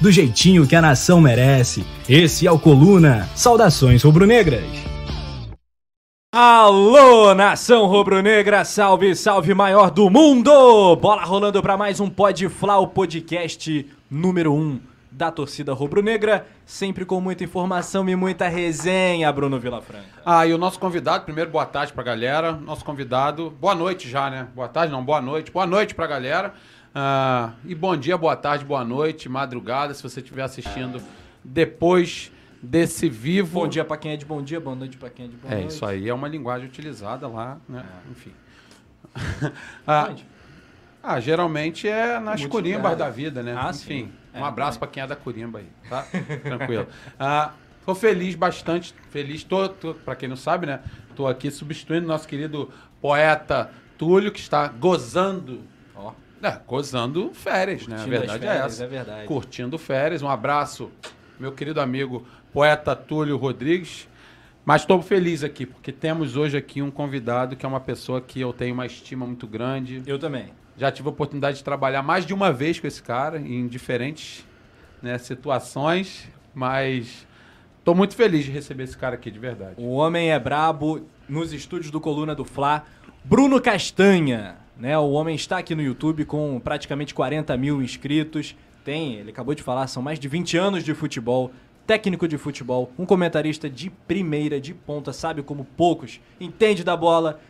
do jeitinho que a nação merece. Esse é o Coluna. Saudações rubro-negras. Alô, nação rubro-negra, salve, salve maior do mundo! Bola rolando para mais um Fla, o podcast número 1 um da torcida rubro-negra, sempre com muita informação e muita resenha, Bruno Vilafranca. Ah, e o nosso convidado, primeiro boa tarde pra galera, nosso convidado, boa noite já, né? Boa tarde não, boa noite, boa noite pra galera. Ah, e bom dia, boa tarde, boa noite, madrugada, se você estiver assistindo depois desse vivo. Bom dia pra quem é de bom dia, boa noite pra quem é de boa É, noite. isso aí é uma linguagem utilizada lá, né? Enfim. ah, ah, geralmente é nas Muitos curimbas lugares. da vida, né? Ah, Enfim, sim. um É, abraço também. pra quem é da curimba aí, tá? Tranquilo. Ah, tô feliz, bastante feliz. Tô, tô, pra quem não sabe, né? Tô aqui substituindo nosso querido poeta Túlio, que está gozando. É, gozando férias, né? A curtindo verdade é férias, essa. é verdade. Curtindo férias. Um abraço, meu querido amigo poeta Túlio Rodrigues. Mas estou feliz aqui, porque temos hoje aqui um convidado que é uma pessoa que eu tenho uma estima muito grande. eu também. Já tive a oportunidade de trabalhar mais de uma vez com esse cara, em diferentes né, situações, mas estou muito feliz de receber esse cara aqui, de verdade. O homem é brabo nos estúdios do Coluna do Fla. Bruno Castanha, né? O homem está aqui no YouTube com praticamente 40 mil inscritos. Tem, ele acabou de falar, são mais de 20 anos de futebol, técnico de futebol, um comentarista de primeira, de ponta, sabe como poucos, entende da bola.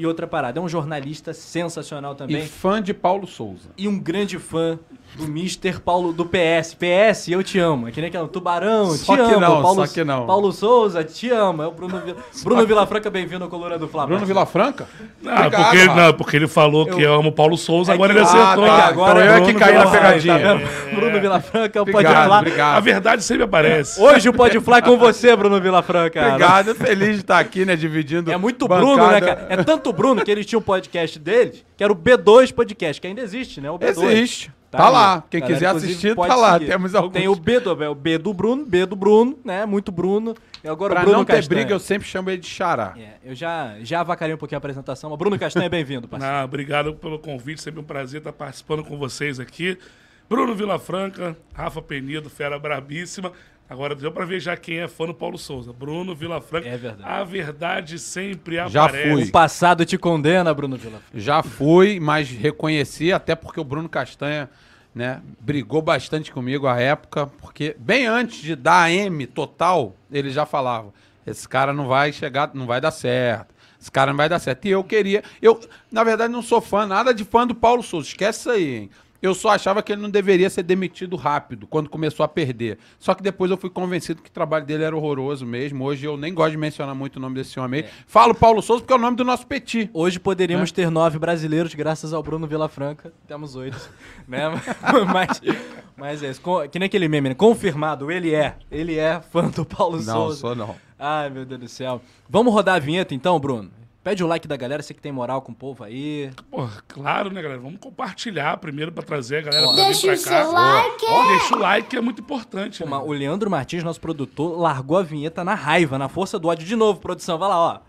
E outra parada, é um jornalista sensacional também. E fã de Paulo Souza. e um grande fã do Mr. Paulo do PS. PS, eu te amo. É que nem aquele Tubarão, Só te que amo. não, Paulo, só que não. Paulo Souza, te amo. É o Bruno, Vila... Bruno Vilafranca, bem-vindo ao Coluna do Flamengo. Bruno Vilafranca? Ah, Obrigado, porque, ele, não, porque ele falou que Eu- ama o Paulo Souza, É agora que- ele Ah, acertou. tá. agora então eu é que Bruno caí na Vilafranca. pegadinha. Tá vendo? Bruno Vilafranca, pode falar. obrigado. A verdade sempre aparece. Hoje o Pode Falar é com você, Bruno Vilafranca. Obrigado, feliz de estar aqui, né, dividindo É muito bancada. Bruno, né, cara? É tanto Bruno que eles tinham um podcast deles, que era o B2 Podcast, que ainda existe, né? O B2. Existe. Tá lá. aí. Quem Galera, quiser assistir, tá lá. seguir. Temos alguns. Tem o B do, é o B do Bruno, B do Bruno, né? Muito Bruno. E agora Pra o Bruno não ter Castanha. briga, eu sempre chamo ele de xará. É, eu já, já avacalhei um pouquinho a apresentação, mas Bruno Castanha, bem-vindo, parceiro. Ah, obrigado pelo convite, sempre um prazer estar participando com vocês aqui. Bruno Vilafranca, Rafa Penido, fera brabíssima. Agora deu pra ver já quem é fã do Paulo Souza. Bruno Vilafranca. É verdade. A verdade sempre Já aparece. fui. O passado te condena, Bruno Vilafranca. Já fui, mas reconheci, até porque o Bruno Castanha, né, brigou bastante comigo à época, porque bem antes de dar a M total, ele já falava: esse cara não vai chegar, não vai dar certo. Esse cara não vai dar certo. E eu queria. Eu, na verdade, não sou fã, nada de fã do Paulo Souza. Esquece isso aí, hein? Eu só achava que ele não deveria ser demitido rápido, quando começou a perder. Só que depois eu fui convencido que o trabalho dele era horroroso mesmo. Hoje eu nem gosto de mencionar muito o nome desse homem aí. Falo Paulo Souza porque é o nome do nosso petit. Hoje poderíamos É. ter nove brasileiros graças ao Bruno Vilafranca. Temos oito, né? Mas, mas é isso. Que nem aquele meme, né? Confirmado, ele é. Ele é fã do Paulo Não, Souza. sou não. Ai, meu Deus do céu. Vamos rodar a vinheta então, Bruno? Pede o like da galera, você que tem moral com o povo aí. Pô, claro, né, galera? Vamos compartilhar primeiro pra trazer a galera Ó. pra vir Deixa pra o cá. seu like. Ó, deixa o like, é muito importante. Pô, né? o Leandro Martins, nosso produtor, largou a vinheta na raiva, na força do ódio. De novo, produção, vai lá, ó.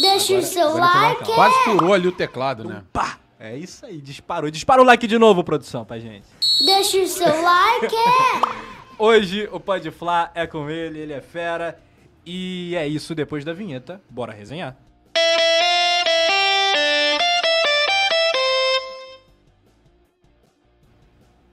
Deixa o seu like. Quase furou ali o teclado, né? Pá! É isso aí, disparou. Dispara o like de novo, produção, pra gente. Deixa o seu like. Hoje o Pode Flá é com ele, ele é fera. E é isso depois da vinheta. Bora resenhar.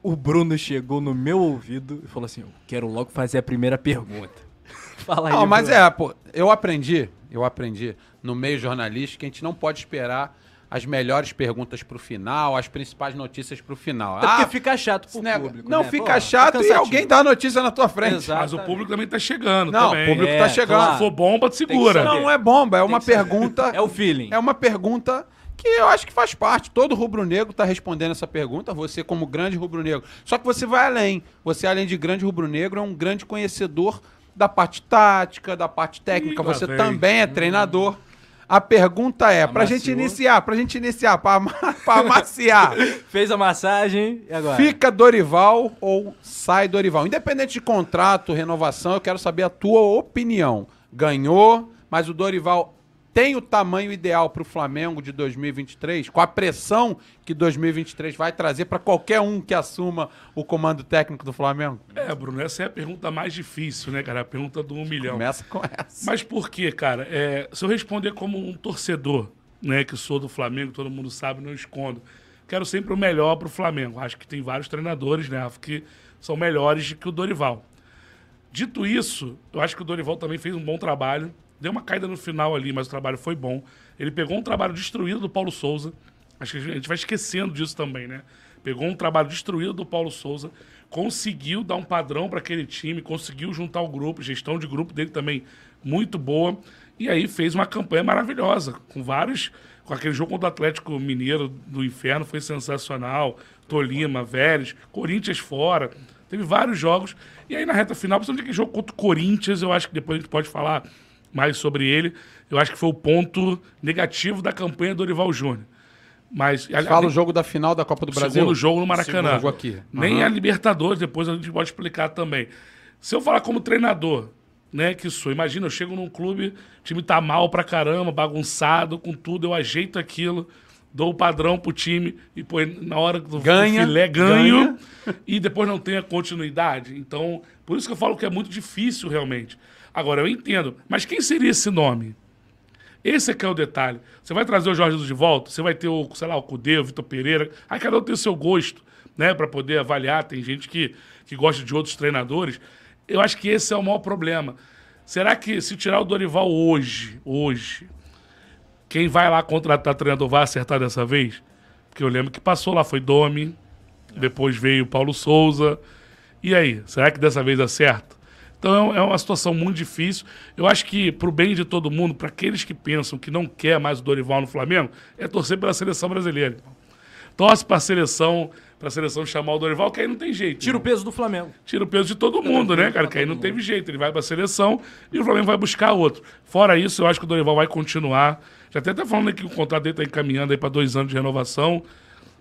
O Bruno chegou no meu ouvido e falou assim: Eu quero logo fazer a primeira pergunta. Fala aí. Não, mas Bruno. é, pô, eu aprendi, eu aprendi no meio jornalístico que a gente não pode esperar as melhores perguntas pro final, as principais notícias pro final. Até porque fica chato pro nego- público. Não, né? fica Pô, chato e cansativo. alguém dá a notícia na tua frente. Exato. Mas o público também tá chegando Não, também. o público É, tá chegando. claro. Se for bomba, te Tem que segura. Não, não é bomba, é uma que saber. pergunta. É o feeling. É uma pergunta que eu acho que faz parte. Todo rubro-negro está respondendo essa pergunta, você como grande rubro-negro. Só que você vai além. Você, além de grande rubro-negro, é um grande conhecedor da parte tática, da parte técnica. Ih, Você também é treinador. A pergunta é, pra gente Amaciou. iniciar, pra gente iniciar, pra amaciar, Fez a massagem e agora? fica Dorival ou sai Dorival? Independente de contrato, renovação, eu quero saber a tua opinião. Ganhou, mas o Dorival tem o tamanho ideal pro Flamengo de 2023, com a pressão que 2023 vai trazer pra qualquer um que assuma o comando técnico do Flamengo? É, Bruno, essa é a pergunta mais difícil, né, cara? A pergunta do um milhão. Começa com essa. Mas por quê, cara? É, se eu responder como um torcedor, né, que sou do Flamengo, todo mundo sabe, não escondo. Quero sempre o melhor pro Flamengo. Acho que tem vários treinadores, né, Rafa, que são melhores que o Dorival. Dito isso, eu acho que o Dorival também fez um bom trabalho. Deu uma caída no final ali, mas o trabalho foi bom. Ele pegou um trabalho destruído do Paulo Souza. Acho que a gente vai esquecendo disso também, né? Pegou um trabalho destruído do Paulo Souza, conseguiu dar um padrão para aquele time, conseguiu juntar o grupo, gestão de grupo dele também muito boa. E aí fez uma campanha maravilhosa, com vários. Com aquele jogo contra o Atlético Mineiro do Inferno foi sensacional. Tolima, Vélez, Corinthians fora. Teve vários jogos. E aí na reta final, principalmente aquele jogo contra o Corinthians, eu acho que depois a gente pode falar mais sobre ele. Eu acho que foi o ponto negativo da campanha do Dorival Júnior. Mas Fala o jogo da final da Copa do Brasil. segundo jogo no Maracanã. Jogo aqui. Nem Aham. a Libertadores, depois a gente pode explicar também. Se eu falar como treinador, né, que sou, imagina, eu chego num clube, o time tá mal pra caramba, bagunçado, com tudo, eu ajeito aquilo, dou o padrão pro time e pô, na hora do Ganha, filé ganho ganha. e depois não tem a continuidade. Então, por isso que eu falo que é muito difícil realmente. Agora, eu entendo, mas quem seria esse nome? Esse é que é o detalhe. Você vai trazer o Jorge Jesus de volta, você vai ter o, sei lá, o Cudê, o Vitor Pereira. Aí cada um tem o seu gosto, né, para poder avaliar. Tem gente que, que gosta de outros treinadores. Eu acho que esse é o maior problema. Será que se tirar o Dorival hoje, hoje, quem vai lá contratar treinador vai acertar dessa vez? Porque eu lembro que passou lá, foi Domi, depois veio o Paulo Souza. E aí, será que dessa vez acerta? Então é uma situação muito difícil. Eu acho que, pro bem de todo mundo, para aqueles que pensam que não quer mais o Dorival no Flamengo, é torcer pela seleção brasileira. Torce para a seleção, para a seleção chamar o Dorival, que aí não tem jeito. Tira o peso do Flamengo. Tira o peso de todo mundo, né, cara? Que aí não teve jeito. Ele vai para a seleção e o Flamengo vai buscar outro. Fora isso, eu acho que o Dorival vai continuar. Já até tá falando que o contrato dele está encaminhando aí para dois anos de renovação,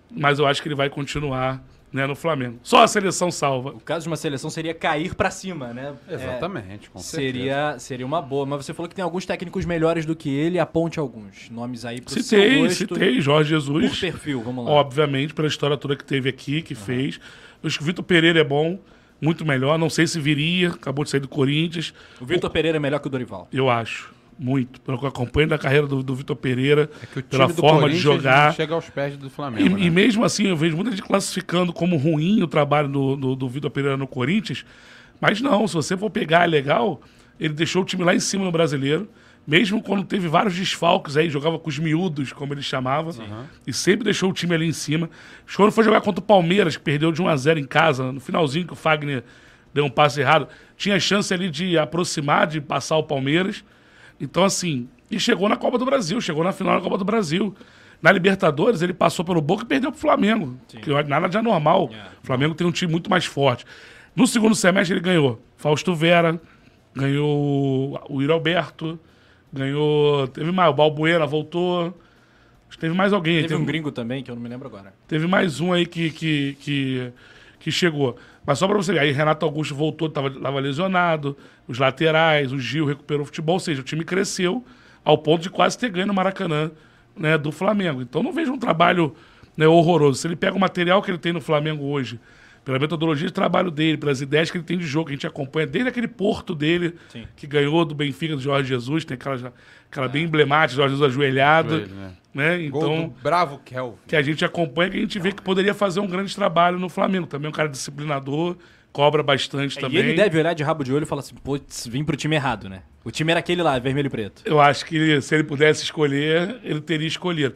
mas eu acho que ele vai continuar né, no Flamengo. Só a seleção salva. O caso de uma seleção seria cair pra cima, né? É, Exatamente, com certeza. seria, seria uma boa. Mas você falou que tem alguns técnicos melhores do que ele. Aponte alguns nomes aí pro seu Citei, gosto. citei Jorge Jesus. Por perfil, vamos lá. Obviamente, pela história toda que teve aqui, que fez. Eu acho que o Vitor Pereira é bom, muito melhor. Não sei se viria, acabou de sair do Corinthians. O Vitor Pereira é melhor que o Dorival. Eu acho. Muito. Eu acompanho da carreira do, do Vitor Pereira, É que o time pela do forma de jogar. chega aos pés do Flamengo. E, né? e mesmo assim, eu vejo muita gente classificando como ruim o trabalho do, do, do Vitor Pereira no Corinthians. Mas não, se você for pegar, é legal. Ele deixou o time lá em cima no brasileiro. Mesmo quando teve vários desfalques aí, jogava com os miúdos, como ele chamava. E sempre deixou o time ali em cima. Quando foi jogar contra o Palmeiras, que perdeu de 1 a 0 em casa, no finalzinho que o Fagner deu um passe errado, tinha chance ali de aproximar, de passar o Palmeiras. Então, assim, e chegou na Copa do Brasil, chegou na final da Copa do Brasil. Na Libertadores, ele passou pelo Boca e perdeu pro Flamengo. Que nada de anormal. O Flamengo tem um time muito mais forte. No segundo semestre, ele ganhou Fausto Vera, ganhou o Iro Alberto, ganhou. Teve mais, o Balbuena voltou. Acho que Teve mais alguém aí. Teve teve um gringo também, que eu não me lembro agora. Teve mais um aí que, que, que, que chegou. Mas só pra você ver, aí Renato Augusto voltou, tava, tava lesionado, os laterais, o Gil recuperou o futebol, ou seja, o time cresceu ao ponto de quase ter ganho no Maracanã né, do Flamengo. Então não vejo um trabalho né, horroroso. Se ele pega o material que ele tem no Flamengo hoje, pela metodologia de trabalho dele, pelas ideias que ele tem de jogo, que a gente acompanha, desde aquele porto dele, Sim. que ganhou do Benfica do Jorge Jesus, tem aquela, aquela bem emblemática, Jorge Jesus ajoelhado. Joelho, né? Né? Então, Bravo Kelvin. que a gente acompanha, que a gente vê que poderia fazer um grande trabalho no Flamengo. Também um cara disciplinador, cobra bastante E também. ele deve olhar de rabo de olho e falar assim, putz, vim pro time errado, né? O time era aquele lá, vermelho e preto. Eu acho que se ele pudesse escolher, ele teria escolhido.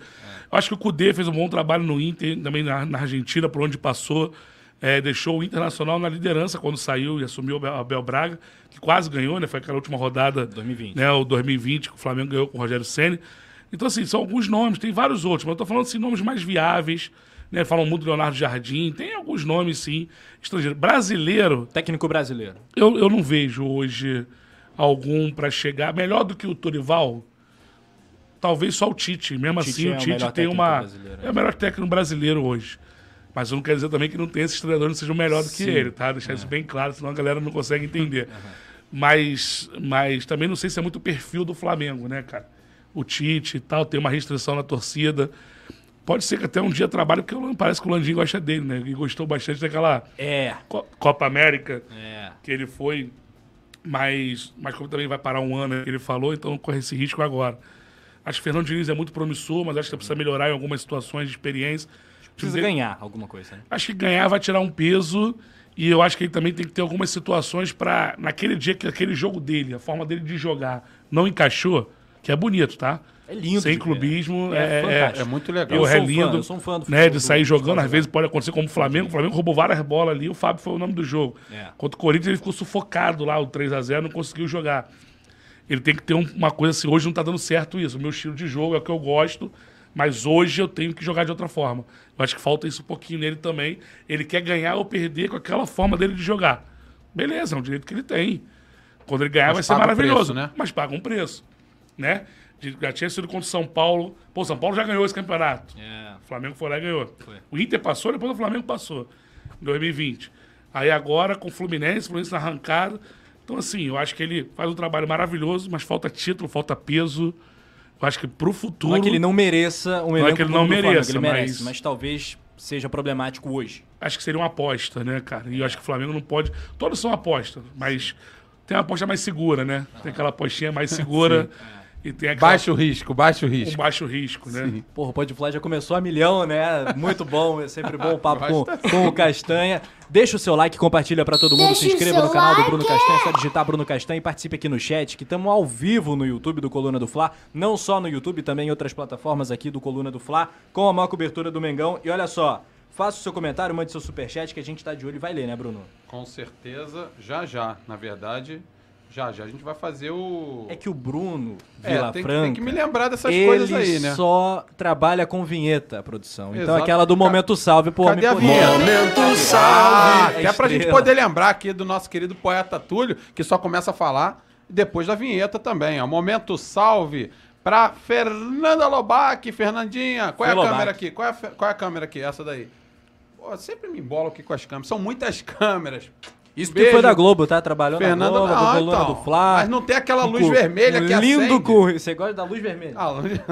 Eu acho que o Cudê fez um bom trabalho no Inter, também na, na Argentina, por onde passou. É, deixou o Internacional na liderança quando saiu e assumiu o Abel- Abel Braga, que quase ganhou, né? Foi aquela última rodada, 2020. né? O 2020, que o Flamengo ganhou com o Rogério Ceni. Então, assim, são alguns nomes, tem vários outros, mas eu tô falando assim, nomes mais viáveis, Né? Falam muito do Leonardo Jardim. Tem alguns nomes, sim, estrangeiros. Brasileiro, Técnico brasileiro. eu, eu não vejo hoje algum para chegar. Melhor do que o Torival, talvez só o Tite. Mesmo Tite assim, é o o Tite tem uma. brasileiro, É o melhor técnico brasileiro hoje. Mas eu não quero dizer também que não tem esses treinadores que sejam melhor do que ele, tá? Deixar isso bem claro, senão a galera não consegue entender. Mas, mas também não sei se é muito o perfil do Flamengo, né, cara? O Tite e tal, tem uma restrição na torcida. Pode ser que até um dia trabalhe, porque parece que o Landinho gosta dele, né? E gostou bastante daquela É. Co- Copa América É. que ele foi, mas, mas como também vai parar um ano, né, ele falou, então não corre esse risco agora. Acho que o Fernando Diniz é muito promissor, mas acho que precisa melhorar em algumas situações de experiência. Precisa ganhar alguma coisa, né? Acho que ganhar vai tirar um peso e eu acho que ele também tem que ter algumas situações para naquele dia que aquele jogo dele, a forma dele de jogar não encaixou, que é bonito, tá? É lindo Sem clubismo, É é, é, fantástico. É muito legal. eu Eu sou é um fã, lindo, eu sou um fã do né, de do- sair do jogando, futebol às vezes pode acontecer como o Flamengo, o Flamengo roubou várias bolas ali, o Fábio foi o nome do jogo. É. Contra o Corinthians ele ficou sufocado lá, o 3 a 0 não conseguiu jogar. Ele tem que ter um- uma coisa assim, hoje não tá dando certo isso, o meu estilo de jogo é o que eu gosto, mas hoje eu tenho que jogar de outra forma. Eu acho que falta isso um pouquinho nele também. Ele quer ganhar ou perder com aquela forma dele de jogar. Beleza, é um direito que ele tem. Quando ele ganhar Mas vai ser paga um maravilhoso, preço, né? mas paga um preço, né? De- Já tinha sido contra o São Paulo. Pô, São Paulo já ganhou esse campeonato. É. O Flamengo foi lá e ganhou. Foi. O Inter passou, depois o Flamengo passou. Em 2020. Aí agora com o Fluminense, o Fluminense na arrancada. Então, assim, eu acho que ele faz um trabalho maravilhoso, mas falta título, falta peso. Eu acho que pro futuro. Não é que ele não mereça um elenco que ele não Flamengo, mereça, ele merece, mas- mas talvez seja problemático hoje. Acho que seria uma aposta, né, cara? E eu acho que o Flamengo não pode. Todos são apostas, mas tem uma aposta mais segura, né? Tem aquela apostinha mais segura. E tem aquela Baixo risco, baixo risco. baixo risco, né? Porra, o Pode Fly já começou a milhão, né? Muito bom, é sempre bom o papo com, com o Castanha. Deixa o seu like, compartilha pra todo mundo, Deixa se inscreva no canal do like. Bruno Castanha, é só digitar Bruno Castanha e participe aqui no chat, que estamos ao vivo no YouTube do Coluna do Fla, não só no YouTube, também em outras plataformas aqui do Coluna do Fla, com a maior cobertura do Mengão. E olha só, faça o seu comentário, mande seu superchat que a gente tá de olho e vai ler, né, Bruno? Com certeza, já já. Na verdade, já já a gente vai fazer o. É que o Bruno É, Vila tem, que- Franca... tem que me lembrar dessas ele coisas aí, né? só trabalha com vinheta, a produção. Então Exato. aquela do Momento Salve, pô, Cadê me a vinheta? Momento Ah, Salve! que é pra gente poder lembrar aqui do nosso querido poeta Túlio, que só começa a falar depois da vinheta também. ó. Momento salve pra Fernanda Lobac, Fernandinha. Qual é a Foi câmera Lobac. aqui? Qual é a, qual é a câmera aqui? Essa daí. Pô, sempre me embolo aqui com as câmeras. São muitas câmeras. Isso que Beijo. foi da Globo, tá? Trabalhou Fernanda na Globo, Ah, do Coluna então. do Fla. Mas não tem aquela luz vermelha que Lindo acende. com... Você gosta da luz vermelha? Ah, luz-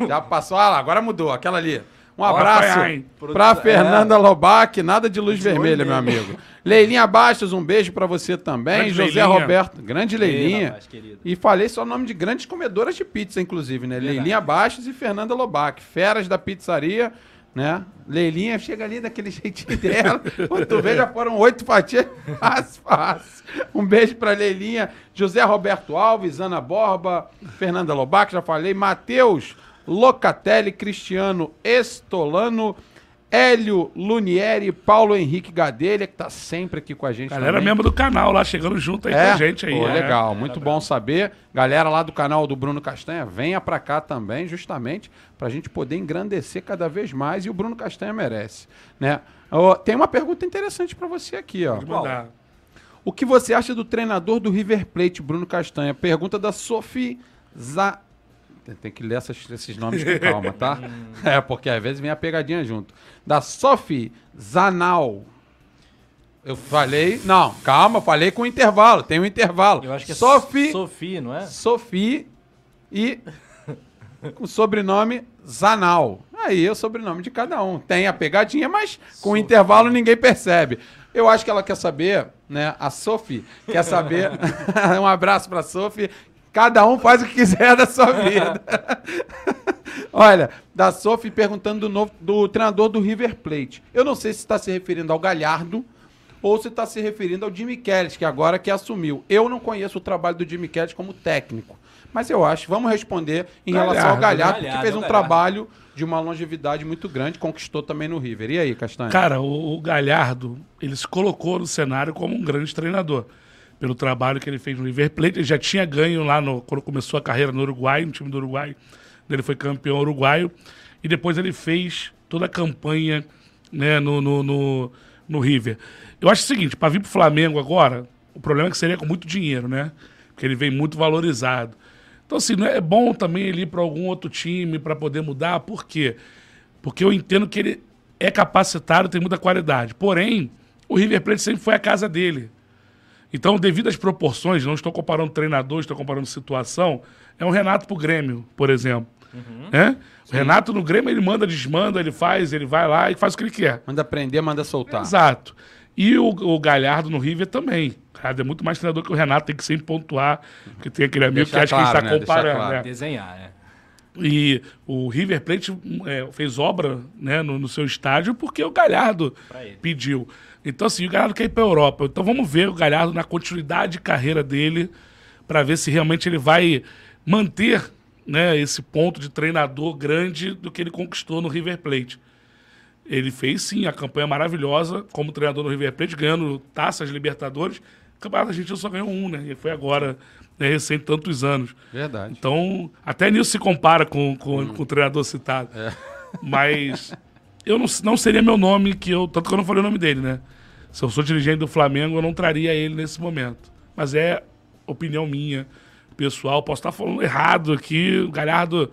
não. Já passou. Ah lá, agora mudou. Aquela ali. Um abraço pra Produção- Fernanda Lobac. Nada de luz vermelha, meu amigo. Leilinha Bastos, um beijo pra você também. Grande José Leilinha. Roberto. Grande Leilinha. querido. e falei só o nome de grandes comedoras de pizza, inclusive, né? Verdade. Leilinha Bastos e Fernanda Lobac. Feras da pizzaria, né? Leilinha chega ali daquele jeitinho dela. Quando tu vê, já foram oito fatias. Fácil, fácil. Um beijo pra Leilinha. José Roberto Alves, Ana Borba, Fernanda Lobac, já falei. Matheus Locatelli, Cristiano Estolano. Hélio Lunieri, Paulo Henrique Gadelha, que tá sempre aqui com a gente Galera também. membro do canal lá, chegando junto aí com a gente aí. Pô, é. legal, muito bom saber. Galera lá do canal do Bruno Castanha, venha pra cá também, justamente pra gente poder engrandecer cada vez mais e o Bruno Castanha merece, né? Ó, tem uma pergunta interessante pra você aqui, ó. O que você acha do treinador do River Plate, Bruno Castanha? Pergunta da Sophie Za... Tem- que ler essas- esses nomes com calma, tá? é, porque às vezes vem a pegadinha junto. Da Sophie Zanal. Eu falei... Não, calma, falei com intervalo. Tem um intervalo. Eu acho que é Sophie... Sofia, não é? Sophie e com o sobrenome Zanal. Aí é o sobrenome de cada um. Tem a pegadinha, mas com o intervalo ninguém percebe. Eu acho que ela quer saber, né? A Sophie quer saber. um abraço pra Sophie. Cada um faz o que quiser da sua vida. Olha, da Sophie perguntando do, novo, do treinador do River Plate. Eu não sei se está se referindo ao Galhardo ou se está se referindo ao Jimmy Kelly, que agora que assumiu. Eu não conheço o trabalho do Jimmy Kelly como técnico. Mas eu acho, vamos responder em Galhardo, relação ao Galhardo, Galhardo, que fez um Galhardo. trabalho de uma longevidade muito grande, conquistou também no River. E aí, Castanho? Cara, o, o Galhardo, ele se colocou no cenário como um grande treinador. Pelo trabalho que ele fez no River Plate. Ele já tinha ganho lá no, quando começou a carreira no Uruguai, no time do Uruguai. Ele foi campeão uruguaio. E depois ele fez toda a campanha né, no, no, no, no River. Eu acho o seguinte, para vir pro Flamengo agora, o problema é que seria com muito dinheiro, né? Porque ele vem muito valorizado. Então, assim, não é bom também ele ir para algum outro time para poder mudar. Por quê? Porque eu entendo que ele é capacitado, tem muita qualidade. Porém, o River Plate sempre foi a casa dele. Então, devido às proporções, não estou comparando treinador, estou comparando situação, é um Renato pro Grêmio, por exemplo. Né? O Renato no Grêmio, ele manda, desmanda, ele faz, ele vai lá e faz o que ele quer. Manda prender, manda soltar. Exato. E o, o Galhardo no River também. É muito mais treinador que o Renato, tem que sempre pontuar, porque tem aquele amigo Deixar que acha que a claro, gente né? está Deixar comparando. claro. né? Desenhar, né? E o River Plate é, fez obra né, no, no seu estádio porque o Galhardo pediu. Então, assim, o Galhardo quer ir para Europa. Então, vamos ver o Galhardo na continuidade de carreira dele para ver se realmente ele vai manter né, esse ponto de treinador grande do que ele conquistou no River Plate. Ele fez, sim, a campanha maravilhosa como treinador no River Plate, ganhando taças Libertadores. O Campeonato Argentino só ganhou um, né? E foi agora, né, recente, tantos anos. Verdade. Então, até nisso se compara com, com, com o treinador citado. Mas eu não, não seria meu nome, que eu, tanto que eu não falei o nome dele, né? Se eu sou dirigente do Flamengo, eu não traria ele nesse momento. Mas é opinião minha, pessoal. Posso estar falando errado aqui, Galhardo,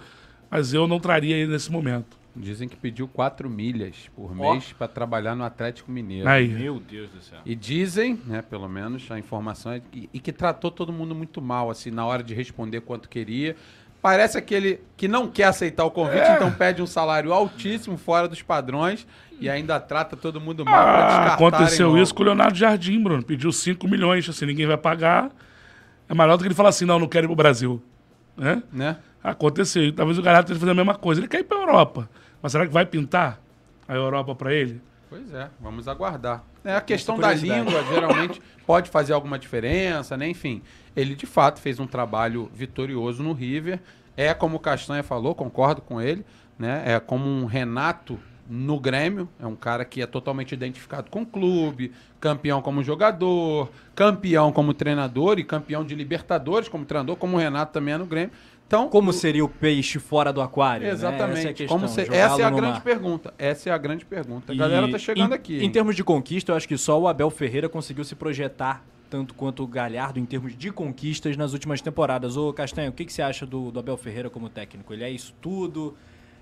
mas eu não traria ele nesse momento. Dizem que pediu 4 milhas por mês para trabalhar no Atlético Mineiro. Aí. Meu Deus do céu. E dizem, né, pelo menos a informação é que, e que tratou todo mundo muito mal, assim, na hora de responder quanto queria. Parece aquele que não quer aceitar o convite, É. então pede um salário altíssimo, fora dos padrões, e ainda trata todo mundo mal Ah, aconteceu logo. isso com o Leonardo Jardim, Bruno. Pediu 5 milhões, assim, ninguém vai pagar. É melhor do que ele falar assim, não, não quero ir pro Brasil. Né? Né? Aconteceu. E talvez o Galhardo esteja fazendo a mesma coisa. Ele quer ir pra Europa. Mas será que vai pintar a Europa pra ele? Pois é, vamos aguardar. É, a questão da língua, geralmente, pode fazer alguma diferença, né? Enfim, ele de fato fez um trabalho vitorioso no River. É como o Castanha falou, concordo com ele, né? É como um Renato no Grêmio, é um cara que é totalmente identificado com o clube, campeão como jogador, campeão como treinador e campeão de Libertadores como treinador, como o Renato também é no Grêmio. Então, Como o- seria o peixe fora do aquário? né? Exatamente. Essa é a Como se- essa é a grande mar. pergunta. Essa é a grande pergunta. A E galera tá chegando em, aqui. Em hein? termos de conquista, eu acho que só o Abel Ferreira conseguiu se projetar tanto quanto o Galhardo em termos de conquistas nas últimas temporadas. Ô, Castanho, o que, que você acha do, do Abel Ferreira como técnico? Ele é isso tudo?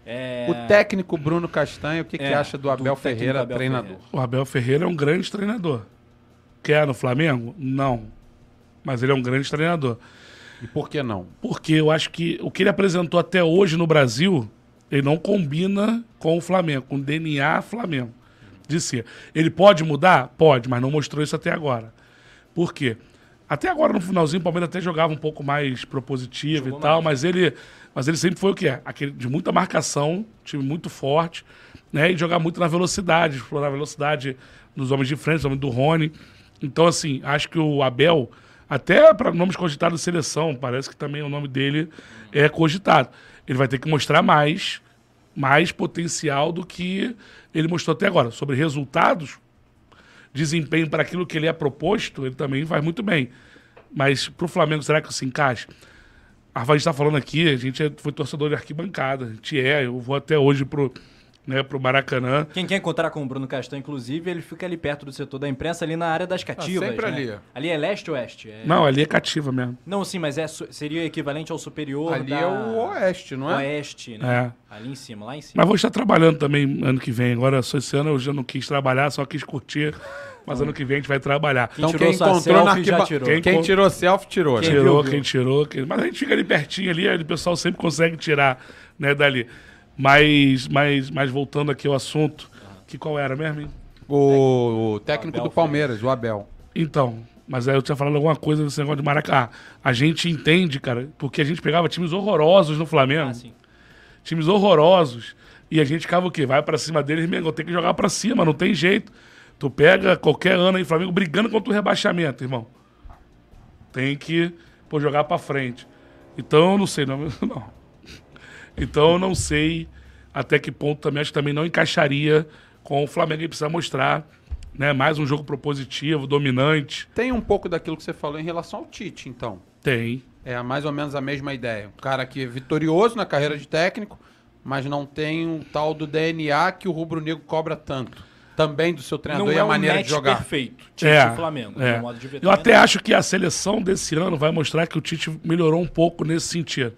É... O técnico Bruno Castanho, o que, que É, acha do do Abel técnico Ferreira, Abel treinador? Ferreira. O Abel Ferreira é um grande treinador. Quer no Flamengo? Não. Mas ele é um grande treinador. E por que não? Porque eu acho que o que ele apresentou até hoje no Brasil, ele não combina com o Flamengo, com o DNA Flamengo. De ser. Ele pode mudar? Pode, mas não mostrou isso até agora. Por quê? Até agora, no finalzinho, o Palmeiras até jogava um pouco mais propositivo Jogou e tal, mais. mas ele, mas ele sempre foi o quê? Aquele de muita marcação, time muito forte, né? E jogar muito na velocidade, explorar a velocidade dos homens de frente, dos homens do Rony. Então, assim, acho que o Abel, até para nomes cogitados de seleção, parece que também o nome dele é cogitado. Ele vai ter que mostrar mais, mais potencial do que ele mostrou até agora. Sobre resultados, desempenho para aquilo que ele é proposto, ele também faz muito bem. Mas para o Flamengo, será que se encaixa? A gente está falando aqui, a gente é- foi torcedor de arquibancada. A gente é, eu vou até hoje pro, né, pro Maracanã. Quem quer encontrar com o Bruno Castanho, inclusive, ele fica ali perto do setor da imprensa, ali na área das cativas. sempre né? ali. Ali é leste ou oeste? É- Não, ali é cativa mesmo. Não, sim, mas é, seria equivalente ao superior Ali da... é o Oeste, não é? Oeste, né? É. Ali em cima, lá em cima. Mas vou estar trabalhando também ano que vem. Agora, só esse ano eu já não quis trabalhar, só quis curtir. Mas ano que vem a gente vai trabalhar. Quem Então quem encontrou na selfie já arquiba... tirou. Quem, Quem tirou selfie, tirou, Quem né? tirou, viu, quem viu. tirou. Quem... Mas a gente fica ali pertinho ali, aí o pessoal sempre consegue tirar né, dali. Mas, mas, mas voltando aqui ao assunto, que qual era mesmo, hein? O, o técnico do Palmeiras, o Abel. Então, mas aí eu tinha falado alguma coisa desse negócio de Maracanã. A gente entende, cara, porque a gente pegava times horrorosos no Flamengo. Ah, sim. times horrorosos. E a gente ficava o quê? Vai pra cima deles, Mengão, tem que jogar pra cima, não tem jeito. Tu pega qualquer ano aí, Flamengo brigando contra o rebaixamento, irmão. Tem que pô, jogar pra frente. Então, eu não sei, não. não. Então, eu não sei até que ponto também, acho que também não encaixaria com o Flamengo. Ele precisa mostrar né, mais um jogo propositivo, dominante. Tem um pouco daquilo que você falou em relação ao Tite, então. Tem. É mais ou menos a mesma ideia. Um cara que é vitorioso na carreira de técnico, mas não tem um tal do DNA que o rubro-negro cobra tanto. Também do seu treinador Não e é a um maneira match de jogar. perfeito. Tite É, e Flamengo. é. Eu até não. acho que a seleção desse ano vai mostrar que o Tite melhorou um pouco nesse sentido.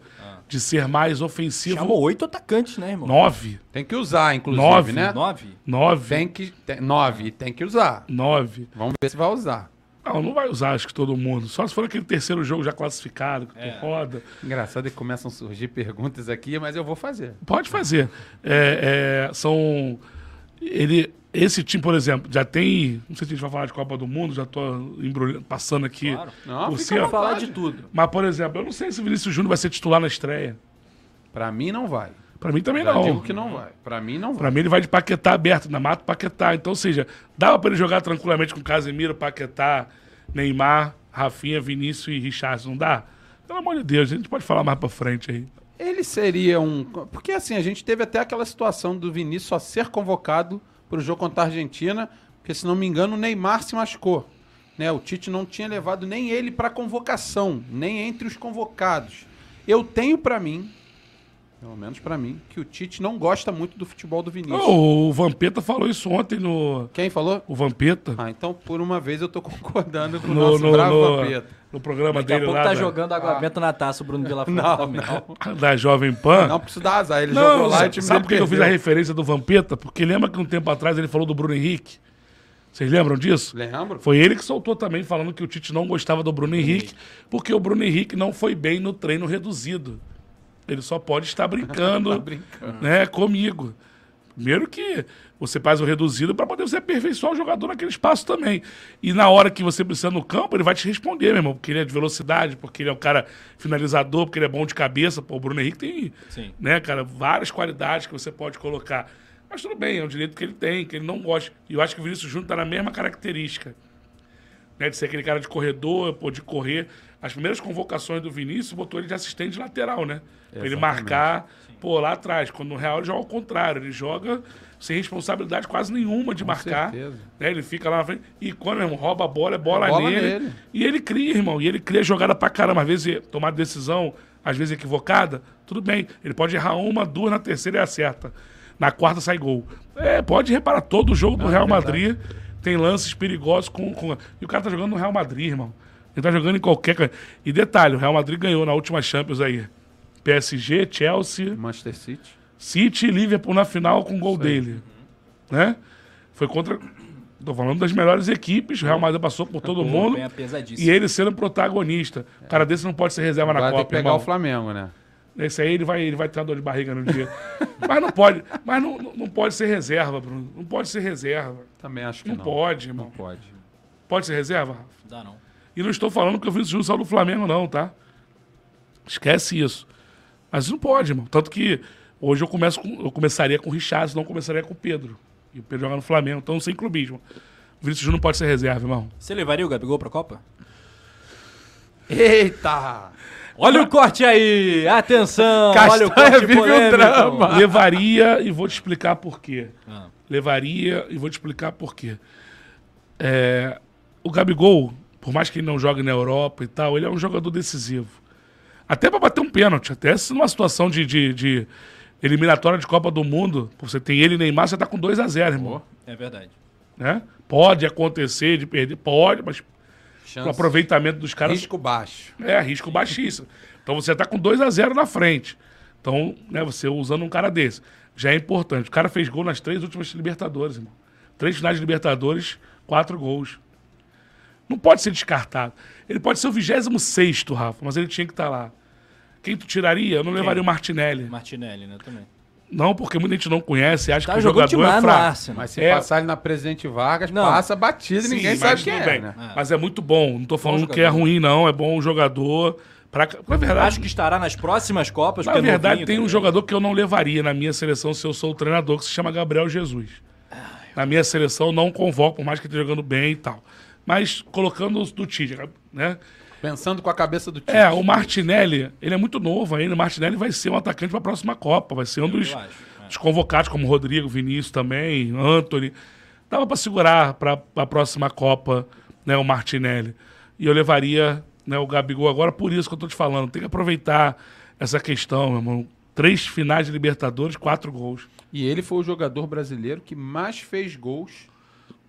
De ser mais ofensivo. Chamou oito atacantes, né, irmão? Nove. Tem que usar, inclusive, Nove, né? Nove? Nove. Tem que. Tem, nove, tem que usar. Nove. Vamos ver se vai usar. Não, não vai usar, acho que todo mundo. Só se for aquele terceiro jogo já classificado, que É. tu roda. Engraçado é que começam a surgir perguntas aqui, mas eu vou fazer. Pode fazer. É, é, são. Ele, esse time, por exemplo, já tem. Não sei se a gente vai falar de Copa do Mundo, já tô embrulhando, passando aqui Claro. Não, por cima. Falar de tudo. Mas, por exemplo, eu não sei se o Vinícius Júnior vai ser titular na estreia. Pra mim não vai. Pra mim também Já não. digo que não vai. Pra mim não vai. Pra mim ele vai de Paquetá aberto, na mata Paquetá. Então, ou seja, dava pra ele jogar tranquilamente com Casemiro, Paquetá, Neymar, Rafinha, Vinícius e Richardson. Não dá? Pelo amor de Deus, a gente pode falar mais pra frente aí. Ele seria um. Porque assim, a gente teve até aquela situação do Vinícius só ser convocado para o jogo contra a Argentina, porque se não me engano o Neymar se machucou. Né? O Tite não tinha levado nem ele para convocação, nem entre os convocados. Eu tenho para mim, pelo menos para mim, que o Tite não gosta muito do futebol do Vinícius. Oh, o Vampeta falou isso ontem no. Quem falou? O Vampeta. Ah, então por uma vez eu tô concordando com o no, nosso no, bravo no, Vampeta. No programa Daqui a dele pouco lá tá da, jogando água benta na taça, o Bruno Vilafranca Não, também. não. da Jovem Pan. Não preciso dar azar, ele Não, jogou lá e o time sabe por que eu fiz a referência do Vampeta? Porque lembra que um tempo atrás ele falou do Bruno Henrique? Vocês lembram disso? Lembro? Foi ele que soltou também, falando que o Tite não gostava do Bruno Henrique, porque o Bruno Henrique não foi bem no treino reduzido. Ele só pode estar brincando, Tá brincando. né, comigo. Primeiro que você faz o reduzido para poder você aperfeiçoar o jogador naquele espaço também. E na hora que você precisa no campo, ele vai te responder, meu irmão, porque ele é de velocidade, porque ele é um cara finalizador, porque ele é bom de cabeça. Pô, o Bruno Henrique tem, Sim. né, cara, várias qualidades que você pode colocar. Mas tudo bem, é um direito que ele tem, que ele não gosta. E eu acho que o Vinícius Júnior está na mesma característica. Né, de ser aquele cara de corredor, pô, de correr. As primeiras convocações do Vinícius botou ele de assistente lateral, né? Pra ele marcar, pô, lá atrás. Quando no Real ele joga ao contrário, ele joga sem responsabilidade quase nenhuma de marcar. certeza. Né? Ele fica lá na frente. E quando, meu irmão, rouba a bola, é bola, bola nele. nele. E ele cria, irmão. E ele cria jogada pra caramba. Às vezes tomar decisão, às vezes equivocada, tudo bem. Ele pode errar uma, duas, na terceira ele acerta. Na quarta sai gol. É, pode reparar, todo jogo do Real Madrid tem lances perigosos com, com. E o cara tá jogando no Real Madrid, irmão. Ele tá jogando em qualquer. E detalhe, o Real Madrid ganhou na última Champions aí. PSG, Chelsea, Manchester City. City e Liverpool na final com o gol dele. Né? Foi contra. Tô falando das melhores equipes. O Real Madrid passou por todo mundo. Pesadíssima. E ele sendo protagonista. O cara desse não pode ser reserva na Agora Copa, que pegar irmão. o Flamengo, né? Esse aí ele vai, ele vai ter uma dor de barriga no dia. mas não pode. Mas não- não pode ser reserva, Bruno. Não pode ser reserva. Também acho que Não, não. pode, irmão. Não pode. Pode ser reserva? Dá não. E não estou falando que o Vinícius Júnior saiu do Flamengo, não, tá? Esquece isso. Mas não pode, irmão. Tanto que hoje eu, começo com- eu começaria com o Richard, não começaria com o Pedro. E o Pedro joga no Flamengo, então sem clubismo. O Vinícius Júnior não pode ser reserva, irmão. Você levaria o Gabigol pra Copa? Eita! Olha o corte aí! Atenção! olha o Castanha corte vive um polêmico. drama. Levaria e vou te explicar por quê. Ah. Levaria e vou te explicar por quê. É, o Gabigol, por mais que ele não jogue na Europa e tal, ele é um jogador decisivo. Até pra bater um pênalti, até se numa situação de, de, de eliminatória de Copa do Mundo, você tem ele e Neymar, você tá com 2 a 0 irmão. É verdade. Né? Pode acontecer de perder, pode, mas o aproveitamento dos caras Risco baixo. é, risco baixíssimo. Então você tá com 2 a 0 na frente. Então, né, você usando um cara desse, já é importante. O cara fez gol nas três últimas Libertadores, irmão. Três finais de Libertadores, quatro gols. Não pode ser descartado. Ele pode ser o 26 Rafa, mas ele tinha que estar lá. Quem tu tiraria? Eu não levaria o Martinelli. Martinelli, né? Também. Não, porque muita gente não conhece, acha Tá que o jogador é fraco. Mas se É. passar ele na Presidente Vargas, Não. passa batido e ninguém mas sabe quem é, bem. né? Mas é muito bom. Não tô falando que é ruim, não. É bom jogador. Pra... Na verdade, Acho que estará nas próximas Copas. Na porque é verdade, novinho tem um também. jogador que eu não levaria na minha seleção se eu sou o treinador, que se chama Gabriel Jesus. Na minha seleção, não convoco, por mais que esteja jogando bem e tal. Mas colocando do Tite, né? Pensando com a cabeça do time. É, o Martinelli, ele é muito novo ainda. O Martinelli vai ser um atacante para a próxima Copa. Vai ser um dos, acho, é. dos convocados, como Rodrigo, Vinícius também, Anthony. Dava para segurar para a próxima Copa né, o Martinelli. E eu levaria né, o Gabigol agora, por isso que eu tô te falando. Tem que aproveitar essa questão, meu irmão. Três finais de Libertadores, quatro gols. E ele foi o jogador brasileiro que mais fez gols,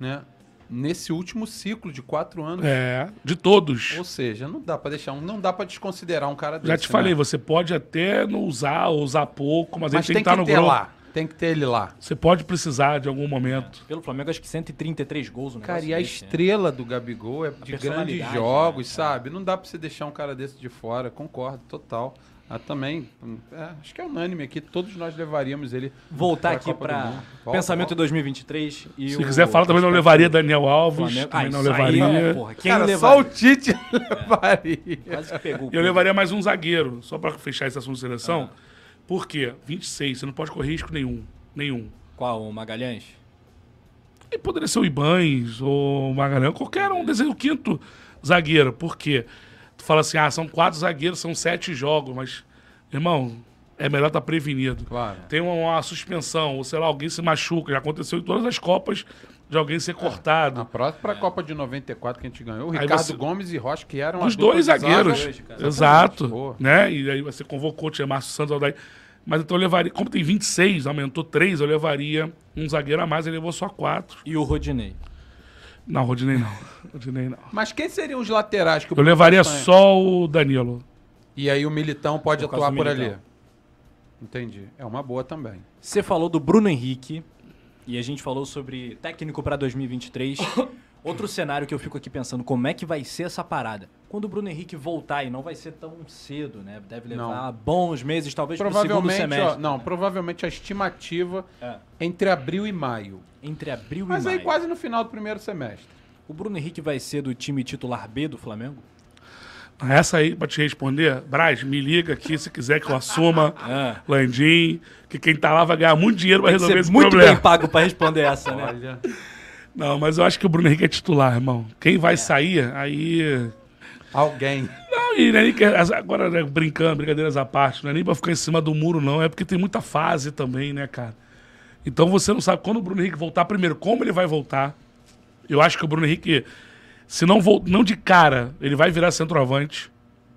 né? Nesse último ciclo de quatro anos. É, de todos. Ou seja, não dá pra deixar um, não dá para desconsiderar um cara desse. Já te falei, né? você pode até não usar, ou usar pouco, mas, Mas ele tem, tem que estar que no grupo. lá. Tem que ter ele lá. Você pode precisar de algum momento. Pelo Flamengo, acho que 133 gols. Um Cara, e a desse, né? estrela do Gabigol é de grandes personalidade, jogos, né, sabe? Não dá pra você deixar um cara desse de fora, concordo, total. Ah, também, hum, é, acho que é unânime aqui, todos nós levaríamos ele Voltar aqui para pensamento volta. em 2023. E Se o- quiser falar, também não levaria Daniel Alves. Flamengo. Também Ah, não isso aí, levaria. porra, quem Cara, levaria? só o Tite levaria. Quase que pegou. Eu levaria mais um zagueiro, só pra fechar esse assunto de seleção. Por quê? 26, você não pode correr risco nenhum. Nenhum. Qual? O Magalhães? E poderia ser o Ibães ou o Magalhães, qualquer um, desejo o quinto zagueiro. Por quê? Tu fala assim, ah, são quatro zagueiros, são sete jogos, mas, irmão, é melhor estar prevenido. Claro. Tem uma, uma suspensão, ou sei lá, alguém se machuca. Já aconteceu em todas as Copas de alguém ser cortado. Na próxima, pra Copa de 94 que a gente ganhou, o Aí Ricardo você- Gomes e Rocha, que eram Os a dois de zagueiros. zaga. Exato. Né? E aí você convocou, tinha Márcio Santos, Aldair. Mas então eu levaria, como tem 26, aumentou 3, eu levaria um zagueiro a mais, ele levou só 4. E o Rodinei? Não, Rodinei não. Rodinei não. Mas quem seriam os laterais que o Eu levaria só o Danilo. E aí o Militão pode Por atuar por Militão. ali. Entendi. É uma boa também. Você falou do Bruno Henrique e a gente falou sobre técnico para 2023. Outro cenário que eu fico aqui pensando, como é que vai ser essa parada? Quando o Bruno Henrique voltar, e não vai ser tão cedo, né? Deve levar Não. bons meses, talvez pro segundo Provavelmente, semestre. ó, não, provavelmente a estimativa É. entre abril e maio. Entre abril Mas e aí maio. quase no final do primeiro semestre. O Bruno Henrique vai ser do time titular B do Flamengo? Essa aí, pra te responder, Braz, me liga aqui se quiser que eu assuma, Ah. Landim, que quem tá lá vai ganhar muito dinheiro pra Tem resolver ser esse muito problema. bem pago pra responder essa, né? Olha. Não, mas eu acho que o Bruno Henrique é titular, irmão. Quem vai sair, aí Alguém. Não, e é nem que, agora né, brincando, brincadeiras à parte, não é nem pra ficar em cima do muro, não. É porque tem muita fase também, né, cara? Então você não sabe quando o Bruno Henrique voltar, primeiro, como ele vai voltar. Eu acho que o Bruno Henrique, se não, vol não de cara, ele vai virar centroavante.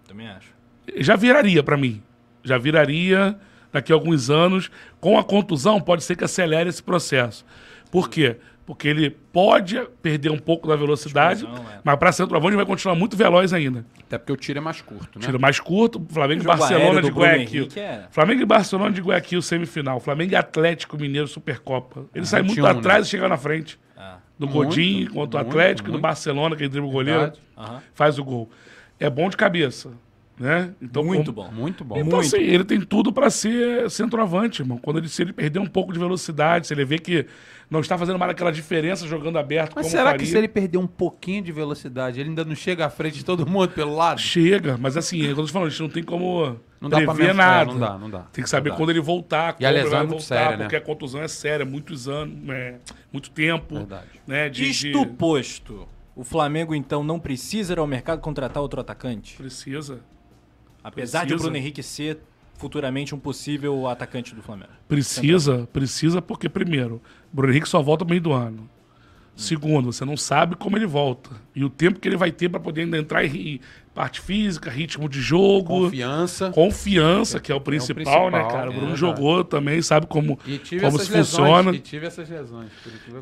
Também acho. Já viraria pra mim. Já viraria daqui a alguns anos. Com a contusão, pode ser que acelere esse processo. Por quê? Porque ele pode perder um pouco da velocidade, Explosão, é. mas para centroavante vai continuar muito veloz ainda. Até porque o tiro é mais curto, né? Tiro mais curto, Flamengo e Barcelona de do Guayaquil. É- Flamengo e Barcelona de Guayaquil, semifinal. Flamengo e Atlético Mineiro, Supercopa. Ele sai muito 21, atrás né? e chega na frente. Ah. Do Muito, Godinho contra o muito, Atlético, do muito. Barcelona, que ele dribla o goleiro. Aham. faz o gol. É bom de cabeça, né? Então, Muito como- bom. Muito bom. Então, Muito. assim, ele tem tudo pra ser centroavante, irmão. Quando ele, se ele perder um pouco de velocidade, se ele vê que não está fazendo mais aquela diferença jogando aberto Mas como será faria, que se ele perder um pouquinho de velocidade, ele ainda não chega à frente de todo mundo pelo lado? Chega, mas assim, é quando eu tô falando, a gente não tem como Não dá pra prever mensurar, nada. não dá, não dá. Tem que saber quando ele voltar, E a ele lesão vai é muito voltar, séria, né? porque a contusão é séria, muitos anos, é, muito tempo. Verdade. Né, de, Isto de- posto, o Flamengo então não precisa ir ao mercado contratar outro atacante? Precisa. Apesar de o Precisa. Bruno Henrique ser futuramente um possível atacante do Flamengo. Precisa, precisa porque, primeiro, o Bruno Henrique só volta no meio do ano. Segundo, você não sabe como ele volta. E o tempo que ele vai ter para poder ainda entrar em parte física, ritmo de jogo. Confiança. Confiança, que é o principal, né, principal, cara? O é Bruno verdade. jogou também, sabe como, E tive como se lesões. funciona. E tive essas lesões.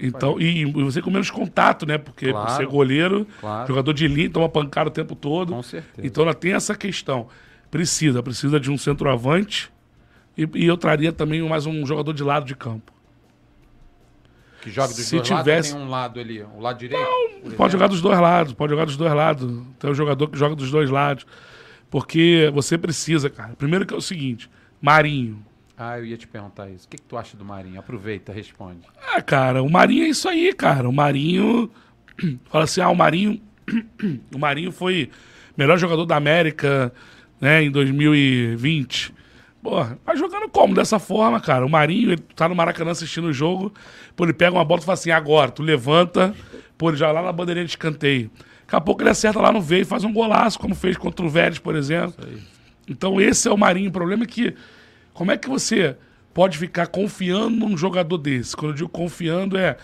Então, e, e você com menos contato, né? Porque por Claro. ser goleiro, Claro. jogador de linha, toma pancada o tempo todo. Com certeza. Então ela tem essa questão. Precisa, precisa de um centroavante. E, e eu traria também mais um jogador de lado de campo. que joga dos se dois tivesse- lados, tem um lado ali, o lado direito. por Pode jogar dos dois lados, pode jogar dos dois lados. Tem um jogador que joga dos dois lados. Porque você precisa, cara. Primeiro que é o seguinte, Marinho. Ah, eu ia te perguntar isso. O que, que tu acha do Marinho? Aproveita, responde. Ah, cara, o Marinho é isso aí, cara. O Marinho. Fala assim, ah, o Marinho. o Marinho foi melhor jogador da América, né, em 2020. Porra, vai jogando como? Dessa forma, cara. O Marinho, ele tá no Maracanã assistindo o jogo, pô, ele pega uma bola e fala assim, agora, tu levanta, pô, ele já lá na bandeirinha de escanteio. Daqui a pouco ele acerta lá no veio e faz um golaço, como fez contra o Vélez, por exemplo. Então esse é o Marinho. O problema é que, como é que você pode ficar confiando num jogador desse? Quando eu digo confiando, é,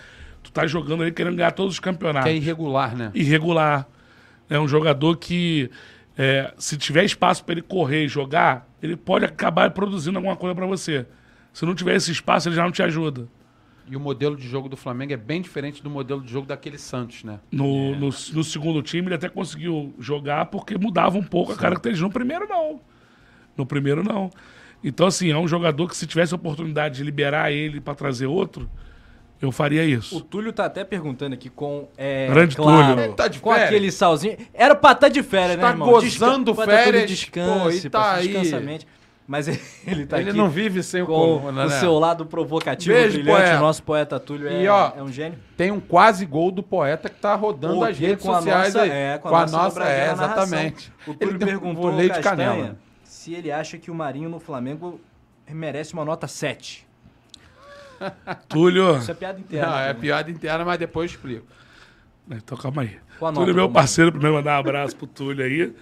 tu tá jogando ali querendo ganhar todos os campeonatos Que é irregular, né? irregular. É um jogador que, é, se tiver espaço para ele correr e jogar, ele pode acabar produzindo alguma coisa pra você. Se não tiver esse espaço, ele já não te ajuda. E o modelo de jogo do Flamengo é bem diferente do modelo de jogo daquele Santos, né? No, no, no segundo time, ele até conseguiu jogar porque mudava um pouco a característica. No primeiro, não. No primeiro, não. Então, assim, é um jogador que se tivesse a oportunidade de liberar ele pra trazer outro, eu faria O isso. Túlio tá até perguntando aqui com. É, Grande claro, Túlio. Ele tá de com férias? aquele salzinho. Era pra estar de férias, Tá né, irmão? gozando Desca- Túlio férias, Descanse, pô, e tá pô, aí. a. Mas ele tá Ele aqui não vive sem o com Coluna, o né? seu lado provocativo, Beijo, brilhante. poeta. O nosso poeta Túlio é, E, ó, é um gênio. Tem um quase gol do poeta que tá rodando O as redes Com a sociais nossa- aí. é, com a nossa é, dobradinha na narração. exatamente. O Túlio Ele deu um perguntou ao Castanha né? se ele acha que o Marinho no Flamengo merece uma nota 7. Túlio. Isso é piada interna. Não, é também. piada interna, mas depois eu explico. Então calma aí. Qual nota Túlio é meu parceiro, primeiro mandar um abraço pro Túlio aí.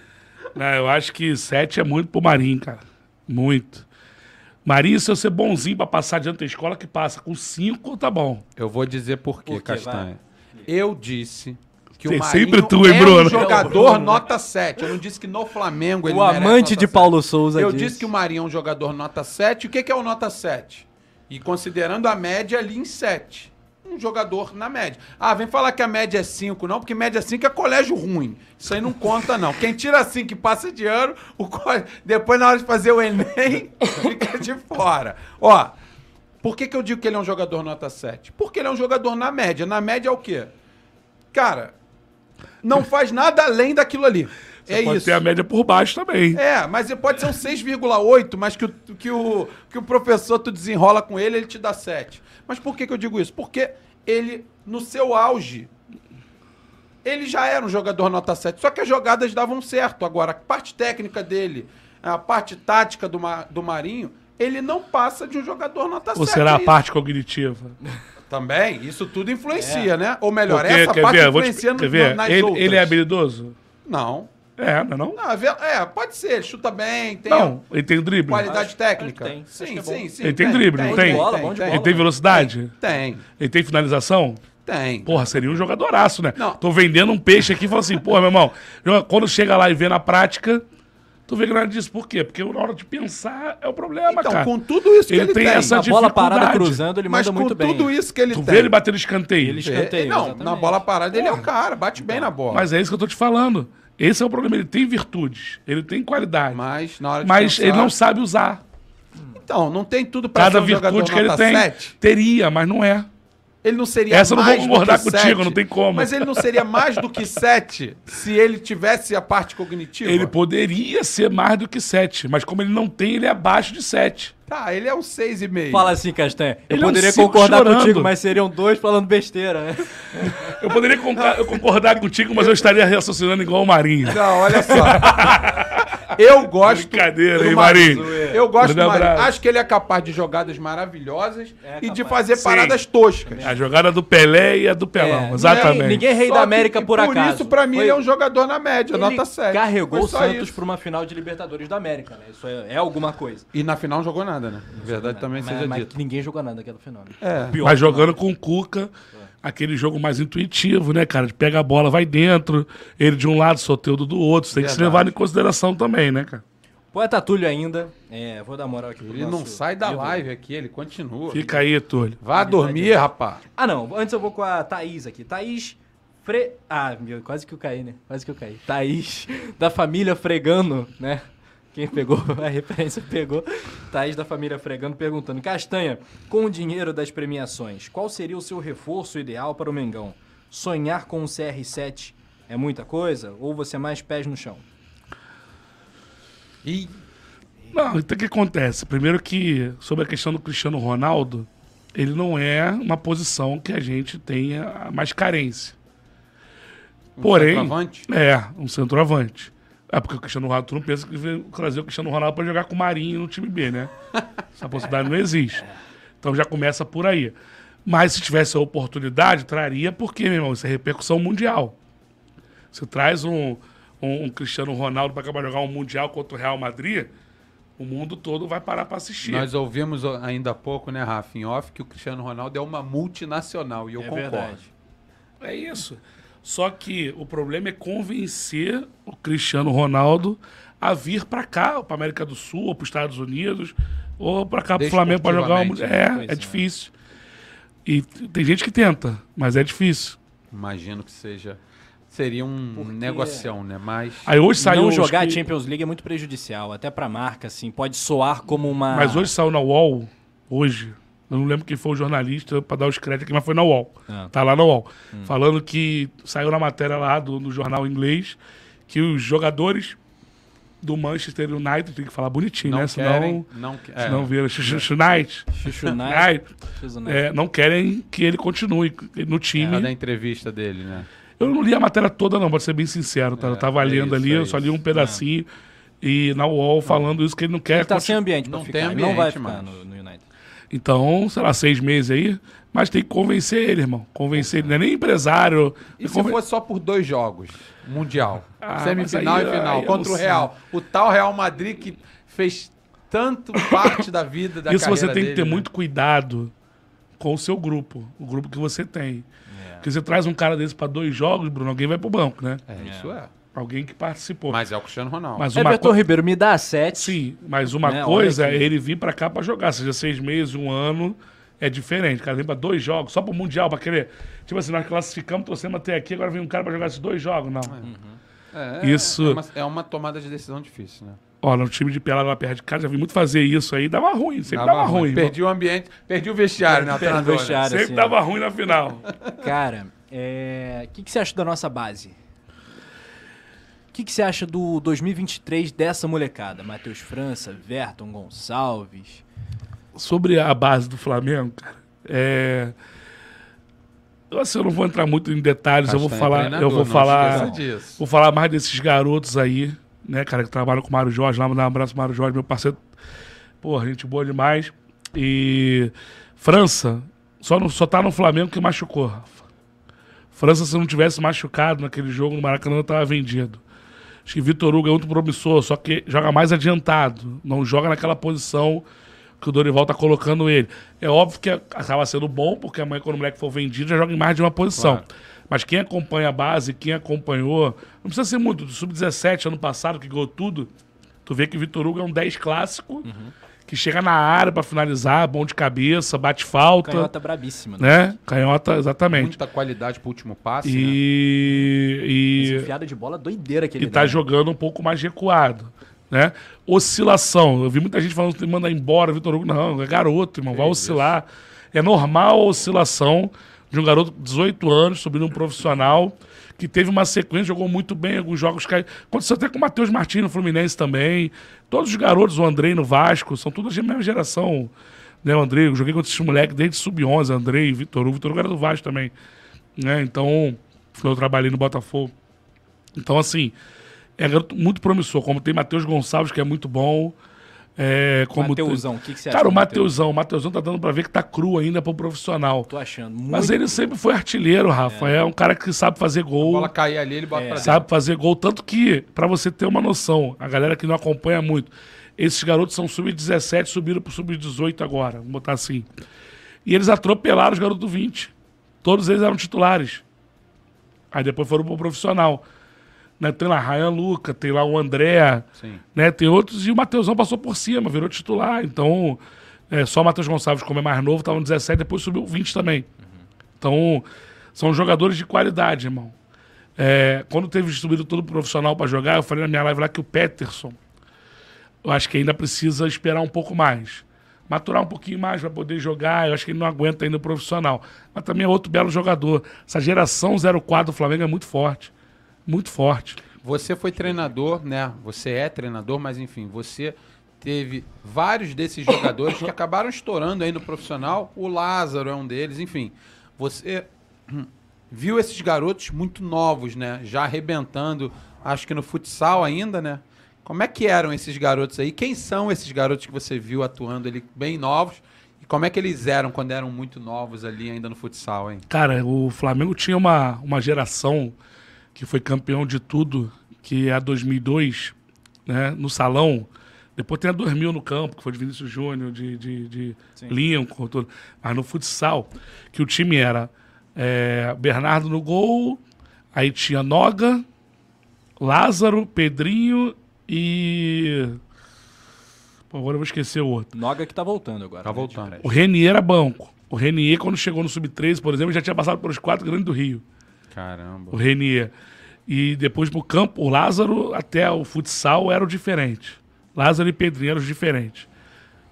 Né, eu acho que 7 é muito pro Marinho, cara. Muito. Marinho, se eu ser bonzinho pra passar diante da escola, que passa. Com 5, tá bom. Eu vou dizer por quê, Por quê? Castanha. Eu disse que Tem o Marinho sempre tu, hein, é Bruno? um jogador É o Bruno. nota 7. Eu não disse que no Flamengo ele O amante de 7. Paulo Souza Eu disse. disse que o Marinho é um jogador nota 7. O que, que é o nota 7? E considerando a média ali em 7. Um jogador na média. Ah, vem falar que a média é 5, não, porque média 5 é colégio ruim. Isso aí não conta, não. Quem tira 5 e passa de ano, o depois na hora de fazer o Enem, fica de fora. Ó, por que, que eu digo que ele é um jogador nota 7? Porque ele é um jogador na média. Na média é o quê? Cara, não faz nada além daquilo ali. É Pode isso. ter a média por baixo também. É, mas pode ser um 6,8, mas que o, que, o, que o professor tu desenrola com ele, ele te dá 7. Mas por que, que eu digo isso? Porque ele, no seu auge, ele já era um jogador nota 7. Só que as jogadas davam certo. Agora, a parte técnica dele, a parte tática do, do Marinho, ele não passa de um jogador nota 7. Ou será é a parte cognitiva? Também, isso tudo influencia, né? Ou melhor, Porque, essa quer parte ver? Te- influencia no- quer ver? nas Ele, outras. ele é habilidoso? Não. É, não é não? Não, é É, pode ser, ele chuta bem, tem Não, ele tem drible. qualidade Acho- técnica. acho tem. Sim, é sim, sim. Ele tem drible, não tem? Bola, bom de bola. Ele tem velocidade? Tem, Ele tem finalização? tem. Porra, seria um jogadoraço, né? Não. Tô vendendo um peixe aqui e falo assim, porra, meu irmão, quando chega lá e vê na prática, tu vê que nada disso. Por quê? Porque na hora de pensar é o problema, Então, cara. com tudo isso que Ele ele, tem tem, essa A bola parada dificuldade. cruzando, ele mas manda com muito bem. tudo isso que ele Tu tem. vê ele bater no escanteio. Ele- É, escanteio, não, exatamente. na bola parada ele é o cara, bate bem na bola. Mas é isso que eu tô te falando. Esse é o problema. Ele tem virtudes, ele tem qualidade, mas, Mas na hora de pensar- ele não sabe usar. Então, não tem tudo Cada ser um jogador virtude que ele tem, 7. teria, mas não é. Ele não seria Essa eu não vou mais do concordar que contigo, 7. não tem como. Mas ele não seria mais do que 7 se ele tivesse a parte cognitiva? Ele poderia ser mais do que 7, mas como ele não tem, ele é abaixo de 7. Tá, ele é um 6,5. Fala assim, Castanha. Eu Ele é um poderia concordar chorando. contigo, mas seriam dois falando besteira, né? Eu poderia concordar, eu concordar contigo, mas eu estaria raciocinando igual o Marinho. Não, olha só. Eu gosto. Brincadeira, do hein, Marinho? Eu gosto do Marinho. Acho que ele é capaz de jogadas maravilhosas É e de fazer Sim. paradas toscas. A jogada do Pelé e a do Pelão, É, exatamente. Ninguém, ninguém é rei Só da que- América e por acaso. Por isso, pra mim, Foi- ele é um jogador na média, Ele nota 7. carregou o Santos isso. pra uma final de Libertadores da América, né? Isso é, é alguma coisa. E na final não jogou nada, né? Verdade também mas, seja mas dito. ninguém jogou nada naquela final. Né? É. Pior Mas jogando com o Cuca, aquele jogo mais intuitivo, né, cara? De pega a bola, vai dentro, ele de um lado, Soteudo do outro. Isso tem que ser Verdade. levado em consideração também, né, cara? Poeta Túlio ainda. É, vou dar moral aqui pro Ele não sai da ídolo. live aqui, ele continua. Fica aí, Túlio. Vá dormir, rapaz. Ah, não. Antes eu vou com a Thaís aqui. Thaís Fre... Ah, meu, quase que eu caí, né? Quase que eu caí. Thaís, da família Fregano, né? Quem pegou a referência pegou. Thaís da família Fregano perguntando: Castanha, com o dinheiro das premiações, qual seria o seu reforço ideal para o Mengão? Sonhar com um CR7 é muita coisa? Ou você é mais pés no chão? E Não, então o que acontece? Primeiro que, sobre a questão do Cristiano Ronaldo, ele não é uma posição que a gente tenha mais carência. Porém, centroavante? é, um centroavante. É porque o Cristiano Ronaldo, tu não pensa que veio trazer o Cristiano Ronaldo para jogar com o Marinho no time B, né? Essa possibilidade não existe. Então já começa por aí. Mas se tivesse a oportunidade, traria, porque, meu irmão, isso é repercussão mundial. Você traz um, um, um Cristiano Ronaldo para acabar de jogar um Mundial contra o Real Madrid, o mundo todo vai parar para assistir. nós ouvimos ainda há pouco, né, Rafa, em off, que o Cristiano Ronaldo é uma multinacional. E eu É concordo. verdade. É isso. Só que o problema é convencer o Cristiano Ronaldo a vir pra cá, pra América do Sul, ou pros Estados Unidos, ou pra cá pro Desde Flamengo pra jogar uma. É, Pois é é. difícil. E tem gente que tenta, mas é difícil. Imagino que seja. Seria um negocião, né? Mas. Aí hoje saiu. não jogar a que- Champions League é muito prejudicial, até pra marca, assim. Pode soar como uma. Mas hoje saiu na UOL, hoje, eu não lembro quem foi o jornalista pra dar os créditos aqui, mas foi na UOL. Ah. Tá lá na UOL. Falando que saiu na matéria lá do, no jornal inglês que os jogadores do Manchester United, tem que falar bonitinho, não né? querem. Senão, Não, é, senão vira Chuchu Knight, United, Chuchu Knight. é, não querem que ele continue no time. é, da entrevista dele, né? Eu não li a matéria toda, não, pra ser bem sincero. Tá? eu tava é lendo isso, ali, é eu só li um pedacinho. E na UOL falando isso, que ele não quer Ele tá continu- sem ambiente pra Não ficar. tem ele não vai ambiente ficar no, no. Então, sei lá, seis meses aí. Mas tem que convencer ele, irmão. Convencer ele. Não é nem empresário. E se Conven- fosse só por dois jogos? Mundial. Ah, Semifinal mas e aí- final. aí contra o sei. Real. O tal Real Madrid que fez tanto parte da vida da Isso você tem que dele, ter né? muito cuidado com o seu grupo. O grupo que você tem. É. Porque você traz um cara desse pra dois jogos, Bruno, alguém vai pro banco, né? É, isso é. Alguém que participou. Mas é o Cristiano Ronaldo. Mas uma Everton coisa. Ribeiro, me dá sete. Sim, mas uma Né, coisa é ele vir pra cá pra jogar, seja seis meses, um ano, é diferente. O cara vem pra dois jogos, só pro Mundial, pra querer. Tipo assim, nós classificamos, torcemos até aqui, agora vem um cara pra jogar esses dois jogos. Não. É, Isso- É uma, é uma tomada de decisão difícil, né? Olha, no time de pelada lá perto de casa, já vi muito fazer isso aí, dava ruim, sempre dava, ruim. Perdi o ambiente, perdi o vestiário, né? o Perdi o né? vestiário. Sempre assim, dava ruim na final. Cara, é, o que, que você acha da nossa base? O que, que você acha do 2023 dessa molecada? Matheus França, Verton Gonçalves. Sobre a base do Flamengo, cara, é. Eu, assim, eu não vou entrar muito em detalhes, eu vou é falar, eu vou falar, vou falar mais desses garotos aí, né, cara, que trabalham com o Mário Jorge, lá mandar um abraço pro Mário Jorge, meu parceiro. Porra, gente boa demais. E França, só, no, só tá no Flamengo que machucou, Rafa. França, se não tivesse machucado naquele jogo no Maracanã, tava vendido. Acho que Vitor Hugo é muito promissor, só que joga mais adiantado. Não joga naquela posição que o Dorival tá colocando ele. É óbvio que acaba sendo bom, porque amanhã, quando o moleque for vendido, já joga em mais de uma posição. Claro. Mas quem acompanha a base, quem acompanhou. Não precisa ser muito. Do Sub-17, ano passado, que ganhou tudo. Tu vê que o Vitor Hugo é um 10 clássico, que chega na área pra finalizar, bom de cabeça, bate falta. Canhota brabíssima, né? Né? Canhota, exatamente. Muita qualidade pro último passe, né? E. e... Enfiada de bola doideira que ele E tá dá. jogando um pouco mais recuado. Né? Oscilação. Eu vi muita gente falando que tem que mandar embora, Vitor Hugo. Não, é garoto, irmão. Vai oscilar. É normal a oscilação de um garoto de 18 anos, subindo um profissional, que teve uma sequência, jogou muito bem, alguns jogos caiu. Aconteceu até com o Matheus Martins no Fluminense também. Todos os garotos, o Andrei no Vasco, são todos da mesma geração. Né, o Andrei, eu joguei contra esses moleques desde sub-11, Andrei, Vitor Hugo. Vitor Hugo era do Vasco também. Né? Então, eu trabalhei no Botafogo. Então, assim, é muito promissor. Como tem Matheus Gonçalves, que é muito bom. É, como Mateusão, o que, que você acha? Cara, o? Mateusão. O Mateusão tá dando pra ver que tá cru ainda pro profissional. Tô achando. Muito Mas ele sempre foi artilheiro, Rafa. É, um cara que sabe fazer A gol. bola cair ali, ele bota pra dentro. Sabe fazer gol. Tanto que, pra você ter uma noção, a galera que não acompanha muito, esses garotos são sub-17, subiram pro sub-18 agora. Vamos botar assim. E eles atropelaram os garotos do 20. Todos eles eram titulares. Aí depois foram pro profissional. Né? Tem lá Ryan Luca, tem lá o André, Sim. né? Tem outros, e o Mateusão passou por cima, virou titular. Então, é, só o Matheus Gonçalves, como é mais novo, estava no 17, depois subiu 20 também. Então, são jogadores de qualidade, irmão. É, quando teve subido todo profissional para jogar, eu falei na minha live lá que o Peterson, eu acho que ainda precisa esperar um pouco mais. Maturar um pouquinho mais para poder jogar. Eu acho que ele não aguenta ainda o profissional. Mas também é outro belo jogador. Essa geração 04 do Flamengo é muito forte. Muito forte. Você foi treinador, né? Você é treinador, mas enfim, você teve vários desses jogadores que acabaram estourando aí no profissional. O Lázaro é um deles, enfim. Você hum, viu esses garotos muito novos, né? Já arrebentando, acho que no futsal ainda, né? Como é que eram esses garotos aí? Quem são esses garotos que você viu atuando ali bem novos? E como é que eles eram quando eram muito novos ali ainda no futsal, hein? Cara, o Flamengo tinha uma, uma geração que foi campeão de tudo, que é a 2002, né, no salão. Depois tem a 2000 no campo, que foi de Vinícius Júnior, de, de, de Lincoln, tudo. mas no futsal, que o time era é, Bernardo no gol, aí tinha Noga, Lázaro, Pedrinho e. Pô, agora eu vou esquecer o outro. Noga que tá voltando agora. Tá né, voltando. O Renier era banco. O Renier, quando chegou no Sub-13, por exemplo, já tinha passado pelos quatro grandes do Rio. Caramba. O Renier. E depois pro campo, o Lázaro até o futsal eram diferentes. Lázaro e Pedrinho eram os diferentes.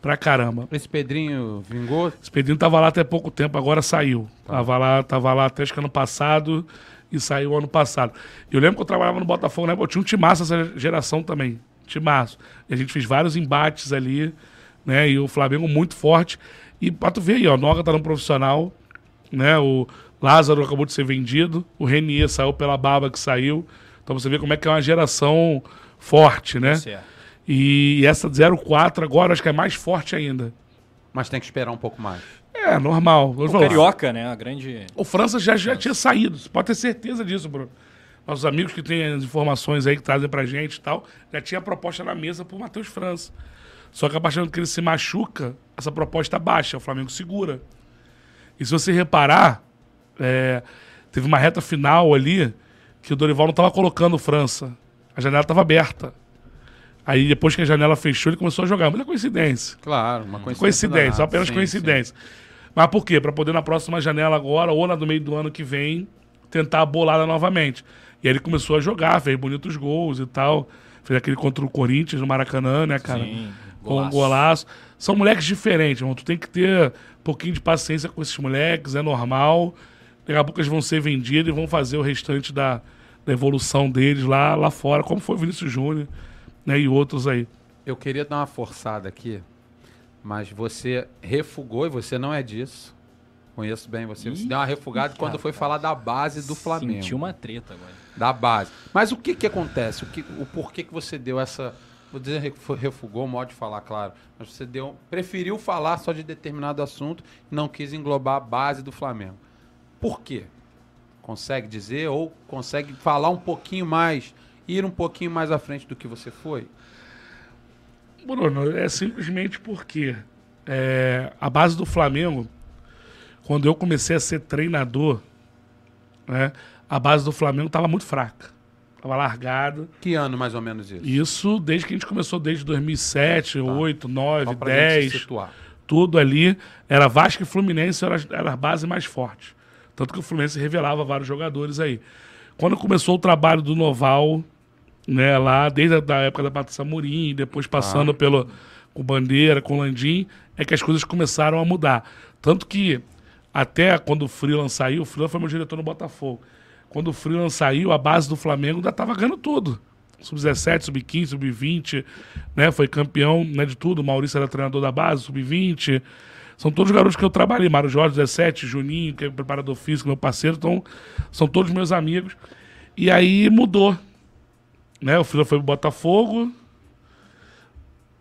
Pra caramba. Esse Pedrinho vingou? Esse Pedrinho tava lá até pouco tempo, agora saiu. Tava lá, tava lá até acho que ano passado e saiu ano passado. Eu lembro que eu trabalhava no Botafogo, né? Eu tinha um timaço essa geração também. Timaço. E a gente fez vários embates ali, né? E o Flamengo muito forte. E pra tu ver aí, ó, o Noga tá no profissional, né? O Lázaro acabou de ser vendido, o Renier saiu pela baba que saiu. Então você vê como é que é uma geração forte, né? Certo. E essa 04 agora acho que é mais forte ainda. Mas tem que esperar um pouco mais. É, normal. O. Carioca, né? A grande. O França já, já tinha saído. Você pode ter certeza disso, Bruno. Nossos amigos que têm as informações aí que trazem pra gente e tal, já tinha a proposta na mesa pro Matheus França. Só que a partir do que ele se machuca, essa proposta baixa, o Flamengo segura. E se você reparar, é, teve uma reta final ali que o Dorival não tava colocando França. A janela tava aberta. Aí depois que a janela fechou, ele começou a jogar. Muita coincidência. Claro, uma coincidência. Coincidência, apenas Sim, coincidência. Mas por quê? Pra poder na próxima janela agora, ou na do meio do ano que vem, tentar a bolada novamente. E aí ele começou a jogar, fez bonitos gols e tal. Fez aquele contra o Corinthians no Maracanã, né, cara? Sim, Com um golaço. golaço. São moleques diferentes, irmão. Tu tem que ter um pouquinho de paciência com esses moleques, é normal. Daqui a pouco eles vão ser vendidos e vão fazer o restante da, da evolução deles lá, lá fora, como foi o Vinícius Júnior né, e outros aí. Eu queria dar uma forçada aqui, mas você refugou e você não é disso. Conheço bem você. Você Ih, deu uma refugada quando foi falar da base do Flamengo. Sentiu uma treta agora. Da base. Mas o que que acontece? O, que, o porquê que você deu essa... Vou dizer refu- refugou, modo de falar, claro. Mas você deu, preferiu falar só de determinado assunto e não quis englobar a base do Flamengo. Por quê? Consegue dizer ou consegue falar um pouquinho mais, ir um pouquinho mais à frente do que você foi? Bruno, é simplesmente porque é, a base do Flamengo, quando eu comecei a ser treinador, né, a base do Flamengo estava muito fraca. Estava largada. Que ano mais ou menos isso? Isso desde que a gente começou, desde 2007, 2008, 2009, Só pra gente se 10, situar. tudo ali. Era Vasco e Fluminense, era, era a base mais forte. Tanto que o Fluminense revelava vários jogadores aí. Quando começou o trabalho do Noval, né, lá, desde a da época da Patrícia Murim, depois passando pelo com Bandeira, com Landim, é que as coisas começaram a mudar. Tanto que até quando o Freeland saiu, o Freeland foi meu diretor no Botafogo. Quando o Freeland saiu, a base do Flamengo ainda estava ganhando tudo. Sub-17, sub-15, sub-20, né? Foi campeão né, de tudo. O Maurício era treinador da base, sub-20. São todos os garotos que eu trabalhei. Mário Jorge, 17, Juninho, que é preparador físico, meu parceiro. Então, são todos meus amigos. E aí mudou. Né? O Freeland foi pro Botafogo.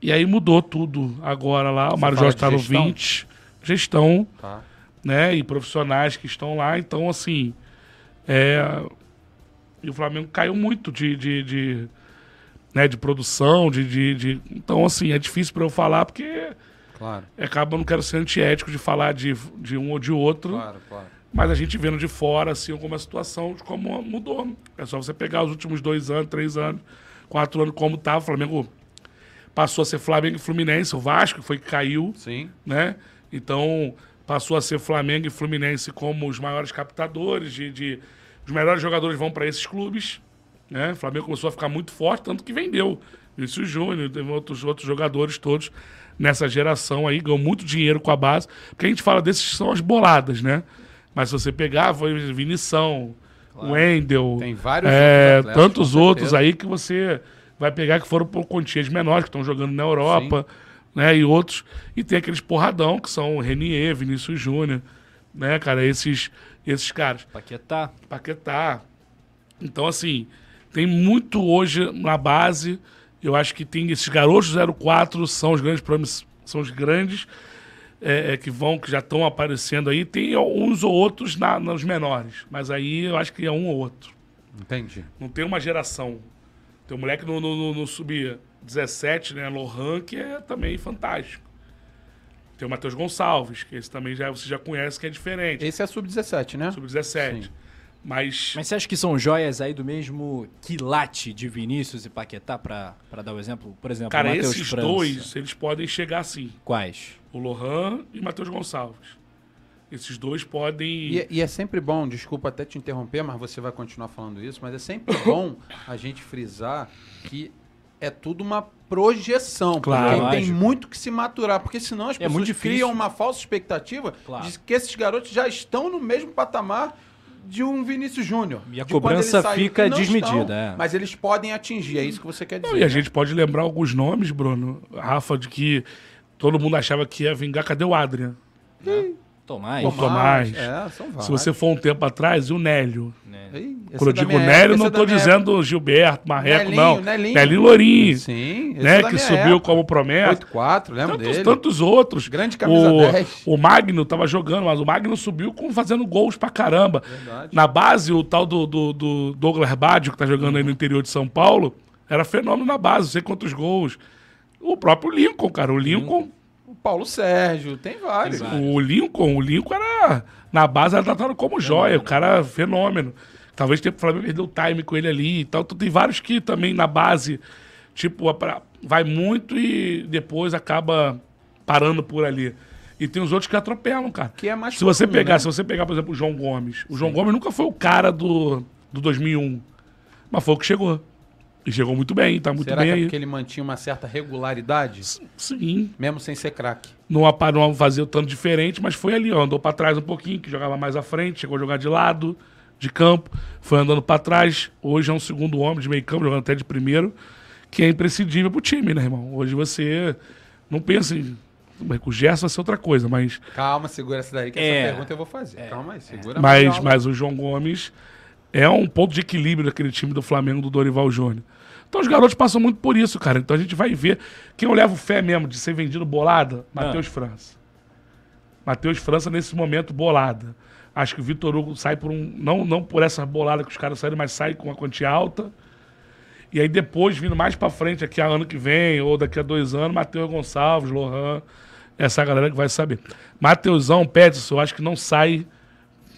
E aí mudou tudo agora lá. O Mário Jorge tá no gestão? 20. Gestão Tá. né? E profissionais que estão lá. Então, assim. É... E o Flamengo caiu muito de. de, de, né, de produção, de, de, de- Então, assim, é difícil para eu falar porque Claro, acaba, eu não quero ser antiético de falar de, de um ou de outro. claro, claro. Mas a gente vendo de fora, assim, como a situação, de como mudou. É só você pegar os últimos dois anos, três anos, quatro anos, como tá. O Flamengo passou a ser Flamengo e Fluminense. O Vasco foi que caiu Sim. né? Então passou a ser Flamengo e Fluminense como os maiores captadores de, de- os melhores jogadores vão para esses clubes, né? O Flamengo começou a ficar muito forte, tanto que vendeu. Vinícius Júnior, teve outros outros jogadores todos nessa geração aí ganhou muito dinheiro com a base, porque a gente fala desses que são as boladas, né? Mas se você pegar, foi Vinição, Wendel, Tem vários é, outros atletas, tantos outros aí que você vai pegar que foram por quantias menores, que estão jogando na Europa, né? E outros. E tem aqueles porradão, que são Renier, Vinícius Júnior, né, cara? Esses, esses caras. Paquetá. Paquetá. Então, assim, tem muito hoje na base. Eu acho que tem esses garotos 04 são os grandes promiss- são os grandes é, é, que vão, que já estão aparecendo aí. Tem uns ou outros na, nos menores. Mas aí eu acho que é um ou outro. Entendi. Não tem uma geração. Tem um moleque no, no, no, no sub-17, né? Lohan, que é também fantástico. Tem o Matheus Gonçalves, que esse também já, você já conhece, que é diferente. Esse é sub-17, né? Sub-17. Mas, Mas você acha que são joias aí do mesmo quilate de Vinícius e Paquetá, pra, pra dar o exemplo? Por exemplo, cara, Matheus esses França. dois, eles podem chegar assim. Quais? O Lohan e Matheus Gonçalves. Esses dois podem... E, e é sempre bom, desculpa até te interromper, mas você vai continuar falando isso, mas é sempre bom a gente frisar que é tudo uma projeção. Claro. Porque tem muito que se maturar, porque senão as É pessoas muito difícil. criam uma falsa expectativa Claro. de que esses garotos já estão no mesmo patamar de um Vinícius Júnior. E a cobrança saiu, fica desmedida, estão, é. Mas eles podem atingir, é isso que você quer dizer. Não, e a né? gente pode lembrar alguns nomes, Bruno. Rafa, de que todo mundo achava que ia vingar. Cadê o Adrian? Tomás. Bom, Tomás. É, são vários. Se você for um tempo atrás, e o Nélio. né? Esse Quando eu é digo minha Nélio, época, não esse é dizendo Gilberto, Marreco, Nelinho, não. Nelinho. Nelinho Lourinho. época. Sim, esse né, é da que subiu época. como promessa. 8-4, lembro Tantos, dele. tantos outros. Grande camisa o, 10. O Magno tava jogando, mas o Magno subiu com, fazendo gols pra caramba. Verdade. Na base, o tal do, do, do Douglas Baggio, que tá jogando aí no interior de São Paulo, era fenômeno na base, não sei quantos gols. O próprio Lincoln, cara. O Lincoln, O Paulo Sérgio, tem vários. o Lincoln, o Lincoln era. Na base era tratado como joia, o cara fenômeno. Talvez tenha o Flamengo perdeu o time com ele ali e tal. Então, tem vários que também na base, tipo, vai muito e depois acaba parando por ali. E tem os outros que atropelam, cara. Que é mais se você comum, pegar, né? se você pegar, por exemplo, o João Gomes. O João Gomes nunca foi o cara do, do 2001, mas foi o que chegou. E chegou muito bem, tá muito Será bem que é porque ele mantinha uma certa regularidade, Sim, mesmo sem ser craque? não, não fazia o tanto diferente, mas foi ali, ó, andou pra trás um pouquinho, que jogava mais à frente, chegou a jogar de lado, de campo, foi andando pra trás. Hoje é um segundo homem de meio campo, jogando até de primeiro, que é imprescindível pro time, né, irmão? Hoje você não pensa em. O Gerson vai ser outra coisa, mas, Calma, segura essa daí, que É. essa pergunta eu vou fazer. Calma aí, segura a mas, mas o João Gomes é um ponto de equilíbrio daquele time do Flamengo do Dorival Júnior. Então os garotos passam muito por isso, cara. Então a gente vai ver. Quem eu levo fé mesmo de ser vendido bolada? Matheus França. Matheus França nesse momento bolada. Acho que o Vitor Hugo sai por um. Não, não por essa bolada que os caras saíram, mas sai com uma quantia alta. E aí depois, vindo mais pra frente, aqui a ano que vem, ou daqui a dois anos, Matheus Gonçalves, Lohan, essa galera que vai saber. Mateusão, Peterson, eu acho que não sai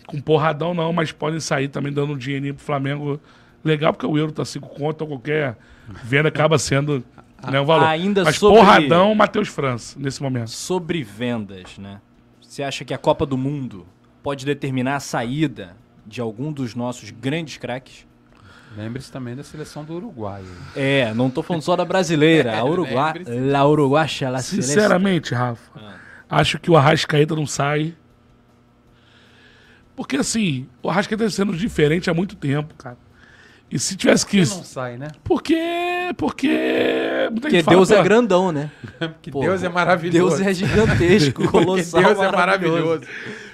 com porradão, não, mas podem sair também dando um dinheirinho pro Flamengo legal, porque o euro tá 5 conto, então qualquer venda acaba sendo né, o valor. Ainda mas sobre- porradão, Matheus França, nesse momento. Sobre vendas, né? Você acha que a Copa do Mundo pode determinar a saída de algum dos nossos grandes craques? Lembre-se também da seleção do Uruguai. É, não tô falando só da brasileira, a Uruguai, la uruguacha, la. Sinceramente, Rafa, acho que o Arrascaeta não sai. Porque assim, o Arrascaeta tá sendo diferente há muito tempo, cara. E se tivesse que. Que não sai, né? Porque. Porque. Porque Deus é grandão, né? Que Pô, Deus é maravilhoso. Deus é gigantesco, Porque colossal, Deus é maravilhoso.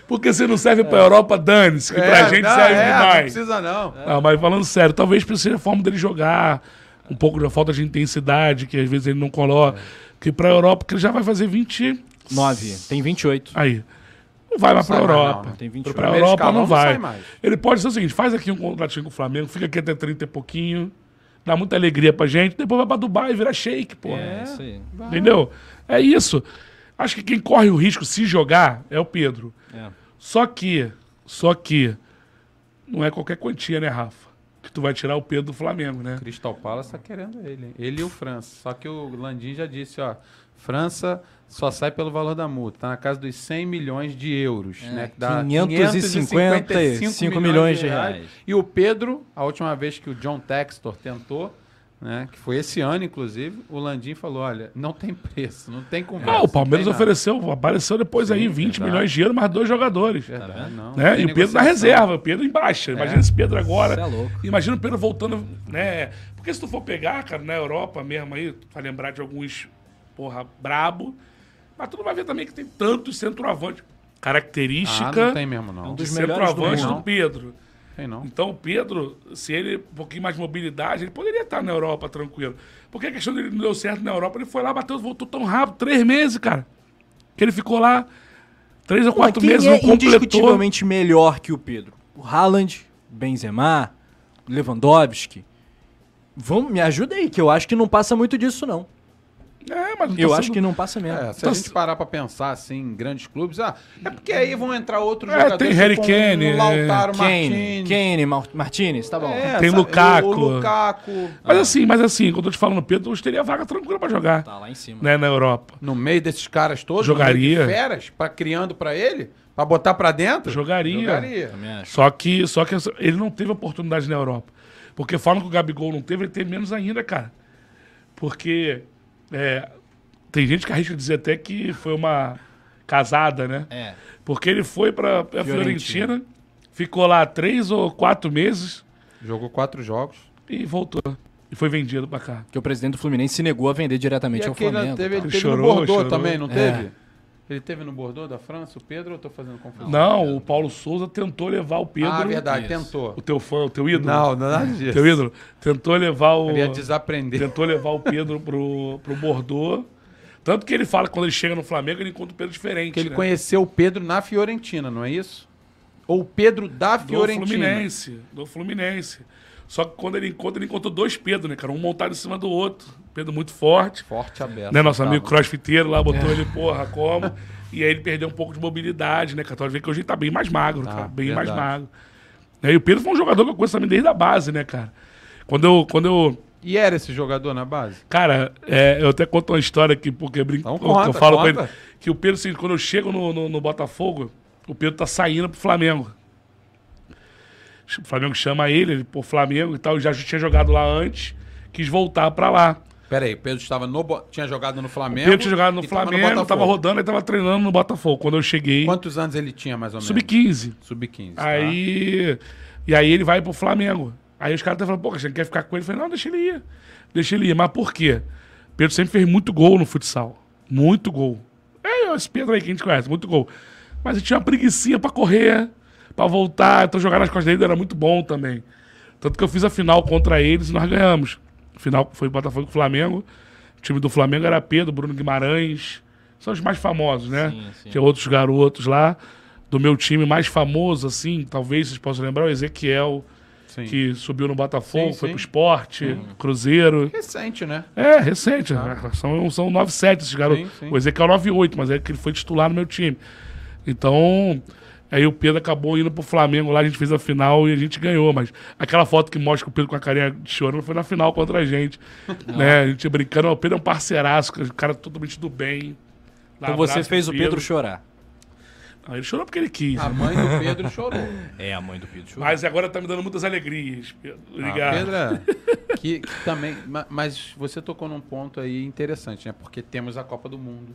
Porque você não serve pra Europa, dane-se, que pra É, gente não, serve é, Não demais. precisa, não. Ah, mas falando sério, talvez precise a forma dele jogar, um pouco da falta de intensidade, que às vezes ele não coloca. Que pra Europa, que ele já vai fazer 20. 9, tem 28. Aí. Não vai mais pra sai mais, Europa. não, né? Tem 28. Pra Primeiro Europa não não vai. mais. Ele pode ser o seguinte: faz aqui um contratinho com o Flamengo, fica aqui até 30 e pouquinho, dá muita alegria pra gente, depois vai pra Dubai e vira shake, pô. É, isso aí. Entendeu? É isso. Acho que quem corre o risco se jogar é o Pedro. É. Só que, só que, não é qualquer quantia, né, Rafa? Que tu vai tirar o Pedro do Flamengo, né? Crystal Palace tá querendo ele. hein? Ele e o França. Só que o Landim já disse, ó. França só sai pelo valor da multa. Tá na casa dos 100 milhões de euros, né? Que dá 555 milhões de reais. E o Pedro, a última vez que o John Textor tentou, né? Que foi esse ano, inclusive, o Landim falou: olha, não tem preço, não tem conversa. Ah, o Palmeiras não ofereceu, apareceu depois aí 20 verdade. milhões de euros, mais dois jogadores. Verdade, não, Né? não E o Pedro na reserva, o Pedro em baixa. Imagina esse Pedro agora. É louco. Imagina o Pedro voltando, né? Porque se tu for pegar, cara, na Europa mesmo aí, tu vai lembrar de alguns, porra, brabo. Mas tu não vai ver também que tem tantos centroavantes. Ah, Característica não tem mesmo, não. É um de dos melhores do centroavante mundo. do Pedro. Tem não. Então o Pedro, se ele um pouquinho mais de mobilidade, ele poderia estar na Europa tranquilo. Porque a questão dele não deu certo na Europa, ele foi lá, bateu, voltou tão rápido, três meses, cara. Que ele ficou lá três ou quatro Quem meses, é não completou. indiscutivelmente melhor que o Pedro? O Haaland, Benzema, Lewandowski. Vamos, me ajuda aí, que eu acho que não passa muito disso, não. É, mas tá Eu sendo- acho que não passa mesmo. É, se Tá a gente parar pra pensar assim, em grandes clubes, ah, é porque aí vão entrar outros É, jogadores. tem Harry tipo Kane, um Lautaro Kane, Martins. Kane, Mar- Martinez, tá bom. É, Tem Lukaku. O, o Lukaku. Mas assim, mas assim, quando eu tô te falando, Pedro, hoje teria vaga tranquila pra jogar, Tá lá em cima. né, na Europa. No meio desses caras todos, Jogaria. no meio de feras, pra, criando pra ele, pra botar pra dentro. Jogaria. Jogaria. Só que, só que ele não teve oportunidade na Europa. Porque falam que o Gabigol não teve, ele teve menos ainda, cara. Porque é, tem gente que arrisca dizer até que foi uma casada, né? É. Porque ele foi pra, pra Fiorentina. Fiorentina, ficou lá três ou quatro meses Jogou quatro jogos. e voltou. E foi vendido pra cá. Que o presidente do Fluminense se negou a vender diretamente E ao Flamengo. teve, tá? ele teve Chorou, chorou. também, não É. teve? Ele teve no Bordeaux da França, o Pedro, ou eu tô fazendo confusão? Não, o Paulo Souza tentou levar o Pedro. Ah, verdade, Isso. tentou. O teu fã, o teu ídolo. Não, não é nada disso. Teu ídolo. Tentou levar o. Ele ia desaprender. Tentou levar o Pedro pro, pro Bordeaux. Tanto que ele fala que quando ele chega no Flamengo, ele encontra o Pedro diferente. Que ele né? conheceu o Pedro na Fiorentina, não é isso? Ou o Pedro da Do Fiorentina. Fluminense. Do Fluminense. Só que quando ele encontra, ele encontrou dois Pedro, né, cara? Um montado em cima do outro. Pedro muito forte. Forte aberto. Né, nosso Tá, amigo crossfiteiro lá botou É. ele, porra, como? E aí ele perdeu um pouco de mobilidade, né, cara? Tu ver que hoje ele tá bem mais magro, Tá, cara. Bem verdade. mais magro. Né, E o Pedro foi um jogador que eu conheço também desde a base, né, cara? Quando eu. Quando eu E era esse jogador na base? Cara, é, eu até conto uma história aqui, porque brinco, Então conta, eu falo conta. ele que o Pedro, assim, quando eu chego no, no, no Botafogo, o Pedro tá saindo pro Flamengo. O Flamengo chama ele, ele pô, Flamengo e tal, já tinha jogado lá antes, quis voltar pra lá. Pera aí, o Pedro estava no, tinha jogado no O Flamengo. Pedro tinha jogado no tava Flamengo, tava, Botafogo. rodando e tava treinando no Botafogo. Quando eu cheguei, Quantos anos ele tinha, mais ou menos? sub-15. Sub-15. tá? Aí. E aí ele vai pro Flamengo. Aí os caras até falam, pô, você quer ficar com ele? Eu falei, não, deixa ele ir. Deixa ele ir. Mas por quê? Pedro sempre fez muito gol no futsal. Muito gol. É, esse Pedro aí que a gente conhece, muito gol. Mas ele tinha uma preguiçinha pra correr, pra voltar. Então jogar nas costas dele era muito bom também. Tanto que eu fiz a final contra eles e nós ganhamos. A final foi Botafogo e Flamengo. O time do Flamengo era Pedro, Bruno Guimarães. São os mais famosos, né? Sim, sim. Tinha outros garotos lá. Do meu time mais famoso, assim, talvez vocês possam lembrar, o Ezequiel, Sim. que subiu no Botafogo, Sim, foi sim. pro esporte, Cruzeiro. Recente, né? É, recente. né? São, são 9-7 esses garotos. Sim, sim. O Ezequiel 9-8, mas é que ele foi titular no meu time. Então, aí o Pedro acabou indo pro Flamengo lá, a gente fez a final e a gente ganhou. Mas aquela foto que mostra o Pedro com a carinha de chorando foi na final contra a gente. né? A gente brincando, o Pedro é um parceiraço, o cara totalmente do bem. Então você fez o Pedro chorar. Não, ele chorou porque ele quis. A né? mãe do Pedro chorou. É, a mãe do Pedro chorou. Mas agora tá me dando muitas alegrias, Pedro. Ah, Obrigado. Pedro é- que, que também. ma- Mas você tocou num ponto aí interessante, né? Porque temos a Copa do Mundo.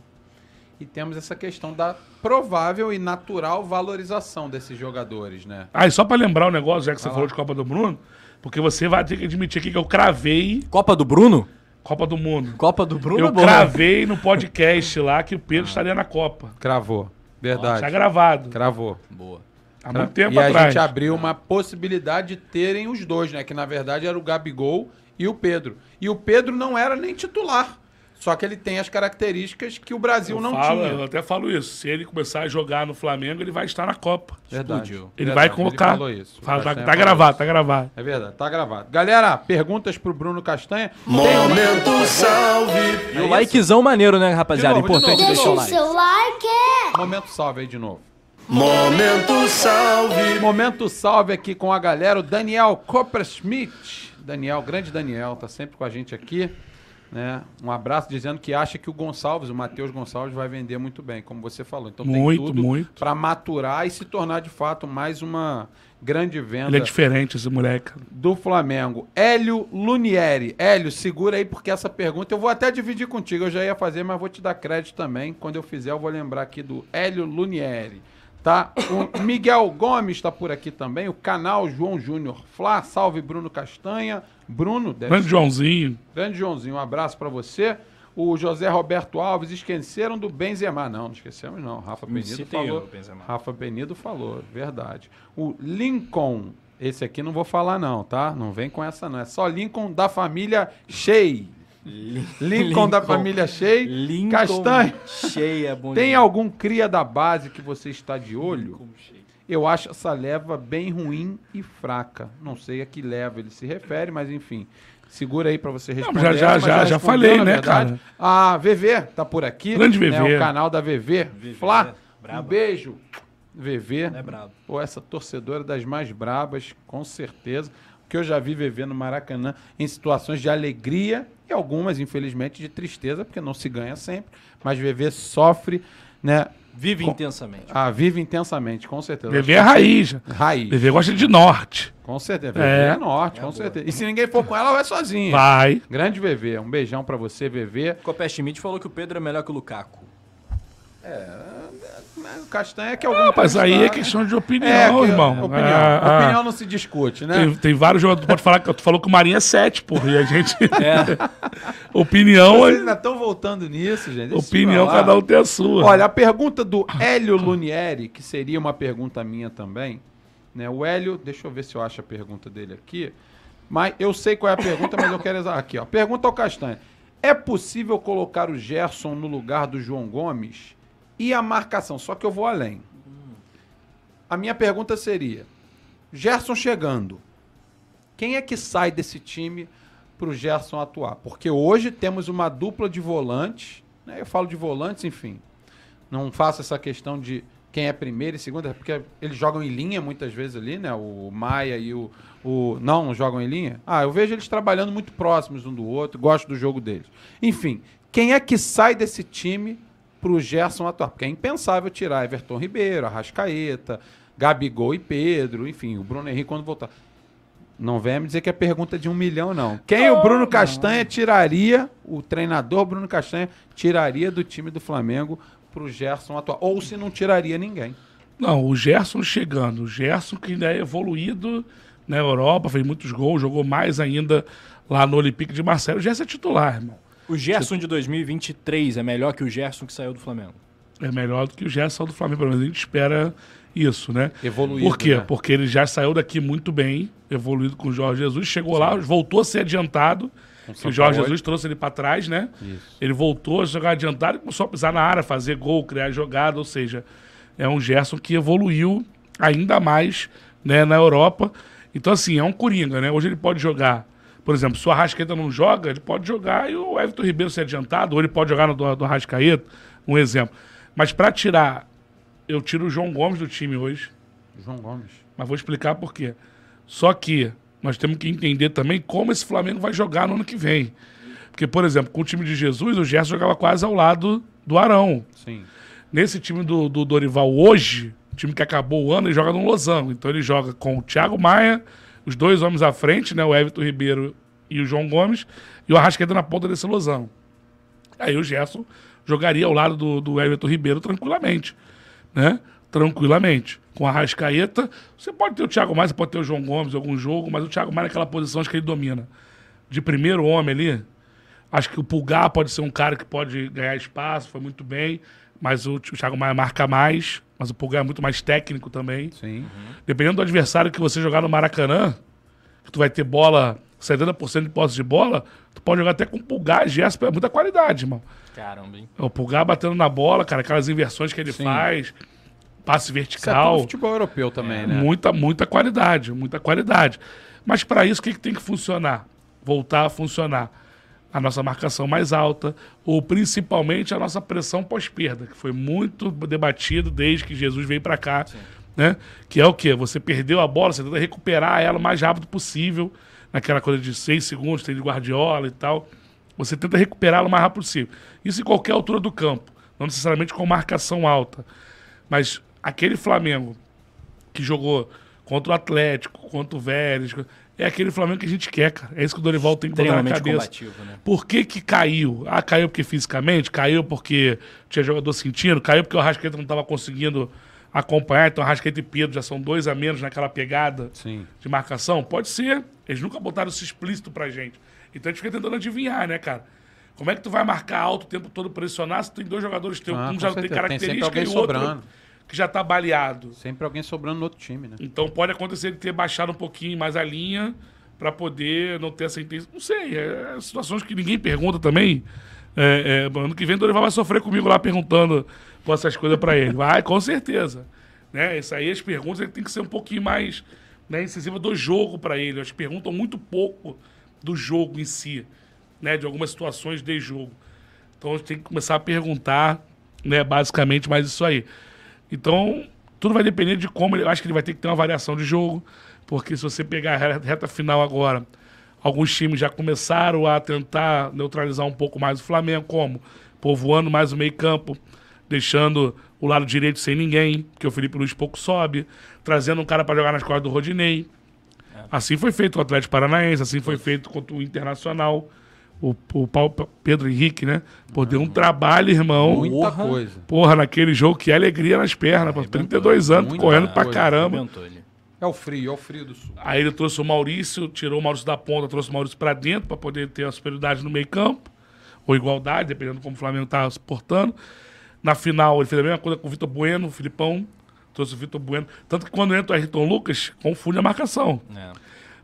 E temos essa questão da provável e natural valorização desses jogadores, né? Ah, e só pra lembrar o negócio, já que você falou de Copa do Bruno, porque você vai ter que admitir aqui que eu cravei Copa do Bruno? Copa do Mundo. Copa do Bruno eu é boa. cravei no podcast lá que o Pedro estaria na Copa. Cravou. Está Verdade. gravado. Cravou. Boa. Há muito tempo e a atrás. gente abriu uma possibilidade de terem os dois, né? Que na verdade era o Gabigol e o Pedro. E o Pedro não era nem titular. Só que ele tem as características que o Brasil eu não falo, tinha. Eu até falo isso. Se ele começar a jogar no Flamengo, ele vai estar na Copa. Verdade. Ele Verdade, vai convocar. Ele falou isso. Fala, tá, tá gravado, isso. tá gravado. É verdade, tá gravado. Galera, perguntas pro Bruno Castanha. Momento salve. E o likezão maneiro, né, rapaziada? De novo, de Importante novo. deixar o Deixa o like. seu like. Momento salve aí de novo. Momento salve. Momento salve aqui com a galera, o Daniel Coppersmith. Daniel, grande Daniel, tá sempre com a gente aqui. Né? Um abraço dizendo que acha que o Gonçalves, o Matheus Gonçalves, vai vender muito bem, como você falou. Então Muito, tem tudo muito. para maturar e se tornar de fato mais uma grande venda Ele é diferente, esse moleque. do Flamengo. Hélio Lunieri. Hélio, segura aí porque essa pergunta eu vou até dividir contigo. Eu já ia fazer, mas vou te dar crédito também. Quando eu fizer, eu vou lembrar aqui do Hélio Lunieri. Tá? O Miguel Gomes está por aqui também. O canal João Júnior Flá. Salve Bruno Castanha. Bruno, Grande Joãozinho. Grande Joãozinho, um abraço pra você. O José Roberto Alves, esqueceram do Benzema. Não, não esquecemos não. Rafa citem falou. Benzema. Rafa Penido falou, verdade. O Lincoln, esse aqui não vou falar não, tá? Não vem com essa não. É só Lincoln da família Shea. Lincoln, da família Shea. Lincoln Castanho. cheia, bom Tem algum cria da base que você está de olho? Eu acho essa leva bem ruim e fraca. Não sei a que leva ele se refere, mas enfim. Segura aí pra você responder. já- já- já- já respondeu, falei, né, verdade. cara? A VV tá por aqui. Grande né, VV. o canal da VV. Flá, um braba. beijo. VV. É brabo. Pô, essa torcedora das mais brabas, com certeza. Porque eu já vi VV no Maracanã em situações de alegria e algumas, infelizmente, de tristeza, porque não se ganha sempre. Mas VV sofre, né? Vive Com- intensamente. Ah, vive intensamente, com certeza. Bebê é raiz. Raiz. Bebê gosta de norte. Com certeza. VV É. é, norte, com certeza. E se ninguém for com ela, vai sozinha. Vai. Grande VV. Um beijão pra você, VV. Copé Schmidt falou que o Pedro é melhor que o Lukaku. O Castanha que é algum Ah, mas aí é questão de opinião, É, que- irmão. Opinião. Ah, ah. opinião não se discute, né? Tem, tem vários jogadores. Tu pode falar que tu falou que o Marinho é 7, porra. E a gente. É. opinião, Vocês é- ainda estão voltando nisso, gente. Deixa opinião, cada um tem a sua. Olha, a pergunta do Hélio Lunieri, que seria uma pergunta minha também, né? O Hélio, deixa eu ver se eu acho a pergunta dele aqui. Mas eu sei qual é a pergunta, mas eu quero exatar aqui, ó. Pergunta ao Castanha. É possível colocar o Gerson no lugar do João Gomes e a marcação? Só que eu vou além. A minha pergunta seria: Gerson chegando, quem é que sai desse time para o Gerson atuar? Porque hoje temos uma dupla de volantes, né? eu falo de volantes, enfim. Não faço essa questão de quem é primeiro e segundo, porque eles jogam em linha muitas vezes ali, né? O Maia e o, o. Não, não jogam em linha? Ah, eu vejo eles trabalhando muito próximos um do outro, gosto do jogo deles. Enfim, quem é que sai desse time pro Gerson atuar? Porque é impensável tirar Everton Ribeiro, Arrascaeta, Gabigol e Pedro, enfim, o Bruno Henrique quando voltar. Não venha me dizer que é pergunta de um milhão, não. Quem o Bruno Castanha tiraria, o treinador Bruno Castanha tiraria do time do Flamengo pro Gerson atuar? Ou se não tiraria ninguém. Não, o Gerson chegando. O Gerson que ainda é evoluído na Europa, fez muitos gols, jogou mais ainda lá no Olympique de Marseille. O Gerson é titular, irmão. O Gerson de 2023 é melhor que o Gerson que saiu do Flamengo. É melhor do que o Gerson do Flamengo, pelo menos a gente espera isso, né? Evoluído, Por quê? né? Porque ele já saiu daqui muito bem, evoluído com o Jorge Jesus, chegou lá, voltou a ser adiantado, que o Jorge. Jesus trouxe ele para trás, né? Isso. Ele voltou a jogar adiantado e começou a pisar na área, fazer gol, criar jogada, ou seja, é um Gerson que evoluiu ainda mais né, na Europa. Então, assim, é um coringa, né? Hoje ele pode jogar, por exemplo, se o Arrascaeta não joga, ele pode jogar e o Everton Ribeiro ser adiantado, ou ele pode jogar no do, do Arrascaeta, um exemplo. Mas para tirar, eu tiro o João Gomes do time hoje, João Gomes. mas vou explicar por quê. Só que nós temos que entender também como esse Flamengo vai jogar no ano que vem. Porque, por exemplo, com o time de Jesus, o Gerson jogava quase ao lado do Arão. Sim. Nesse time do, do Dorival hoje, o time que acabou o ano, ele joga no Losango. Então ele joga com o Thiago Maia, os dois homens à frente, né? O Everton Ribeiro e o João Gomes, e o Arrascaeta na ponta desse Losango. Aí o Gerson jogaria ao lado do, do Everton Ribeiro tranquilamente, né? Tranquilamente. Com a Arrascaeta, você pode ter o Thiago Maia, você pode ter o João Gomes em algum jogo, mas o Thiago Maia naquela posição acho que ele domina. De primeiro homem ali, acho que o Pulgar pode ser um cara que pode ganhar espaço, foi muito bem, mas o, o Thiago Maia marca mais, mas o Pulgar é muito mais técnico também. Sim. Dependendo do adversário que você jogar no Maracanã, que tu vai ter bola, 70% de posse de bola, tu pode jogar até com Pulgar e Gerson, é muita qualidade, irmão. Caramba, hein? O Pulgar batendo na bola, cara, aquelas inversões que ele Sim. faz, passe Isso é vertical. tudo futebol europeu também, né? Muita, muita qualidade, muita qualidade. Mas para isso, o que, que tem que funcionar? Voltar a funcionar. A nossa marcação mais alta, ou principalmente a nossa pressão pós-perda, que foi muito debatido desde que Jesus veio para cá. Né? Que é o quê? Você perdeu a bola, você tenta recuperar ela o mais rápido possível, naquela coisa de seis segundos, tem de guardiola e tal. Você tenta recuperá-la o mais rápido possível. Isso em qualquer altura do campo, não necessariamente com marcação alta. Mas aquele Flamengo que jogou contra o Atlético, contra o Vélez, é aquele Flamengo que a gente quer, cara. É isso que o Dorival tem que botar na cabeça. combativo, né? Por que que caiu? Ah, caiu porque fisicamente? Caiu porque tinha jogador sentindo? Caiu porque o Arrascaeta não estava conseguindo acompanhar? Então o Arrascaeta e Pedro já são dois a menos naquela pegada Sim. de marcação? Pode ser. Eles nunca botaram isso explícito pra gente. Então a gente fica tentando adivinhar, né, cara? Como é que tu vai marcar alto o tempo todo, pressionar, se tem dois jogadores teus, Ah, um já tem certeza. Tem característica alguém e o outro sobrando. Que já tá baleado. Sempre alguém sobrando no outro time, né? Então pode acontecer de ter baixado um pouquinho mais a linha para poder não ter essa intenção. Não sei, é situações que ninguém pergunta também. É, é, ano que vem o Dorival vai sofrer comigo lá perguntando pô, essas coisas para ele. Vai, com certeza. Né? Isso aí, as perguntas ele tem que ser um pouquinho mais né, incisiva do jogo para ele. Elas perguntam muito pouco do jogo em si, né? de algumas situações de jogo. Então a gente tem que começar a perguntar, né, basicamente, mais isso aí. Então, tudo vai depender de como ele. Eu acho que ele vai ter que ter uma variação de jogo, porque se você pegar a re- reta final agora, alguns times já começaram a tentar neutralizar um pouco mais o Flamengo, como povoando mais o meio-campo, deixando o lado direito sem ninguém, porque o Felipe Luiz pouco sobe, trazendo um cara para jogar nas costas do Rodinei. Assim foi feito com o Atlético Paranaense, assim foi feito contra o Internacional. O, o Paulo- Pedro Henrique, né? Pô, deu um trabalho, irmão. Muita Porra. coisa. Porra, naquele jogo, que alegria nas pernas, pô. 32 anos, muita correndo pra coisa. caramba. É o frio, é o frio do sul. Aí ele trouxe o Maurício, tirou o Maurício da ponta, trouxe o Maurício pra dentro pra poder ter a superioridade no meio campo, ou igualdade, dependendo de como o Flamengo tá se portando. Na final, ele fez a mesma coisa com o Vitor Bueno, o Filipão, trouxe o Vitor Bueno. Tanto que quando entra o Ayrton Lucas, confunde a marcação. É.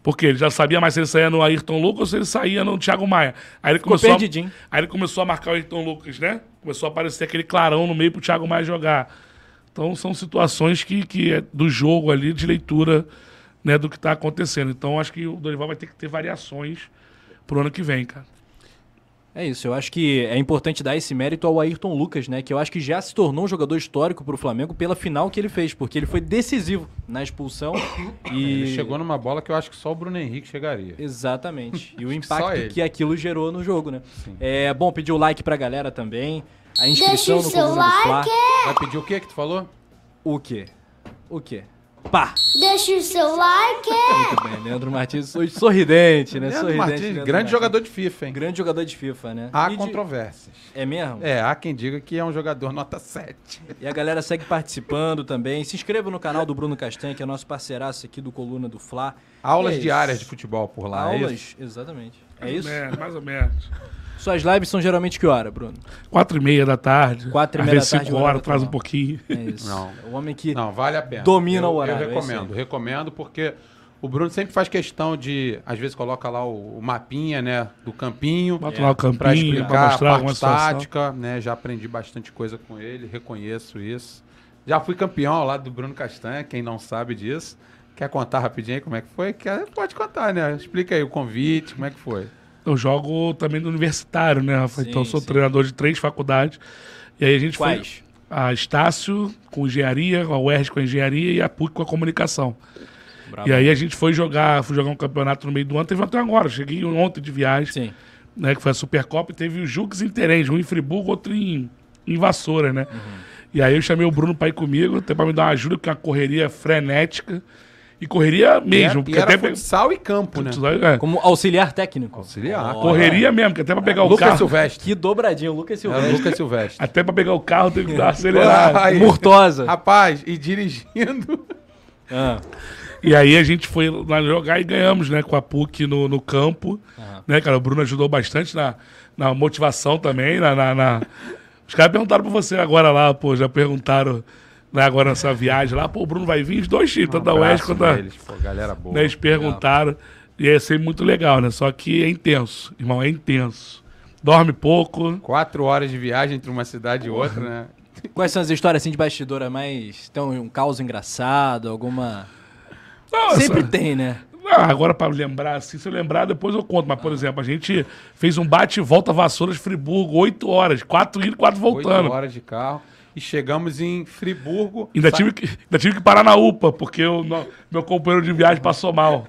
Porque ele já sabia mais se ele saía no Ayrton Lucas ou se ele saía no Thiago Maia. Aí ele Ficou começou, a, aí ele começou a marcar o Ayrton Lucas, né? Começou a aparecer aquele clarão no meio pro Thiago Maia jogar. Então são situações que, que é do jogo ali, de leitura né, do que tá acontecendo. Então acho que o Dorival vai ter que ter variações pro ano que vem, cara. É isso, eu acho que é importante dar esse mérito ao Ayrton Lucas, né? Que eu acho que já se tornou um jogador histórico pro Flamengo pela final que ele fez, porque ele foi decisivo na expulsão e. Ele chegou numa bola que eu acho que só o Bruno Henrique chegaria. Exatamente. E o impacto que aquilo gerou no jogo, né? É bom pedir o like pra galera também. A Deixa inscrição o no seu Coluna do Fla. like. Vai pedir o que que tu falou? O quê? O quê? Pá! Deixa o seu like. Muito bem, Leandro Martins, hoje sorridente, né? Leandro sorridente. Martins, Leandro grande Martins. jogador de FIFA, hein? Grande jogador de FIFA, né? Há E de- controvérsias. É mesmo? É, há quem diga que é um jogador nota 7. E a galera segue participando também. Se inscreva no canal do Bruno Castanha, que é nosso parceiraço aqui do Coluna do Fla. Aulas É diárias de futebol por lá, é Aulas, isso? exatamente. É isso? É, mais ou menos. Suas lives são geralmente que hora, Bruno? Quatro e meia da tarde. Quatro e meia da tarde, cinco horário horas, traz um pouquinho. É isso. Não. O homem que. Não, vale a pena. Domina eu, o horário, é Eu aí. recomendo, recomendo porque o Bruno sempre faz questão de, às vezes coloca lá o, o mapinha, né, do campinho, Bota lá o pra campinho, pra explicar a mostrar alguma parte situação. tática, né, já aprendi bastante coisa com ele, reconheço isso. Já fui campeão ao lado do Bruno Castanha, quem não sabe disso. Quer contar rapidinho aí como é que foi? Quer, pode contar, né? Explica aí o convite, como é que foi. Eu jogo também no universitário, né, Rafa? Sim, então eu sou sim. treinador de três faculdades. E aí a gente Quais? foi. A Estácio com engenharia, a UERJ com engenharia e a PUC com a comunicação. Bravo. E aí a gente foi jogar, fui jogar um campeonato no meio do ano, teve até agora. Cheguei ontem de viagem, Sim. né? Que foi a Supercopa e teve o Jux Interens, um em Friburgo, outro em, em Vassoura, né? Uhum. E aí eu chamei o Bruno pra ir comigo, até pra me dar uma ajuda, porque é uma correria frenética. E correria mesmo. e porque era até pe- futsal e campo, né? é, Como auxiliar técnico. Auxiliar. correria mesmo, que até pra pegar o Lucas carro. Silvestre. Que dobradinho, Lucas É, Silvestre. Lucas Silvestre. Até pra pegar o carro teve que dar. Ai, Murtosa. Rapaz, e dirigindo. Ah, E aí a gente foi lá jogar e ganhamos, né, com a PUC no, no campo. Né, cara? O Bruno ajudou bastante na, na motivação também. Na, na- na- Os caras perguntaram pra você agora lá, pô, já perguntaram né, agora nessa viagem lá, pô, o Bruno vai vir, os dois times, tanto da Oeste quanto da. neles, pô, galera boa. Né, eles perguntaram. E ia ser muito legal, né? Só que é intenso, irmão, é intenso. Dorme pouco. Quatro horas de viagem entre uma cidade e outra, né? quais são as histórias assim de bastidora mais. Tem um caos engraçado, alguma. Nossa. Sempre tem, né? Ah, agora pra lembrar, assim, se eu lembrar, depois eu conto. Mas, por exemplo, a gente fez um bate e volta Vassouras Friburgo, oito horas, quatro indo, quatro voltando. Oito horas de carro. E chegamos em Friburgo. Ainda tive, que, ainda tive que parar na UPA, porque no- meu companheiro de viagem passou mal.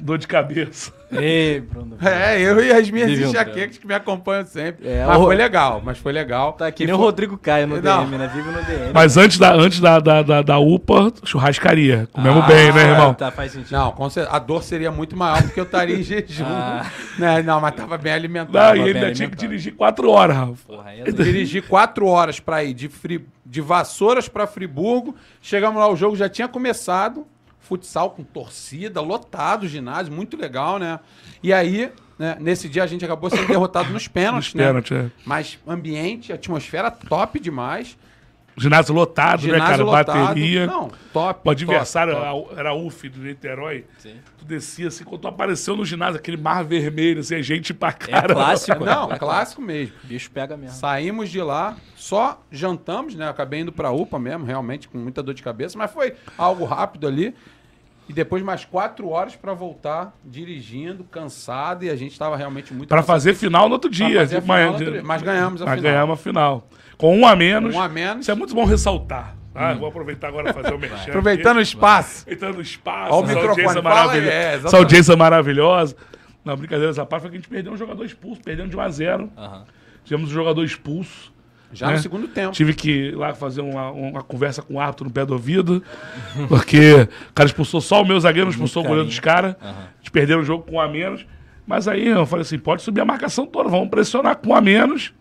Dor de cabeça. Ei, Bruno. É, eu e as minhas um enxaquecas que me acompanham sempre. É, mas o- foi legal, mas foi legal. Tá que nem o foi- Rodrigo Caio no Não. DM, né? Vive no DM. Mas antes da, antes da, da, da, da UPA, churrascaria. Comemos Ah, bem, né, irmão? Tá, faz sentido. Não, a dor seria muito maior porque eu estaria em jejum. Ah. Né? Não, mas tava bem alimentado. Não, Tava e bem ainda tinha que dirigir quatro horas, Rafa. Porra, é Eu doido. dirigi quatro horas pra ir de, Fri... de Vassouras pra Friburgo. Chegamos lá, o jogo já tinha começado. Futsal com torcida, lotado o ginásio, muito legal, né? E aí, né, nesse dia a gente acabou sendo derrotado nos pênaltis, Nos né? é. Mas ambiente, atmosfera top demais. Ginásio lotado, né, Ginásio cara? lotado. Bateria. Não, top. O adversário top, top. era a- UF do Niterói. Sim. Tu descia assim, quando tu apareceu no ginásio, aquele mar vermelho, assim, gente pra É cara. clássico. Não, é clássico mesmo. O bicho pega mesmo. Saímos de lá, só jantamos, né? Acabei indo pra UPA mesmo, realmente, com muita dor de cabeça, mas foi algo rápido ali. E depois mais quatro horas pra voltar dirigindo, cansado, e a gente tava realmente muito cansado. fazer final no outro Pra dia. fazer a de manhã, final no outro dia. Mas ganhamos a Mas final. ganhamos a final. Com um a menos. Um a menos. Isso é muito bom ressaltar. tá? Vou aproveitar agora para fazer o mexer. Aproveitando o espaço. Aproveitando o espaço. Ó o microfone, maravilhosa. é, exatamente. essa audiência maravilhosa. Não, brincadeira essa parte foi que a gente perdeu um jogador expulso, perdendo de 1 a 0 Tivemos um jogador expulso. Já né? no segundo tempo. Tive que ir lá fazer uma, uma conversa com o árbitro no pé do ouvido, porque o cara expulsou só o meu zagueiro, não expulsou o goleiro dos caras. Eles perderam o jogo com um a menos. Mas aí eu falei assim: pode subir a marcação toda, vamos pressionar com um a menos.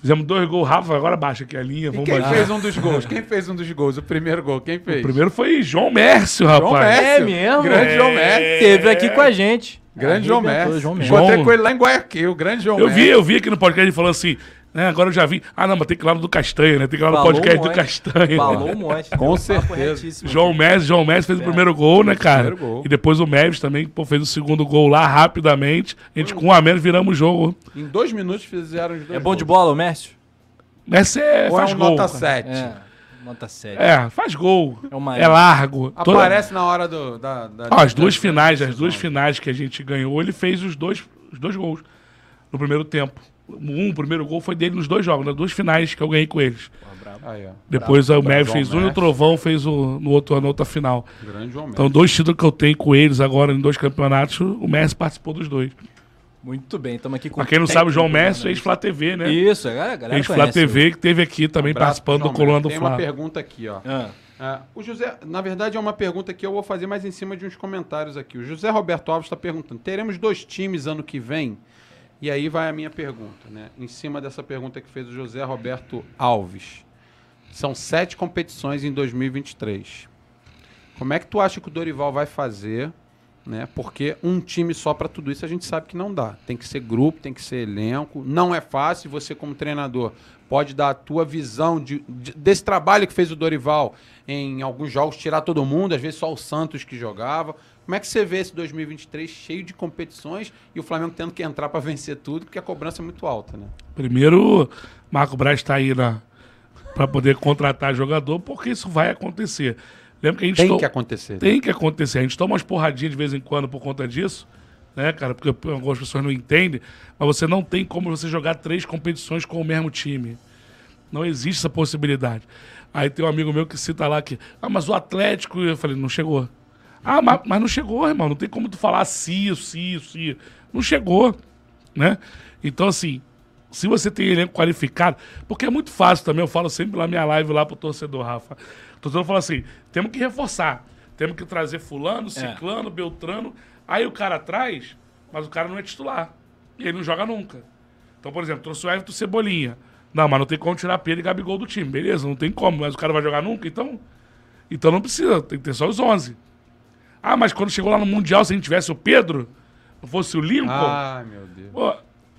Fizemos dois gols, Rafa, agora baixa aqui a linha, E vamos quem baixar. fez um dos gols? Quem fez um dos gols? O primeiro gol, quem fez? O primeiro foi João Mércio, rapaz. João Mércio. É mesmo? Grande João É. Mércio. Teve aqui com a gente. Grande João Mércio. João Mércio. João- Encontrei com ele lá em Guayaquil, grande João Eu vi, Mércio. eu vi aqui no podcast ele falando assim, né? Agora eu já vi. Ah, não, mas tem que ir lá no do Castanha, né? Tem que ir lá no Falou podcast um do monte. Castanha. Falou um monte. Com certeza. João Messi, João Messi fez o primeiro gol, né, cara? gol. E depois o Meves também pô, fez o segundo gol lá rapidamente. A gente com um a menos viramos o jogo. Em dois minutos fizeram os dois É bom de gols. bola, o Mércio? Messi é, Ou é faz um gol. nota cara. 7? É. Nota 7. É, faz gol. É uma- É largo. Toda- Aparece na hora do, da, da- Ah, as duas das finais, as duas finais que a gente ganhou, ele fez os dois, os dois gols no primeiro tempo. Um, o primeiro gol foi dele nos dois jogos, nas duas finais que eu ganhei com eles. Aí, ó. Depois o Meves João fez um e o. Trovão fez o, no outro, na outra final. Grande João Então, dois títulos que eu tenho com eles agora em dois campeonatos, o Messi participou dos dois. Muito bem, estamos aqui com Pra quem não sabe, o João Messi né? ex-Flá TV, né? Isso, a galera, Ex-Flá conhece. TV, que teve aqui também pro participando do Coluna do Mércio. Tem uma pergunta aqui, ó. Ah, Ah, o José, na verdade, é uma pergunta que eu vou fazer mais em cima de uns comentários aqui. O José Roberto Alves está perguntando: teremos dois times ano que vem? E aí vai a minha pergunta, né? Em cima dessa pergunta que fez o José Roberto Alves. São sete competições em 2023. Como é que tu acha que o Dorival vai fazer? Né? Porque um time só para tudo isso a gente sabe que não dá. Tem que ser grupo, tem que ser elenco. Não é fácil. Você, como treinador, pode dar a tua visão de- de- desse trabalho que fez o Dorival em alguns jogos, tirar todo mundo, às vezes só o Santos que jogava. Como é que você vê esse 2023 cheio de competições e o Flamengo tendo que entrar para vencer tudo, porque a cobrança é muito alta, né? Primeiro, Marco Braz está aí na, para poder contratar jogador, porque isso vai acontecer. Lembra que a gente Tem to- que acontecer. Tem que acontecer. A gente toma umas porradinhas de vez em quando por conta disso, né, cara? Porque algumas pessoas não entendem, mas você não tem como você jogar três competições com o mesmo time. Não existe essa possibilidade. Aí tem um amigo meu que cita lá que, ah, mas o Atlético, eu falei, não chegou. Ah, mas, mas não chegou, irmão. Não tem como tu falar sim, sim, sim. Não chegou, né? Então, assim, se você tem elenco qualificado, porque é muito fácil também, eu falo sempre na minha live lá pro torcedor, Rafa. O torcedor fala assim: temos que reforçar, temos que trazer fulano, ciclano, beltrano. Aí o cara traz, mas o cara não é titular. E ele não joga nunca. Então, por exemplo, trouxe o Everton Cebolinha. Não, mas não tem como tirar Pedro e Gabigol do time. Beleza, não tem como, mas o cara vai jogar nunca, então. Então não precisa, tem que ter só os 11. Ah, mas quando chegou lá no Mundial, se a gente tivesse o Pedro, não fosse o Lincoln. Ai, meu Deus. Pô,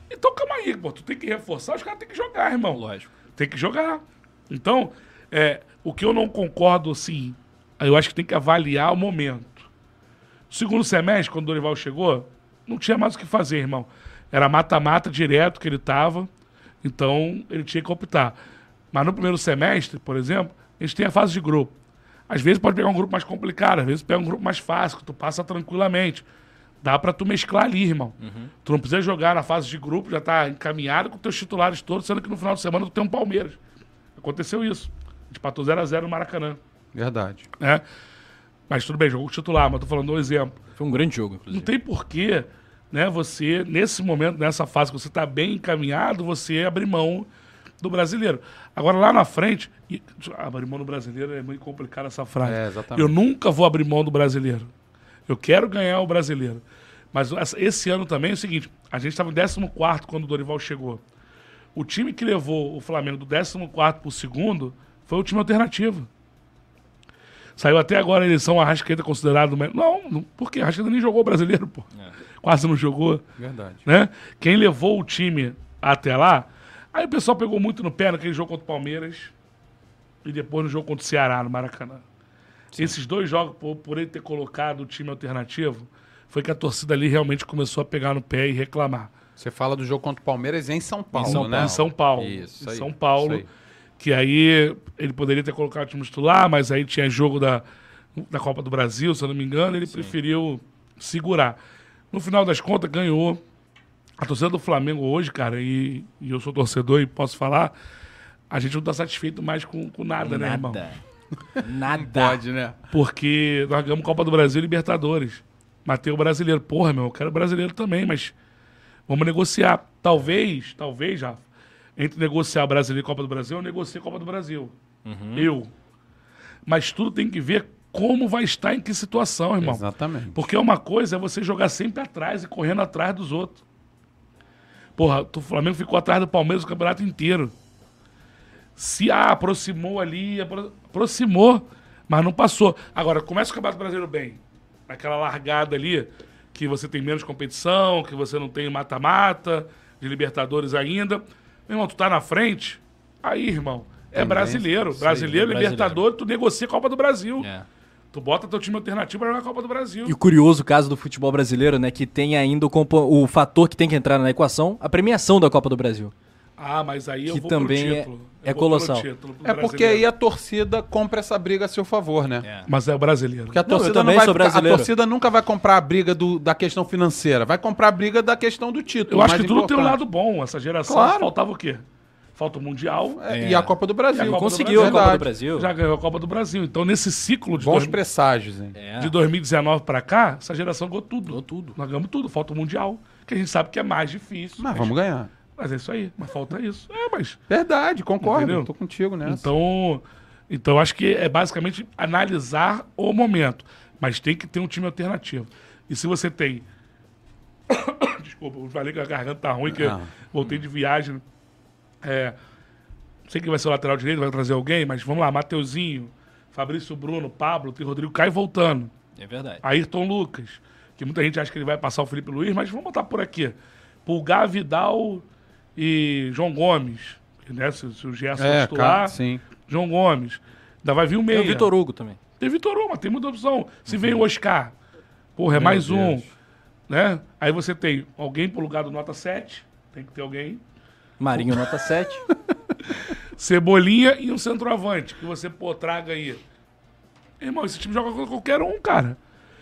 então calma aí, pô. Tu tem que reforçar, os caras têm que jogar, irmão. lógico. Tem que jogar. Então, é, o que eu não concordo, assim, eu acho que tem que avaliar o momento. Segundo semestre, quando o Dorival chegou, não tinha mais o que fazer, irmão. Era mata-mata direto que ele tava, então ele tinha que optar. Mas no primeiro semestre, por exemplo, a gente tem a fase de grupo. Às vezes pode pegar um grupo mais complicado, às vezes pega um grupo mais fácil, que tu passa tranquilamente. Dá pra tu mesclar ali, irmão. Tu não precisa jogar na fase de grupo, já tá encaminhado com teus titulares todos, sendo que no final de semana tu tem um Palmeiras. Aconteceu isso. A gente empatou 0x0 no Maracanã. Verdade. Né? Mas tudo bem, jogou com titular, mas tô falando um exemplo. Foi um grande jogo, Não inclusive. tem porquê, né, você, nesse momento, nessa fase que você está bem encaminhado, você abrir mão do brasileiro. Agora, lá na frente, e, abrir mão do brasileiro é muito complicado essa frase. É. Eu nunca vou abrir mão do brasileiro. Eu quero ganhar o brasileiro. Mas esse ano também é o seguinte: a gente estava em 14 quando o Dorival chegou. O time que levou o Flamengo do 14 para o segundo foi o time alternativo. Saiu até agora a eleição Arrascaeta considerado. o me- Não, não por quê? Arrascaeta nem jogou o brasileiro, pô. Quase não jogou Verdade. né? Quem levou o time até lá, aí o pessoal pegou muito no pé naquele jogo contra o Palmeiras e depois no jogo contra o Ceará, no Maracanã. Esses dois jogos, por, por ele ter colocado o time alternativo, foi que a torcida ali realmente começou a pegar no pé e reclamar. Você fala do jogo contra o Palmeiras em São Paulo, Em São, né? em São Paulo. Isso, em aí, São Paulo. aí. Que aí ele poderia ter colocado o time titular, mas aí tinha jogo da. da Copa do Brasil, se eu não me engano, ele preferiu segurar. No final das contas, ganhou. A torcida do Flamengo hoje, cara, e, e eu sou torcedor e posso falar, a gente não tá satisfeito mais com, com nada, né, irmão? Nada. Nada. Pode, né? Porque nós ganhamos Copa do Brasil e Libertadores. Matei o brasileiro. Porra, meu, eu quero brasileiro também, mas vamos negociar. Talvez, talvez, já, entre negociar brasileiro e Copa do Brasil, eu negocio Copa do Brasil. Eu. Mas tudo tem que ver como vai estar em que situação, irmão. Exatamente. Porque uma coisa é você jogar sempre atrás e correndo atrás dos outros. Porra, o Flamengo ficou atrás do Palmeiras o campeonato inteiro. Se ah, aproximou ali, apro- aproximou, mas não passou. Agora, começa o Campeonato Brasileiro bem. Naquela largada ali, que você tem menos competição, que você não tem mata-mata, de Libertadores ainda. Meu irmão, tu tá na frente, aí, irmão, é brasileiro. Brasileiro, é brasileiro. Libertadores, tu negocia a Copa do Brasil. É. Tu bota teu time alternativo pra jogar a Copa do Brasil. E o curioso caso do futebol brasileiro, né, que tem ainda o, compo- o fator que tem que entrar na equação, a premiação da Copa do Brasil. Ah, mas aí eu Que vou também é- título. é Eu pelo colossal. título, pro É porque brasileiro. aí a torcida compra essa briga a seu favor, né? Mas é o brasileiro. Porque a Não, eu torcida também não vai sou ficar- a brasileiro. torcida nunca vai comprar a briga do- da questão financeira, vai comprar a briga da questão do título. Eu acho que tudo tem um importante. lado bom. Essa geração Claro. faltava o quê? Falta o Mundial. É, E a Copa do Brasil. A Copa do Conseguiu a Brasil. Copa do. Brasil. Já ganhou a Copa do Brasil. Então, nesse ciclo de, Bons dois, presságios, hein? É. de 2019 pra cá, essa geração ganhou tudo. Ganhou tudo. Nós ganhamos tudo. Falta o Mundial, que a gente sabe que é mais difícil. Mas vamos ganhar. Mas é isso aí. Mas falta isso. É, mas... Verdade, concordo. Entendeu? Tô contigo nessa. Então, então eu acho que é basicamente analisar o momento. Mas tem que ter um time alternativo. E se você tem. Desculpa, eu falei que a garganta tá ruim, que eu Ah. voltei de viagem. É, não sei quem vai ser o lateral direito, vai trazer alguém, mas vamos lá, Mateuzinho, Fabrício Bruno, Pablo, tem Rodrigo Caio voltando. É verdade. Ayrton Lucas, que muita gente acha que ele vai passar o Felipe Luiz, mas vamos botar por aqui. Pulgar, Vidal e João Gomes. Né? Se, se o Gerson é, titular, cara, sim. João Gomes. Ainda vai vir o Tem meia. o Vitor Hugo também. Tem Vitor Hugo, mas tem muita opção. Se vem o Oscar, porra, é mais um. Deus. Né? Aí você tem alguém pro lugar do nota 7. Tem que ter alguém. Marinho nota 7. Cebolinha e um centroavante. Que você, pô, traga aí. Irmão, esse time joga com qualquer um, cara.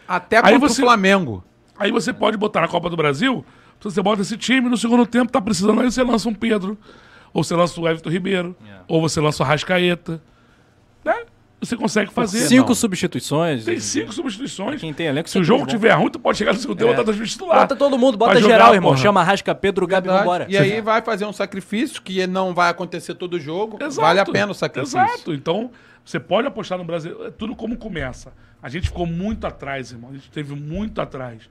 Até Aí contra você- o Flamengo. Aí você pode botar na Copa do Brasil, você bota esse time, no segundo tempo tá precisando, aí você lança um Pedro, ou você lança o Everton Ribeiro, ou você lança o Rascaeta. Você consegue fazer. Cinco não? substituições. Tem cinco substituições. Quem tem elenco Se o jogo bom. tiver ruim, tu pode chegar no segundo tempo e É. botar dois titular. Bota todo mundo, bota Pra jogar, geral, irmão. porra. Chama Rasca, Pedro, Gabi, Verdade. vambora. E aí vai fazer um sacrifício que não vai acontecer todo jogo. Exato. Vale a pena o sacrifício. Exato. Então, você pode apostar no Brasil. É tudo como começa. A gente ficou muito atrás, irmão. A gente teve muito atrás.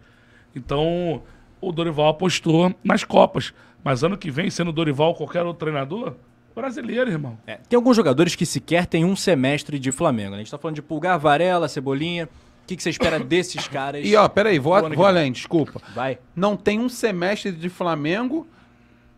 Então, o Dorival apostou nas Copas. Mas ano que vem, sendo o Dorival ou qualquer outro treinador, brasileiro, irmão. É, Tem alguns jogadores que sequer têm um semestre de Flamengo. né? A gente tá falando de Pulgar, Varela, Cebolinha. O que, que você espera desses caras? E ó, peraí, vou, vou vem. além, desculpa. Vai. Não tem um semestre de Flamengo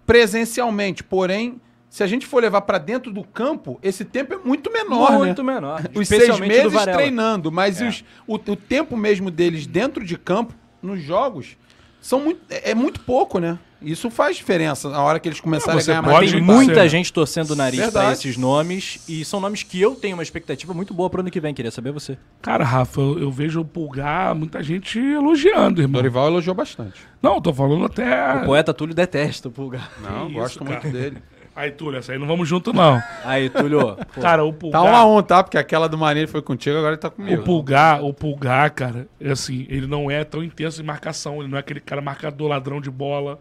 presencialmente. Porém, se a gente for levar pra dentro do campo, esse tempo é muito menor, Muito né? menor. Os seis meses treinando, mas os- o, o tempo mesmo deles dentro de campo, nos jogos, são muito, é é muito pouco, né? Isso faz diferença na hora que eles começarem a ganhar pode mais Tem muita ser. gente torcendo o nariz pra Verdade. esses nomes. E são nomes que eu tenho uma expectativa muito boa pro ano que vem. Queria saber você. Cara, Rafa, eu, eu vejo o Pulgar, muita gente elogiando, irmão. Dorival elogiou bastante. Não, tô falando até. O poeta Túlio detesta o Pulgar. Não, isso, gosto cara. muito dele. Aí, Túlio, essa aí não vamos junto, não. Aí, Túlio. pô, Cara, o Tá Pulgar. um a um, tá? Porque aquela do Marinho foi contigo, agora ele tá O comigo. Pulgar, o Pulgar, cara, é assim, ele não é tão intenso em marcação, ele não é aquele cara marcador, ladrão de bola.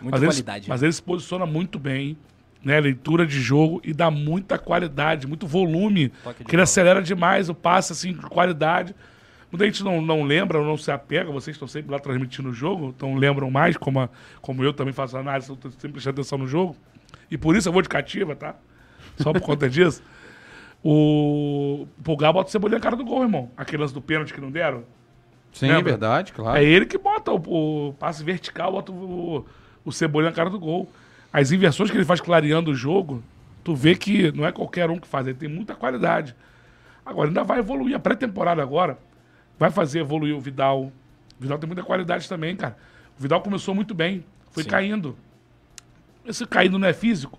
Muita mas qualidade. Ele, mas ele se posiciona muito bem, né? Leitura de jogo e dá muita qualidade, muito volume. Porque ele bola. acelera demais o passe, assim, de qualidade. Muita gente não, não lembra ou não se apega, vocês estão sempre lá transmitindo o jogo, então lembram mais, como, a- como eu também faço análise, eu tô sempre prestando atenção no jogo. E por isso eu vou de cativa, tá? Só por conta disso. O Pulgar bota o Cebolinha na cara do gol, irmão. Aquele lance do pênalti que não deram. Sim, Lembra? verdade, claro. É ele que bota o, o passe vertical, bota o, o Cebolinha na cara do gol. As inversões que ele faz clareando o jogo, tu vê que não é qualquer um que faz, ele tem muita qualidade. Agora, ainda vai evoluir. A pré-temporada agora vai fazer evoluir o Vidal. O Vidal tem muita qualidade também, cara. O Vidal começou muito bem, foi caindo. Esse caindo não é físico?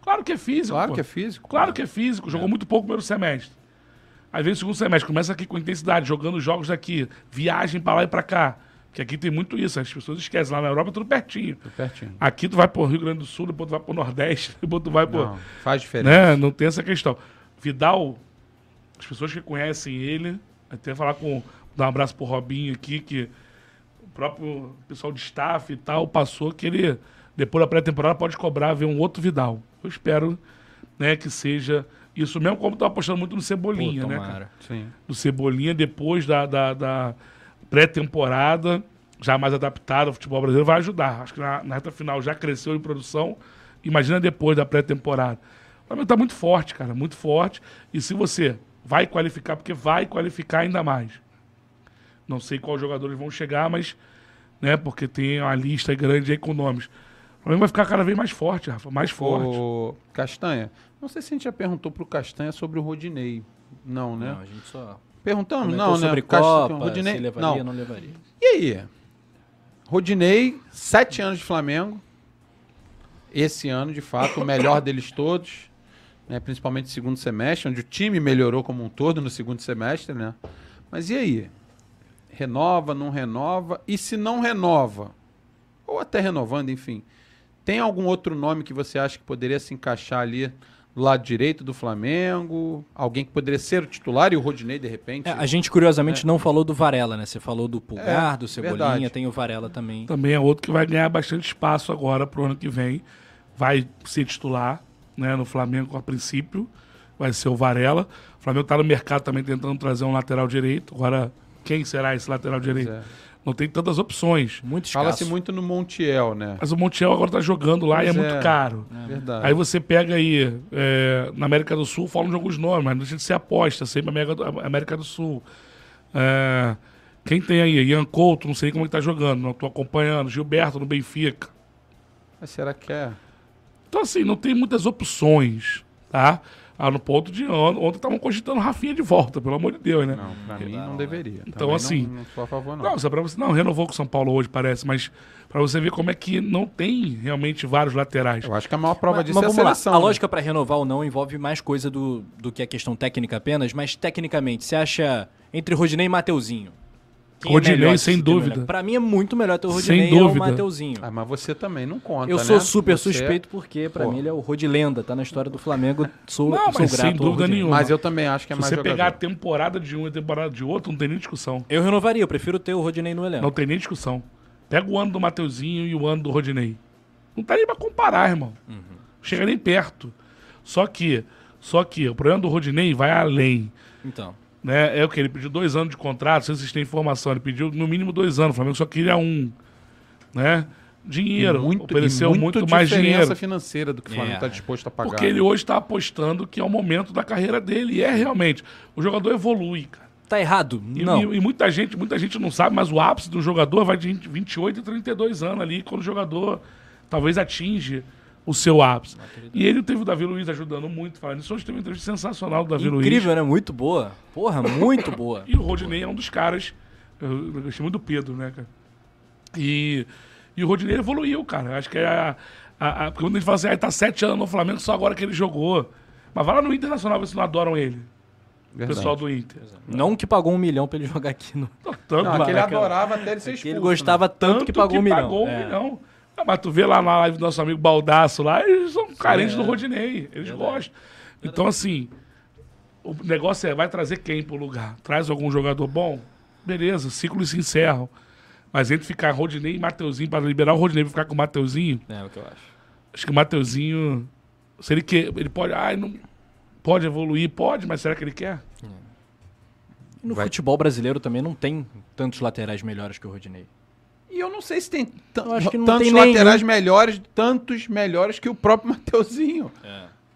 Claro que é físico. Claro pô. que é físico. Claro que é físico, jogou muito pouco no primeiro semestre. Aí vem o segundo semestre, começa aqui com intensidade, jogando jogos daqui, viagem pra lá e pra cá. Que aqui tem muito isso, as pessoas esquecem. Lá na Europa é tudo pertinho. Pertinho. Aqui tu vai pro Rio Grande do Sul, depois tu vai pro Nordeste, depois tu vai pro. Não, faz diferença. né? Não tem essa questão. Vidal, as pessoas que conhecem ele, até falar com. dar um abraço pro Robinho aqui, que o próprio pessoal de staff e tal passou que ele, depois da pré-temporada, pode cobrar ver um outro Vidal. Eu espero né, que seja isso mesmo, como tô apostando muito no Cebolinha, Pô, né? Cara? Sim. Do Cebolinha depois da, da, da pré-temporada, já mais adaptado ao futebol brasileiro, vai ajudar. Acho que na, na reta final já cresceu em produção. Imagina depois da pré-temporada. O Flamengo tá muito forte, cara, muito forte. E se você vai qualificar, porque vai qualificar ainda mais. Não sei quais jogadores vão chegar, mas, né, porque tem uma lista grande aí com nomes. O Flamengo vai ficar cada vez mais forte, Rafa, mais forte. O Castanha, não sei se a gente já perguntou pro Castanha sobre o Rodinei. Não, né? Não, a gente só Perguntamos? comentou Não, sobre né? Copa, Rodinei, se levaria, não. não levaria. E aí? Rodinei, sete anos de Flamengo. Esse ano, de fato, o melhor deles todos. Né? Principalmente no segundo semestre, onde o time melhorou como um todo no segundo semestre, né? Mas e aí? Renova, não renova? E se não renova? Ou até renovando, enfim. Tem algum outro nome que você acha que poderia se encaixar ali do lado direito do Flamengo? Alguém que poderia ser o titular e o Rodinei, de repente? É, a gente, curiosamente, não falou do Varela, né? Você falou do Pulgar, É, do Cebolinha, verdade. tem o Varela também. Também é outro que vai ganhar bastante espaço agora pro ano que vem. Vai ser titular né, no Flamengo a princípio. Vai ser o Varela. O Flamengo está no mercado também tentando trazer um lateral direito. Agora, quem será esse lateral direito? é. Não tem tantas opções. Muito. Fala-se muito no Montiel, né? Mas o Montiel agora tá jogando lá e é Pois muito é. caro. Verdade. Aí você pega aí, é, na América do Sul, falam de alguns nomes, mas não deixa de ser aposta, sempre América do, América do Sul. É, quem tem aí? Ian Couto, não sei como ele tá jogando, não tô acompanhando. Gilberto no Benfica. Mas será que é? Então, assim, não tem muitas opções, tá? Ah, no ponto de on- ontem estavam cogitando Rafinha de volta, pelo amor de Deus, né? Não, pra mim não deveria. Então, Também assim, Não, não sou a favor, não. Não, só pra você. Não, renovou com o São Paulo hoje, parece, mas pra você ver como é que não tem realmente vários laterais. Eu acho que a maior prova Mas, disso mas é a vamos lá, seleção. a né? lógica para renovar ou não envolve mais coisa do, do que a questão técnica apenas, mas tecnicamente, você acha entre Rodinei e Mateuzinho? Quem é Rodinei, que sem se dúvida. Pra mim é muito melhor ter o Sem Rodinei ou o dúvida. Mateuzinho. Ah, mas você também não conta, Eu né? sou super Você- suspeito porque, pra Pô. mim, ele é o Rodilenda, tá na história do Flamengo. Sou, Não, sou mas grato sem dúvida nenhuma. Mas eu também acho que é Se mais você jogador. pegar a temporada de um e a temporada de outro, não tem nem discussão. Eu renovaria, eu prefiro ter o Rodinei no elenco. Não tem nem discussão. Pega o ano do Mateuzinho e o ano do Rodinei. Não tá nem pra comparar, irmão. Chega nem perto. Só que, só que o problema do Rodinei vai além. Então, Né? É o que? Ele pediu dois anos de contrato, não sei se vocês têm informação. Ele pediu no mínimo dois anos. O Flamengo só queria um. Né? Dinheiro. muito, ofereceu e muito, mais diferença dinheiro. financeira do que o Flamengo É. está disposto a pagar. Porque ele hoje está apostando que é o momento da carreira dele. E é realmente. O jogador evolui, cara. tá errado? E, Não. e- e muita gente, muita gente não sabe, mas o ápice do jogador vai de 20 28 e 32 anos ali, quando o jogador talvez atinge o seu ápice. E ele teve o Davi Luiz ajudando muito, falando isso. Hoje teve uma entrevista sensacional do Davi Luiz. Incrível, né? Muito boa. Porra, muito boa. E o Rodinei é um dos caras. Eu, gostei muito do Pedro, né, cara? E, e o Rodinei evoluiu, cara. Acho que é a, a, a- Quando a gente fala assim, ah, ele tá sete anos no Flamengo, só agora que ele jogou. Mas vai lá no Internacional ver se não adoram ele. O Verdade. pessoal do Inter. Não que pagou um milhão pra ele jogar aqui no. Tanto, Não, né, cara? adorava até ele ser Que expulso. ele gostava tanto, que pagou um milhão. pagou um É. milhão. Ah, mas tu vê lá na live do nosso amigo Baldaço lá, eles são carentes é. do Rodinei. Eles gostam. Então, assim, o negócio é, vai trazer quem pro lugar? Traz algum jogador bom? Beleza, ciclos se encerram. Mas entre ficar Rodinei e Mateuzinho, para liberar o Rodinei pra ficar com o Mateuzinho, É o que eu acho. acho que o Mateuzinho, se ele quer, ele pode, ai, não pode evoluir, pode, mas será que ele quer? E no Vai- futebol brasileiro também não tem tantos laterais melhores que o Rodinei. E eu não sei se tem tan- Eu acho que não tantos tem nenhum. laterais melhores, tantos melhores que o próprio Mateuzinho.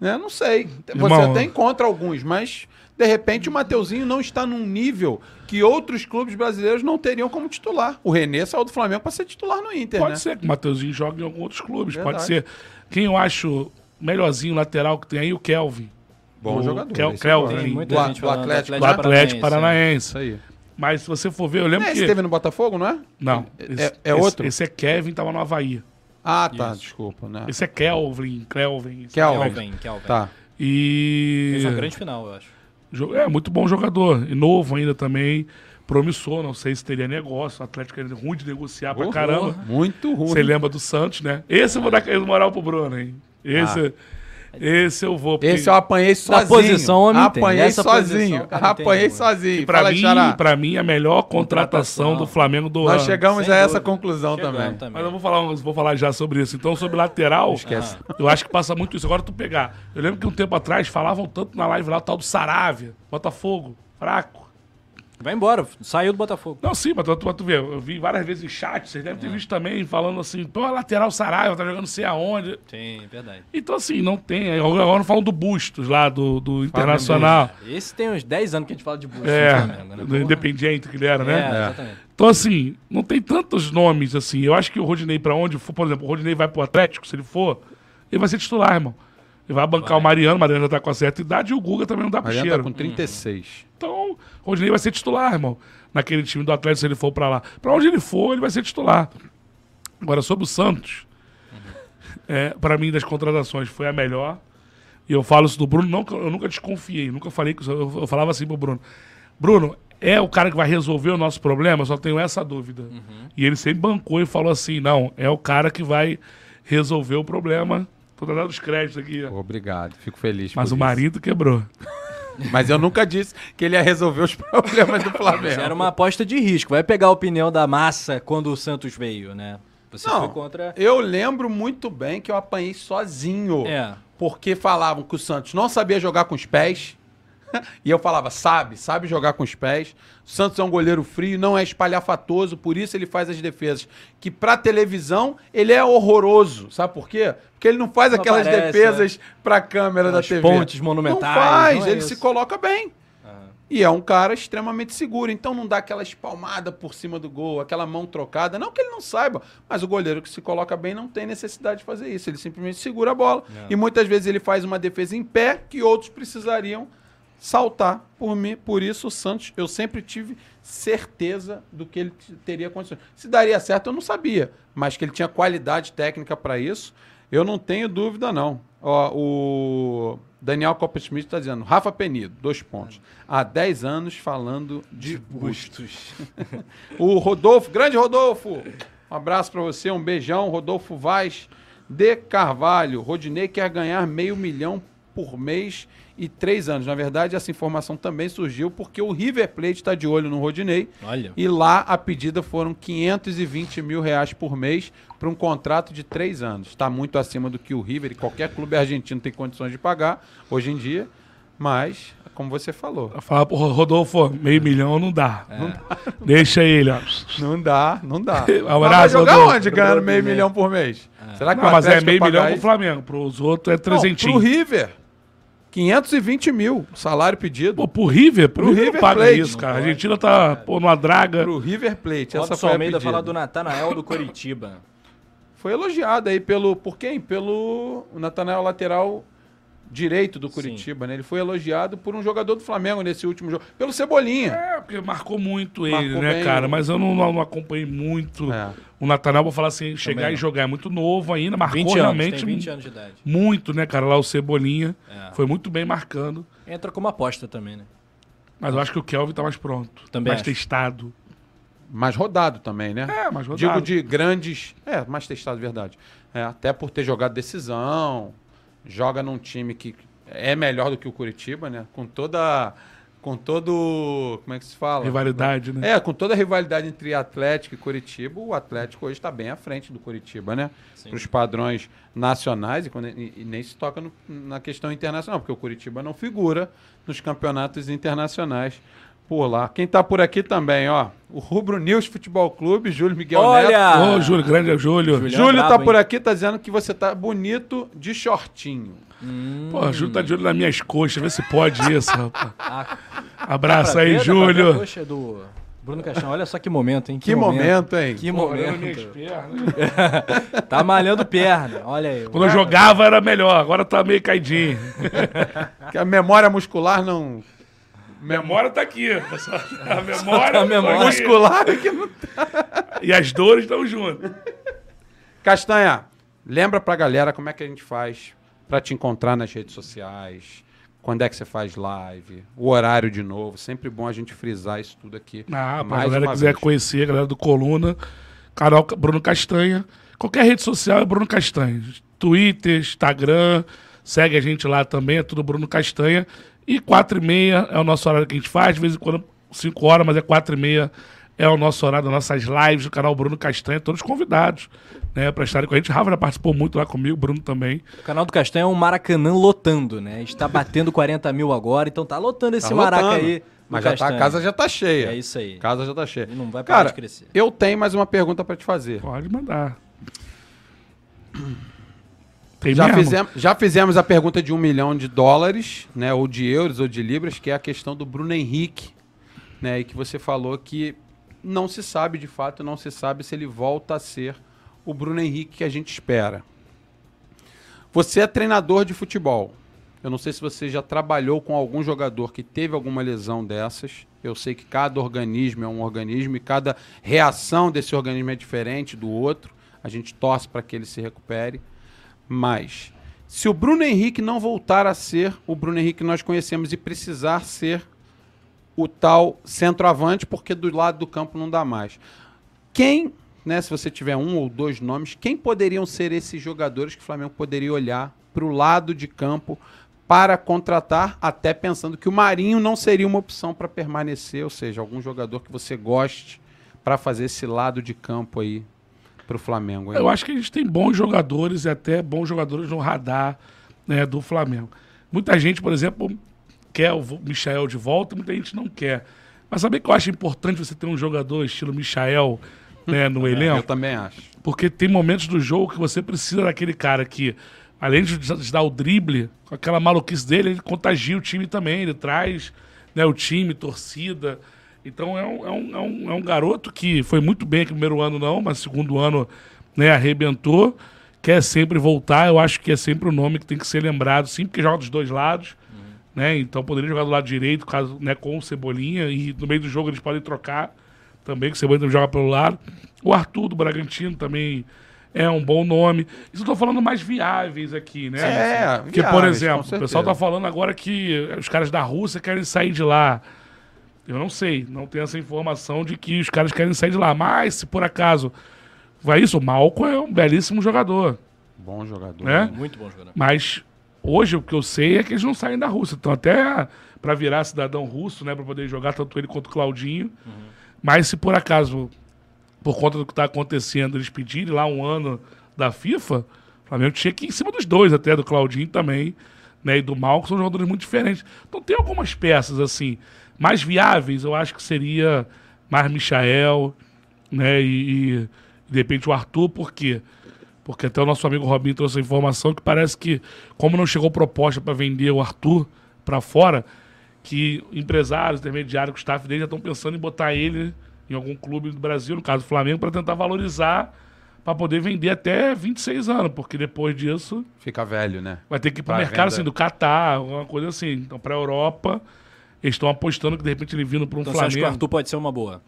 Né? Não sei. Você Irmão, até encontra alguns, mas de repente o Mateuzinho não está num nível que outros clubes brasileiros não teriam como titular. O René saiu do Flamengo para ser titular no Inter, Pode né? ser que o Mateuzinho jogue em alguns outros clubes, Verdade. pode ser. Quem eu acho melhorzinho lateral que tem aí, o Kelvin. Bom O jogador. Kel- Kelvin. muita do, gente do falando do Atlético, Do? Atlético é. Paranaense. Isso aí. Mas se você for ver, eu lembro É, que. esse teve no Botafogo, não é? Não. É- esse, é esse- outro? Esse é Kevin, tava no Havaí. Ah, tá. Desculpa, né? Esse é Kelvin, Kelvin. é Kelvin. Kelvin, Kelvin. Tá. E. Fez uma grande final, eu acho. É, muito bom jogador. E novo ainda também. Promissor, não sei se teria negócio. O Atlético é ruim de negociar pra caramba. Muito ruim. Você lembra do Santos, né? Esse eu vou dar moral pro Bruno, hein? Esse, esse eu vou. Esse eu apanhei sozinho. posição, homem. Apanhei Essa sozinho. posição, Apanhei sozinho. Pra Fala, mim, pra mim, a melhor contratação, Contratação. do Flamengo do Nós ano. chegamos Sem a essa dúvida. conclusão também. também. Mas eu vou falar, vou falar já sobre isso. Então, sobre lateral, Esquece. eu acho que passa muito isso. Agora tu pegar. Eu lembro que um tempo atrás falavam tanto na live lá, o tal do Saravia, Botafogo, fraco. Vai embora, saiu do Botafogo. Não, sim, mas tu, tu, tu vê, eu vi várias vezes em chat, vocês devem ter visto também, falando assim, pô, lateral Saraiva, tá jogando sei aonde. Sim, verdade. Então, assim, não tem. Agora agora não falam do Bustos lá, do, do Internacional. Esse tem uns 10 anos que a gente fala de Bustos É, Flamengo, né? do Porra. Independiente que ele era, É, né? exatamente. Então, assim, não tem tantos nomes assim. Eu acho que o Rodinei, pra onde for, por exemplo, o Rodinei vai pro Atlético, se ele for, ele vai ser titular, irmão. Ele vai bancar o Mariano, o Mariano já tá com a certa idade, e o Guga também não dá Mariano cheiro. tá com 36. Então, Rodinei vai ser titular, irmão. Naquele time do Atlético, se ele for pra lá. Pra onde ele for, ele vai ser titular. Agora, sobre o Santos, é, para mim, das contratações, foi a melhor. E eu falo isso do Bruno, não, eu nunca desconfiei, nunca falei que eu, eu falava assim pro Bruno. Bruno, é o cara que vai resolver o nosso problema? Eu só tenho essa dúvida. E ele sempre bancou e falou assim: não, é o cara que vai resolver o problema. Tô dando os créditos aqui. ó. Obrigado, fico feliz. Mas por o isso. marido quebrou. Mas eu nunca disse que ele ia resolver os problemas do Flamengo. Era uma aposta de risco. Vai pegar a opinião da massa quando o Santos veio, né? Você Não, foi contra. eu lembro muito bem que eu apanhei sozinho. É. Porque falavam que o Santos não sabia jogar com os pés. E eu falava, sabe, sabe jogar com os pés. O Santos é um goleiro frio, não é espalhafatoso, por isso ele faz as defesas. Que pra televisão ele é horroroso. Sabe por quê? Porque ele não faz Não aquelas aparece, defesas pra câmera Aquelas da TV. pontes monumentais, Não faz, não é ele isso. se coloca bem. E é um cara extremamente seguro, então não dá aquela espalmada por cima do gol, aquela mão trocada. Não que ele não saiba, mas o goleiro que se coloca bem não tem necessidade de fazer isso. Ele simplesmente segura a bola. E muitas vezes ele faz uma defesa em pé que outros precisariam saltar por mim. Por isso, o Santos, eu sempre tive certeza do que ele teria condições. Se daria certo, eu não sabia, mas que ele tinha qualidade técnica para isso, eu não tenho dúvida, não. Ó, o Daniel Coppersmith está dizendo, Rafa Penido, dois pontos. Há 10 anos falando de bustos. o Rodolfo, grande Rodolfo, um abraço para você, um beijão. Rodolfo Vaz de Carvalho. Rodinei quer ganhar meio milhão por mês e três anos. Na verdade, essa informação também surgiu porque o River Plate está de olho no Rodinei. Olha. E lá a pedida foram 520 mil reais por mês para um contrato de três anos. Está muito acima do que o River e qualquer clube argentino tem condições de pagar hoje em dia. Mas, como você falou, Falar pro Rodolfo, meio milhão não dá. Não dá. Deixa ele, ó. não dá, não dá. Um Mas vai abraço, jogar Rodolfo. onde ganhando meio milhão por mês? Será que Não, o mas é meio milhão pagar pro isso? Flamengo. Pros outros é Não, trezentinho. pro River. 520 mil, salário pedido. Pô, pro River, pro, Pro River, River não paga Plate. isso, cara. A Argentina tá pô, numa draga. Pro River Plate, essa Robson foi a Almeida pedida. fala do Natanael do Coritiba. Foi elogiado aí pelo. Por quem? Pelo Natanael lateral direito do Curitiba, né? Ele foi elogiado por um jogador do Flamengo nesse último jogo. Pelo Cebolinha. É, porque marcou muito ele, Marcou né, bem cara? o- Mas eu não, não acompanhei muito É. o Natanael. Vou falar assim, chegar não. e jogar. É muito novo ainda. Marcou 20 anos, realmente tem 20 anos de idade. muito, né, cara? Lá o Cebolinha. É. Foi muito bem marcando. Entra como aposta também, né? Mas eu acho que o Kelvin tá mais pronto. Também mais acho. testado. Mais rodado também, né? É, mais rodado. Digo de grandes. É, mais testado, verdade. É, até por ter jogado decisão. Joga num time que é melhor do que o Curitiba, né? Com toda. Com todo. Como é que se fala? Rivalidade, né? É, com toda a rivalidade entre Atlético e Curitiba, o Atlético hoje está bem à frente do Curitiba, né? Para os padrões nacionais e, quando- e- e nem se toca no- na questão internacional, porque o Curitiba não figura nos campeonatos internacionais por lá. Quem está por aqui também, ó, o Rubro News Futebol Clube, Júlio Miguel Neto. Olha! Ô, Júlio, grande Júlio. Júlio. Júlio brabo, tá hein? por aqui, tá dizendo que você tá bonito de shortinho. Pô, o Júlio tá de olho nas minhas coxas. Vê se pode isso, rapaz. Ah, Abraço aí, ver, Júlio. coxa do Bruno Caixão. Olha só que momento, hein? Que, momento, hein? Que Pô, momento. Tá malhando perna. Olha aí. Quando eu jogava era melhor, agora tá meio caidinho. Que a memória muscular não. Memória tá aqui. pessoal. A memória, A memória. tá. Muscular que não E as dores estão juntas. Castanha, lembra pra galera como é que a gente faz pra te encontrar nas redes sociais, Quando é que você faz live? O horário de novo. Sempre bom a gente frisar isso tudo aqui. Ah, pra mais galera uma quiser vez. conhecer, a galera do Coluna, canal Bruno Castanha. Qualquer rede social é Bruno Castanha. Twitter, Instagram, segue a gente lá também, é tudo Bruno Castanha. E 4 e meia é o nosso horário que a gente faz, de vez em quando 5 horas, mas é 4 e meia é o nosso horário das nossas lives do canal Bruno Castanha, todos convidados, né, pra estarem com a gente. Rafa já participou muito lá comigo, Bruno também. O canal do Castanho é um Maracanã lotando, né? Está batendo 40 mil agora, então tá lotando esse Tá maraca lotando. aí. Mas já tá, a casa já tá cheia. É isso aí. A casa já tá cheia. E não vai parar Cara, de crescer. eu tenho mais uma pergunta pra te fazer. Pode mandar. Tem Já mesmo? fizemos, já fizemos a pergunta de um milhão de dólares, né? Ou de euros ou de libras, que é a questão do Bruno Henrique, né? E que você falou que não se sabe, de fato, não se sabe se ele volta a ser o Bruno Henrique que a gente espera. Você é treinador de futebol. Eu não sei se você já trabalhou com algum jogador que teve alguma lesão dessas. Eu sei que cada organismo é um organismo e cada reação desse organismo é diferente do outro. A gente torce para que ele se recupere. Mas, se o Bruno Henrique não voltar a ser o Bruno Henrique que nós conhecemos e precisar ser o tal centroavante, porque do lado do campo não dá mais. Quem, né, se você tiver um ou dois nomes, quem poderiam ser esses jogadores que o Flamengo poderia olhar para o lado de campo para contratar, até pensando que o Marinho não seria uma opção para permanecer, ou seja, algum jogador que você goste para fazer esse lado de campo aí para o Flamengo. hein? Eu acho que a gente tem bons jogadores e até bons jogadores no radar né, do Flamengo. Muita gente, por exemplo, quer o Michael de volta, muita gente não quer. Mas sabe que eu acho importante você ter um jogador estilo Michael né, no Eu elenco? também acho. Porque tem momentos do jogo que você precisa daquele cara que, além de de dar o drible, com aquela maluquice dele, ele contagia o time também. Ele traz né, o time, torcida. Então é um, é, um, é, um, é um garoto que foi muito bem aqui no primeiro ano, não, mas segundo ano né, arrebentou. Quer sempre voltar. Eu acho que é sempre o nome que tem que ser lembrado, sim, porque joga dos dois lados. Né? Então poderia jogar do lado direito, caso, né, com o Cebolinha, e no meio do jogo eles podem trocar também, que o Cebolinha também joga pelo lado. O Arthur do Bragantino também é um bom nome. Isso eu tô falando mais viáveis aqui, né? É, Porque, por viáveis, exemplo, com o pessoal tá falando agora que os caras da Rússia querem sair de lá. Eu não sei, não tenho essa informação de que os caras querem sair de lá. Mas, se por acaso vai isso, o Malco é um belíssimo jogador, Bom jogador. né? Muito bom jogador. Mas hoje o que eu sei é que eles não saem da Rússia. Então, até para virar cidadão russo, né, para poder jogar tanto ele quanto o Claudinho. Mas se por acaso, por conta do que está acontecendo, eles pedirem lá um ano da FIFA, o Flamengo tinha que ir em cima dos dois, até do Claudinho também, né, e do Mal, que são jogadores muito diferentes. Então tem algumas peças assim mais viáveis, eu acho que seria mais Michael, né, e, e de repente o Arthur, por quê? Porque até o nosso amigo Robinho trouxe a informação que parece que, como não chegou proposta para vender o Arthur para fora, que empresários, intermediários, o staff dele já estão pensando em botar ele em algum clube do Brasil, no caso do Flamengo, para tentar valorizar, para poder vender até 26 anos, porque depois disso Fica velho, né? vai ter que ir para o mercado venda. assim, do Catar, alguma coisa assim. Então, para a Europa, eles estão apostando que de repente ele vindo para um Então você acha que o Flamengo. Arthur pode ser uma boa?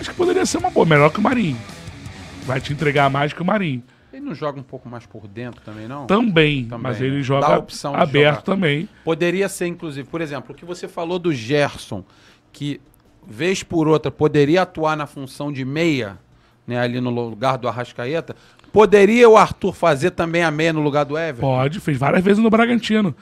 Acho que poderia ser uma boa, melhor que o Marinho. Vai te entregar mais que o Marinho. Ele não joga um pouco mais por dentro também, não? Também, Também, mas né? ele joga opção aberto jogar. também. Poderia ser, inclusive, por exemplo, o que você falou do Gerson, que vez por outra poderia atuar na função de meia, né, ali no lugar do Arrascaeta. Poderia o Arthur fazer também a meia no lugar do Everton? Pode, fez várias vezes no Bragantino.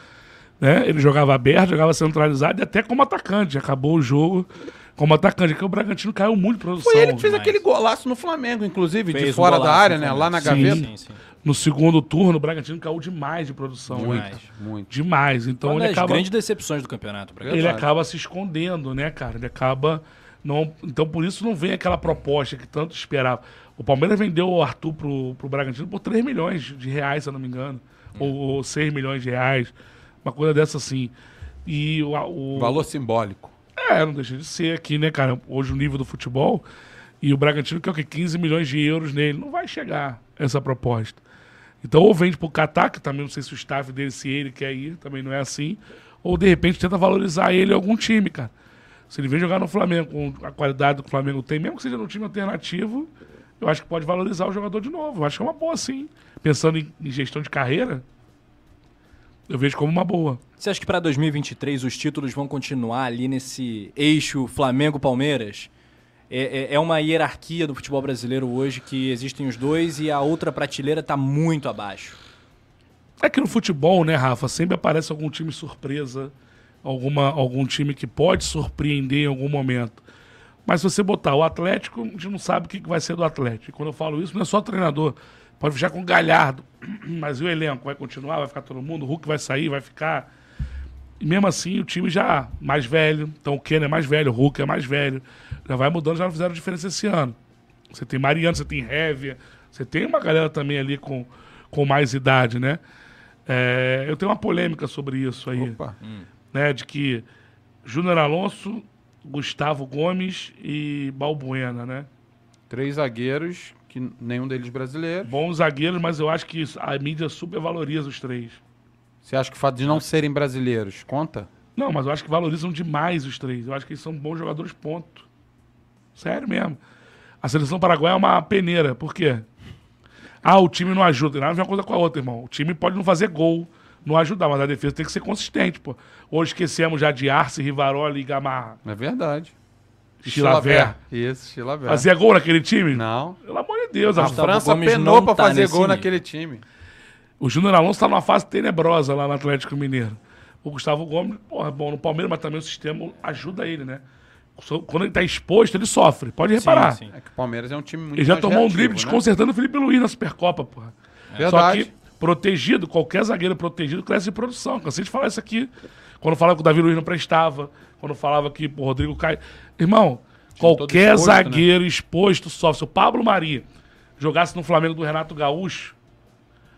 Né? Ele jogava aberto, jogava centralizado e até como atacante. Acabou o jogo como atacante, porque o Bragantino caiu muito de produção. Foi ele que fez demais. aquele golaço no Flamengo, inclusive, de Fez um fora da golaço área, né? Lá na Sim. gaveta. Sim, sim. No segundo turno, o Bragantino caiu demais de produção. Demais. Muito. Demais. Então Uma ele das acaba, grandes decepções do campeonato. pra ele acaba se escondendo, né, cara? Ele acaba. Não, então por isso não vem aquela proposta que tanto esperava. O Palmeiras vendeu o Arthur pro, pro Bragantino por 3 milhões de reais, se eu não me engano. Ou, ou 6 milhões de reais. Uma coisa dessa assim. E o, o, Valor simbólico. É, não deixa de ser aqui, né, cara? Hoje o nível do futebol. E o Bragantino quer o quê? 15 milhões de euros nele. Não vai chegar essa proposta. Então, ou vende pro Catar, que também não sei se o staff dele, se ele quer ir, também não é assim. Ou, de repente, tenta valorizar ele em algum time, cara. Se ele vem jogar no Flamengo com a qualidade que o Flamengo tem, mesmo que seja num time alternativo, eu acho que pode valorizar o jogador de novo. Eu acho que é uma boa, sim. Pensando em, em gestão de carreira, Eu vejo como uma boa. Você acha que para 2023 os títulos vão continuar ali nesse eixo Flamengo-Palmeiras? É, é- é uma hierarquia do futebol brasileiro hoje que existem os dois e a outra prateleira está muito abaixo. É que no futebol, né, Rafa, sempre aparece algum time surpresa, alguma, algum time que pode surpreender em algum momento. Mas se você botar o Atlético, a gente não sabe o que que vai ser do Atlético. E quando eu falo isso, não é só treinador. Pode fechar com o Galhardo, mas e o elenco vai continuar, vai ficar todo mundo, o Hulk vai sair, vai ficar. E mesmo assim, o time já mais velho. Então o Ken é mais velho, o Hulk é mais velho. Já vai mudando, já não fizeram diferença esse ano. Você tem Mariano, você tem Révia, você tem uma galera também ali com, com mais idade, né? É, eu tenho uma polêmica sobre isso aí, Opa. né? De que Júnior Alonso, Gustavo Gomes e Balbuena, né? Três zagueiros, que nenhum deles brasileiro. Bons zagueiros, mas eu acho que a mídia supervaloriza os três. Você acha que o fato de não serem brasileiros conta? Não, mas eu acho que valorizam demais os três. Eu acho que eles são bons jogadores, ponto. Sério mesmo. A seleção paraguaia é uma peneira. Por quê? Ah, o time não ajuda. Nada a ver uma coisa com a outra, irmão. O time pode não fazer gol, não ajudar, mas a defesa tem que ser consistente, pô. Hoje esquecemos já de Arce, Rivaroli e Gamarra. É verdade. Chilaver. Isso, Chilaver. Fazia gol naquele time? Não. Pelo amor de Deus. A a- França Gomes penou pra tá fazer gol nível. naquele time. O Júnior Alonso está numa fase tenebrosa lá no Atlético Mineiro. O Gustavo Gomes, porra, bom no Palmeiras, mas também o sistema ajuda ele, né? Quando ele tá exposto, ele sofre. Pode reparar. sim. É que o Palmeiras é um time muito Ele já mais tomou um reativo, drible né? desconcertando o Felipe Luiz na Supercopa, porra. Só Verdade. que protegido, qualquer zagueiro protegido cresce de produção. Cansei de falar isso aqui. Quando falava que o Davi Luiz não prestava, quando falava que o Rodrigo Caio. Irmão, qualquer exposto, né? zagueiro exposto sofre. Se o Pablo Maria jogasse no Flamengo do Renato Gaúcho,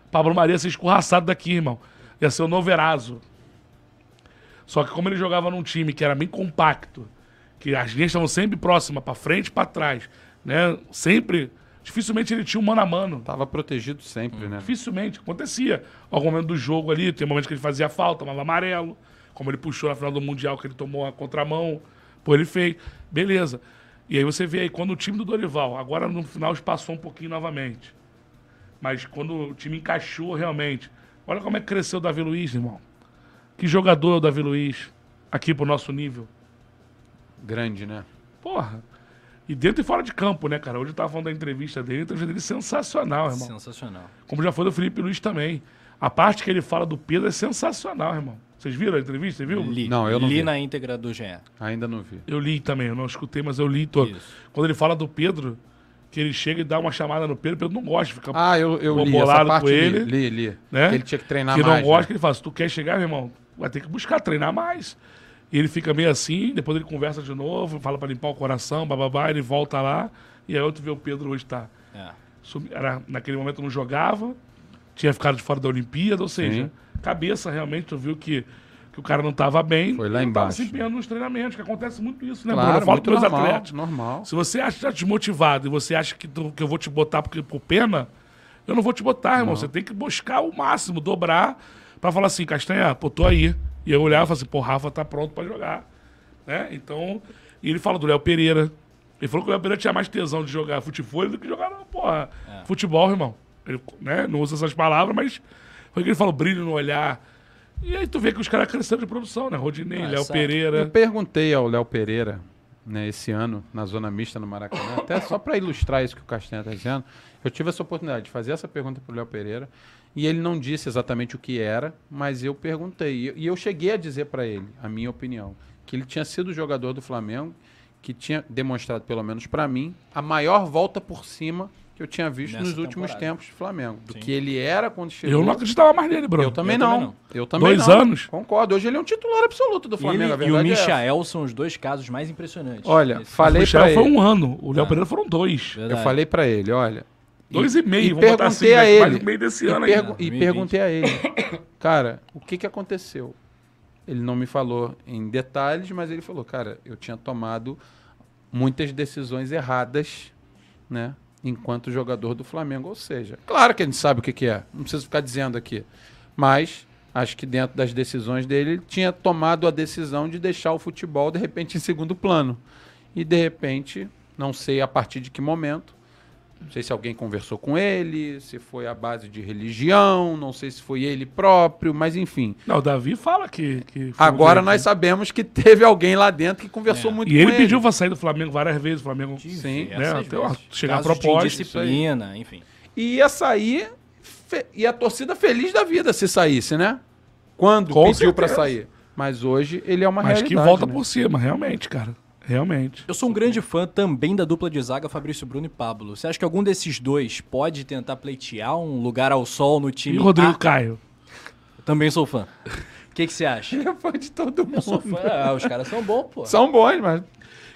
Pablo Maria ia ser escorraçado daqui, irmão. Ia ser o novo Eraso. Só que como ele jogava num time que era bem compacto, que as linhas estavam sempre próximas, pra frente e pra trás, né? Sempre. Dificilmente ele tinha um mano a mano. Tava protegido sempre, né? Dificilmente. Acontecia. Algum momento do jogo ali, tem momentos que ele fazia falta, tomava amarelo. Como ele puxou na final do Mundial, que ele tomou a contramão. Pô, ele fez. Beleza. E aí você vê aí, quando o time do Dorival, agora no final espaçou um pouquinho novamente. Mas quando o time encaixou realmente. Olha como é que cresceu o Davi Luiz, irmão. Que jogador é o Davi Luiz aqui pro nosso nível. Grande, né? Porra. E dentro e fora de campo, né, cara? Hoje eu tava falando da entrevista dele, a entrevista dele é sensacional, irmão. Sensacional. Como já foi do Felipe Luiz também. A parte que ele fala do Pedro é sensacional, irmão. Vocês viram a entrevista, você viu? Li, Não, eu não li vi. na íntegra do GE. Ainda não vi. Eu li também, eu não escutei, mas eu li todo. Isso. Quando ele fala do Pedro, que ele chega e dá uma chamada no Pedro, o Pedro não gosta de ficar Ah, eu, eu li essa bolado parte, com li, ele, li, li. né? Que ele tinha que treinar que não mais. gosta, né? que ele fala, se tu quer chegar, meu irmão, vai ter que buscar treinar mais. E ele fica meio assim, depois ele conversa de novo, fala pra limpar o coração, bababá, ele volta lá, e aí tu vê o Pedro hoje tá. É. Era, naquele momento não jogava, tinha ficado de fora da Olimpíada, ou seja, Sim. Cabeça realmente, tu viu que, que o cara não tava bem. Foi lá não tava embaixo. se empenhando nos treinamentos, que acontece muito isso, né, Claro, Bruno? Eu falo muito pros normal, atletas. normal. Se você acha que tá desmotivado e você acha que, tu- que eu vou te botar porque, por pena, eu não vou te botar, irmão. Você tem que buscar o máximo, dobrar, pra falar assim, Castanha, pô, tô aí. E eu olhar e falar assim, pô, Rafa tá pronto pra jogar. Né? Então, e ele fala do Léo Pereira. Ele falou que o Léo Pereira tinha mais tesão de jogar futebol do que jogar, porra, futebol, irmão. Ele né, não usa essas palavras, mas foi o que ele falou, brilho no olhar. E aí tu vê que os caras cresceram de produção, né? Rodinei, Ah, Léo certo. Pereira. Eu perguntei ao Léo Pereira, né, esse ano, na zona mista no Maracanã, até só para ilustrar isso que o Castanha está dizendo, eu tive essa oportunidade de fazer essa pergunta para o Léo Pereira, e ele não disse exatamente o que era, mas eu perguntei. E- E eu cheguei a dizer para ele, a minha opinião, que ele tinha sido jogador do Flamengo, que tinha demonstrado, pelo menos para mim, a maior volta por cima que eu tinha visto Nessa nos últimos temporada. tempos do Flamengo. Do Sim. que ele era quando chegou. Eu não acreditava mais nele, Bruno. Eu também Eu não. também não. Eu também Dois não. anos? Concordo. Hoje ele é um titular absoluto do Flamengo. a Ele e o é. Michael são os dois casos mais impressionantes. Olha, Esse- falei o Michel pra foi ele. um ano, o Léo Ah. Pereira foram dois. Verdade. Eu falei pra ele, olha. Dois e meio, e vamos botar perguntei assim, a ele. Mais do meio desse e, ano pergu- ainda. e 2020. perguntei a ele, cara, o que que aconteceu? Ele não me falou em detalhes, mas ele falou, cara, eu tinha tomado muitas decisões erradas, né? Enquanto jogador do Flamengo. Ou seja, claro que a gente sabe o que, que é. Não preciso ficar dizendo aqui. Mas acho que dentro das decisões dele, ele tinha tomado a decisão de deixar o futebol, de repente, em segundo plano. E de repente, não sei a partir de que momento, Não sei se alguém conversou com ele, se foi a base de religião, não sei se foi ele próprio, mas enfim. Não, o Davi fala que. que foi Agora nós sabemos que teve alguém lá dentro que conversou muito E com ele ele. pediu pra sair do Flamengo várias vezes. O Flamengo. Sim. né, até, vezes. chegar a Casos de proposta. indisciplina, enfim. E ia sair, fe- e a torcida feliz da vida se saísse, né? Quando Com pediu pra certeza. sair. Mas hoje ele é uma Mas realidade. que volta né? por cima, realmente, cara. Realmente. Eu sou um grande fã também da dupla de zaga Fabrício Bruno e Pablo. Você acha que algum desses dois pode tentar pleitear um lugar ao sol no E time? o Rodrigo A? Caio? Eu também sou fã. O que que você acha? Ele é fã de todo mundo. Eu sou fã. Ah, os caras são bons, pô. São bons, mas.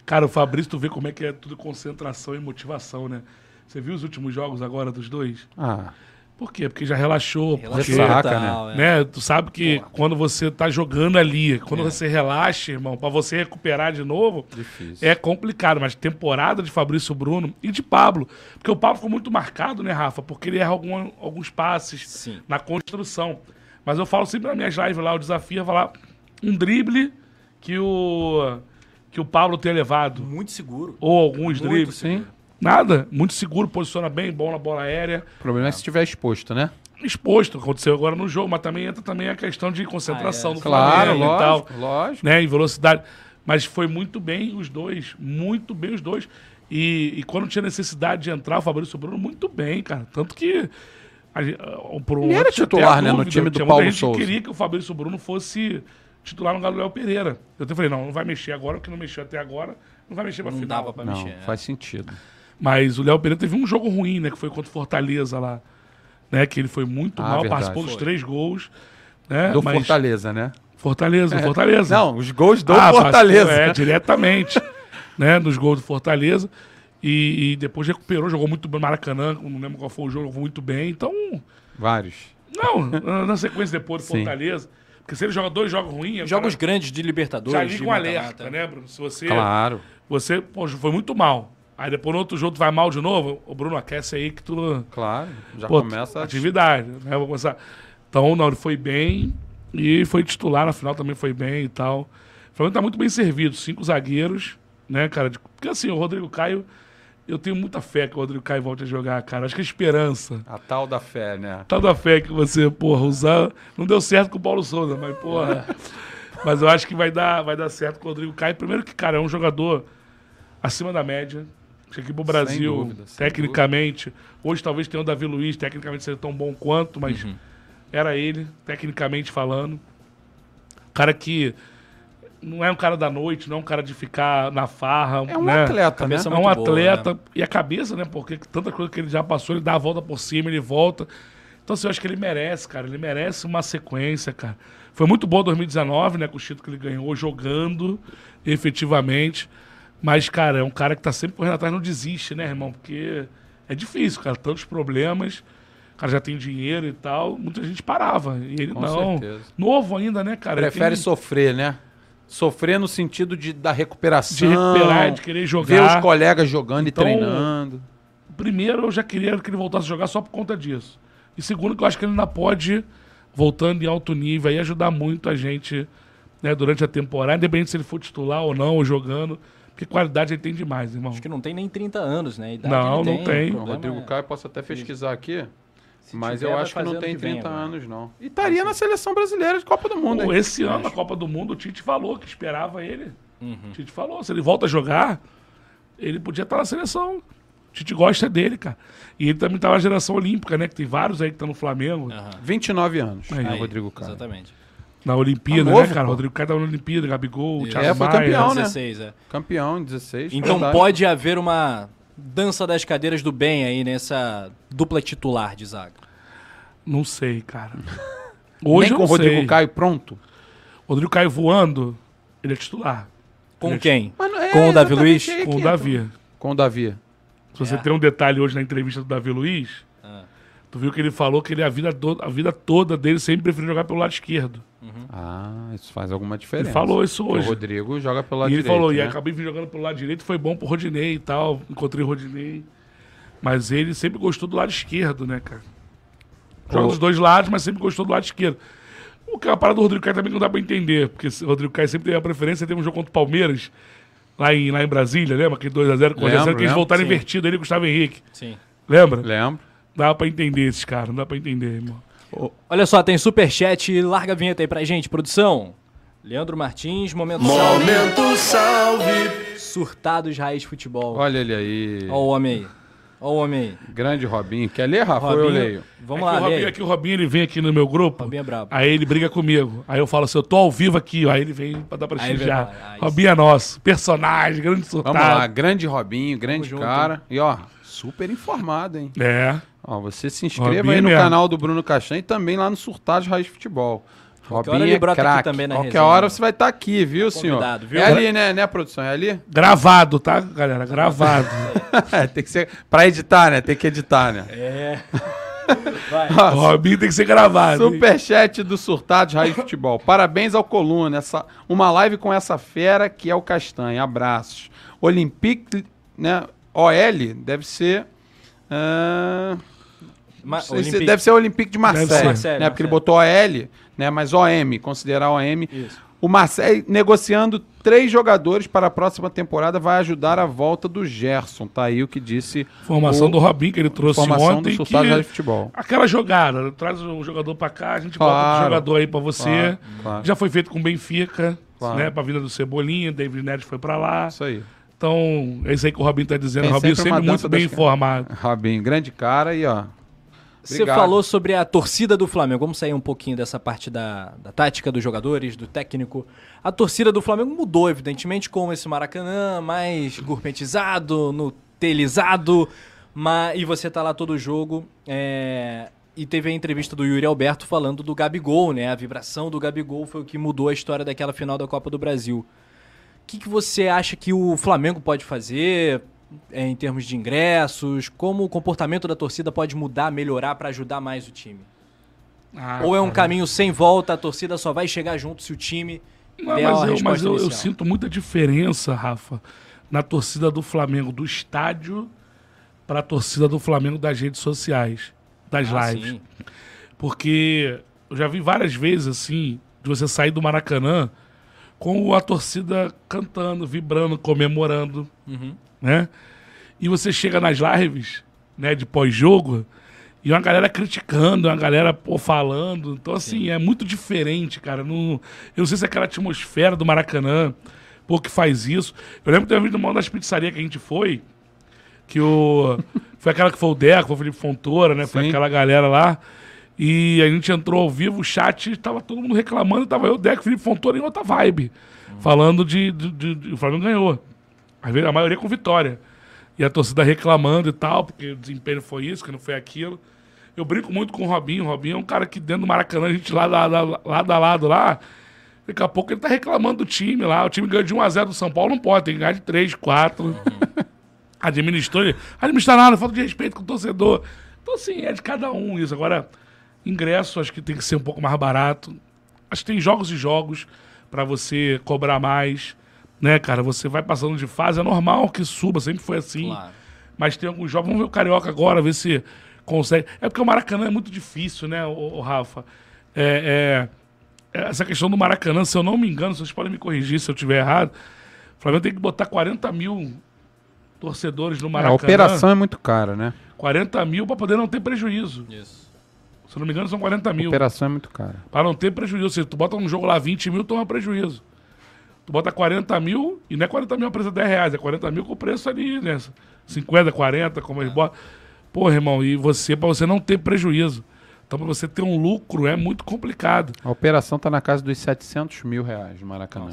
Cara, o Fabrício, tu vê como é que é tudo concentração e motivação, né? Você viu os últimos jogos agora dos dois? Ah, Por quê? Porque já relaxou. Relaxou porque, Ressaca, tal, é. né? Tu sabe que quando você tá jogando ali, quando você relaxa, irmão, pra você recuperar de novo, difícil. é complicado. Mas temporada de Fabrício Bruno e de Pablo. Porque o Pablo ficou muito marcado, né, Rafa? Porque ele erra algum- alguns passes Sim. na construção. Mas eu falo sempre nas minhas lives lá, o desafio é falar um drible que o, que o Pablo tenha levado. Muito seguro. Ou alguns Muito, dribles. sim. Nada. Muito seguro, posiciona bem, bom na bola aérea. O problema é se estiver exposto, né? Exposto, aconteceu agora no jogo, mas também entra também a questão de concentração Ah, é. do Claro, Flamengo e tal lógico, lógico. né, em velocidade. Mas foi muito bem os dois, muito bem os dois. E, e quando tinha necessidade de entrar, o Fabrício Bruno, muito bem, cara. Tanto que. A, gente- ah, um Ele era titular, a né, no time do Paulo gente que Souza. queria que o Fabrício Bruno fosse titular no Gabriel Pereira. Eu até falei, não, não vai mexer agora, porque não mexeu até agora, não vai mexer pra Não final. dava pra Não, mexer. é. faz sentido. Mas o Léo Pereira teve um jogo ruim, né? Que foi contra o Fortaleza lá. Né, que ele foi muito Ah, mal, verdade. participou dos Foi. três gols. Né, Do mas- Fortaleza, né? Fortaleza, Fortaleza. Não, os gols do Ah, Fortaleza. É, diretamente, né, nos gols do Fortaleza. E, e depois recuperou, jogou muito bem no Maracanã, não lembro qual foi o jogo, jogou muito bem. Então, Vários. não, na- sequência depois do. Fortaleza. Porque se ele joga dois jogos ruins, o Jogos cara grandes de Libertadores. já liga um alerta, né, Bruno? Se você, Claro. você pô, foi muito mal. Aí depois no outro jogo tu vai mal de novo, o Bruno aquece aí que tu Claro. Já Pô, começa. a- atividade, né? Vou começar. Então, não, ele foi bem e foi titular na final também foi bem e tal. O Flamengo tá muito bem servido, cinco zagueiros, né, cara? Porque assim, o Rodrigo Caio, eu tenho muita fé que o Rodrigo Caio volte a jogar, cara. Acho que a esperança. A tal da fé, né? Tá da fé que você, porra, usar. Não deu certo com o Paulo Souza, mas, porra. Mas eu acho que vai dar, vai dar certo com o Rodrigo Caio. Primeiro que, cara, é um jogador acima da média. Chega aqui pro Brasil, dúvida, sem tecnicamente. Hoje talvez tenha o Davi Luiz, tecnicamente seja tão bom quanto, mas era ele, tecnicamente falando. Cara que não é um cara da noite, não é um cara de ficar na farra. É um né? atleta, Cabeça né? É um muito boa, atleta. né? E a cabeça, né? Porque tanta coisa que ele já passou, ele dá a volta por cima, ele volta. Então, assim, eu acho que ele merece, cara. Ele merece uma sequência, cara. Foi muito bom 2019, né? Com o título que ele ganhou, jogando efetivamente. Mas, cara, é um cara que tá sempre correndo atrás, não desiste, né, irmão? Porque é difícil, cara. Tantos problemas. O cara já tem dinheiro e tal. Muita gente parava. E ele Com não. certeza. Novo ainda, né, cara? Prefere tem sofrer, né? Sofrer no sentido de, da recuperação. de recuperar, de querer Ver jogar. os colegas jogando Então, e treinando. primeiro, eu já queria que ele voltasse a jogar só por conta disso. E segundo, que eu acho que ele ainda pode, voltando em alto nível, aí ajudar muito a gente né, durante a temporada, independente se ele for titular ou não, ou jogando. Porque qualidade ele tem demais, irmão. Acho que não tem nem 30 anos, né? Não, não tem. o Rodrigo é- Caio, posso até pesquisar aqui, mas tiver, eu acho que não tem que vem 30 agora. anos, não. E estaria na seleção brasileira de Copa do Mundo, Pô, hein? esse ano, na Copa do Mundo, o Tite falou que esperava ele. Uhum. O Tite falou, se ele volta a jogar, ele podia estar na seleção. O Tite gosta dele, cara. E ele também tá na geração olímpica, né? Que tem vários aí que estão no Flamengo. Aham. 29 anos, Aí, Aí, Rodrigo Caio. Exatamente. Na Olimpíada, Tá novo, né, cara? pô. Rodrigo Caio tava na Olimpíada, Gabigol, Isso. Thiago É, foi Maia. campeão, né? 16, é. Campeão em 16. Então verdade. pode haver uma dança das cadeiras do bem aí nessa dupla titular de zaga. Não sei, cara. Hoje Nem com o Rodrigo sei. Caio pronto. Rodrigo Caio voando, ele é titular. Com Ele- quem? Mas não- é Com o Davi Luiz? aí Com o Davi. Com o Davi. Se você É. tem um detalhe hoje na entrevista do Davi Luiz. Tu viu que ele falou que ele a vida, do- a vida toda dele sempre preferiu jogar pelo lado esquerdo. Ah, isso faz alguma diferença. Ele falou isso hoje. O Rodrigo joga pelo lado e ele direito, falou, e né? acabei vindo jogando pelo lado direito, foi bom pro Rodinei e tal. Encontrei o Rodinei. Mas ele sempre gostou do lado esquerdo, né, cara? Joga O- dos dois lados, mas sempre gostou do lado esquerdo. O que é a parada do Rodrigo Caio também não dá pra entender, porque o Rodrigo Caio sempre teve a preferência, teve um jogo contra o Palmeiras, lá em, lá em Brasília, lembra? Aquele 2x0 com o que eles voltaram sim. invertido, ele e o Gustavo Henrique. Sim. Lembra? Lembro. Dá pra entender esses caras, não dá pra entender, irmão. Olha só, tem superchat, larga a vinheta aí pra gente, produção. Leandro Martins, momento salve. Momento salve. Surtados Raiz Futebol. Olha ele aí. Ó o homem aí. Ó o homem aí. Grande Robinho. Quer ler, Rafa? Eu Robinho, leio. Vamos é lá, que o Robinho, é que o Robinho ele vem aqui no meu grupo. Robinho é brabo. Aí ele briga comigo. Aí eu falo assim, eu tô ao vivo aqui, ó. Aí ele vem pra dar pra falar, ah, Robinho é nosso. Personagem, grande surtado. Vamos lá, grande Robinho, grande junto, cara. E ó, super informado, hein? É. Ó, você se inscreva Robinho aí no mesmo. canal do Bruno Castanho e também lá no Surtados Raiz Futebol. Robinho é craque. também na Qualquer resenha. hora você vai estar aqui, viu, senhor? convidado, viu? É ali, né, né, produção? É ali? Gravado, tá, galera? Gravado. É, tem que ser pra editar, né? Tem que editar, né? É. Vai. o Robinho tem que ser gravado. Superchat do Surtados Raiz Futebol. Parabéns ao Coluna. Essa, uma live com essa fera que é o Castanha. Abraços. Olympique, né? OL deve ser. ah, Ma- Olympique. deve ser o Olympique de Marseille, ser. Marseille, né? Porque ele Marseille. botou OL, né? Mas OM, considerar OM. Isso. O Marseille negociando três jogadores para a próxima temporada vai ajudar a volta do Gerson. Tá aí o que disse Formação o- do Robinho que ele trouxe formação ontem. do que... Raiz Futebol. Aquela jogada, traz o jogador pra cá, a gente bota Claro. o jogador aí pra você. Claro, claro. Já foi feito com o Benfica, Claro. né? Pra vinda do Cebolinha, David Neres foi pra lá. Isso aí. Então, é isso aí que o Robinho tá dizendo. Tem O Robinho sempre sempre muito bem informado. Robinho, grande cara e ó. Você falou sobre a torcida do Flamengo. Vamos sair um pouquinho dessa parte da, da tática dos jogadores, do técnico. A torcida do Flamengo mudou, evidentemente, com esse Maracanã mais gourmetizado, nutelizado. Mas, e você tá lá todo jogo. é, e teve a entrevista do Yuri Alberto falando do Gabigol, né? A vibração do Gabigol foi o que mudou a história daquela final da Copa do Brasil. O que, que você acha que o Flamengo pode fazer em termos de ingressos? Como o comportamento da torcida pode mudar, melhorar para ajudar mais o time? Ah, Ou é um cara. caminho sem volta, a torcida só vai chegar junto se o time Não, der a mas eu, resposta mas eu, eu sinto muita diferença, Rafa, na torcida do Flamengo do estádio para a torcida do Flamengo das redes sociais, das Ah, lives. sim. Porque eu já vi várias vezes, assim, de você sair do Maracanã com a torcida cantando, vibrando, comemorando, Uhum. Né? E você chega nas lives, né, de pós-jogo, e uma galera criticando, uma galera pô, falando. Então, assim, é muito diferente, cara. Não, eu não sei se é aquela atmosfera do Maracanã, pô, que faz isso. Eu lembro que teve uma das pizzarias que a gente foi, que o. foi aquela que foi o Deco, foi o Felipe Fontoura, né? Foi Sim. aquela galera lá. E a gente entrou ao vivo, o chat, tava todo mundo reclamando, tava eu, o Deco, Felipe Fontoura em outra vibe. Falando de, de, de- de- O Flamengo ganhou. Às vezes, a maioria com vitória. E a torcida reclamando e tal, porque o desempenho foi isso, que não foi aquilo. Eu brinco muito com o Robinho. O Robinho é um cara que dentro do Maracanã, a gente lá, lá, lá, lado a lado lá. Daqui a pouco ele tá reclamando do time lá. O time ganhou de 1x0 do São Paulo, não pode, tem que ganhar de 3, 4. Administrou ele. Administrar nada, falta de respeito com o torcedor. Então, assim, é de cada um isso. Agora, ingresso acho que tem que ser um pouco mais barato. Acho que tem jogos e jogos pra você cobrar mais. Né, cara? Você vai passando de fase, é normal que suba, sempre foi assim. Claro. Mas tem alguns jogos. Vamos ver o Carioca agora, ver se consegue. É porque o Maracanã é muito difícil, né, o, Rafa? É, é- essa questão do Maracanã, se eu não me engano, vocês podem me corrigir se eu estiver errado. O Flamengo tem que botar 40 mil torcedores no É, Maracanã. a operação é muito cara, né? 40 mil para poder não ter prejuízo. Isso. Se eu não me engano, são 40 A mil. operação é muito cara. Para não ter prejuízo. Se tu bota um jogo lá 20 mil, toma prejuízo. Tu bota 40 mil, e não é 40 mil a preço de 10 reais, é 40 mil com o preço ali, né? 50, 40, como eles botam. Porra, irmão, e você, para você não ter prejuízo. Então, para você ter um lucro, é muito complicado. A operação tá na casa dos 700 mil reais no Maracanã.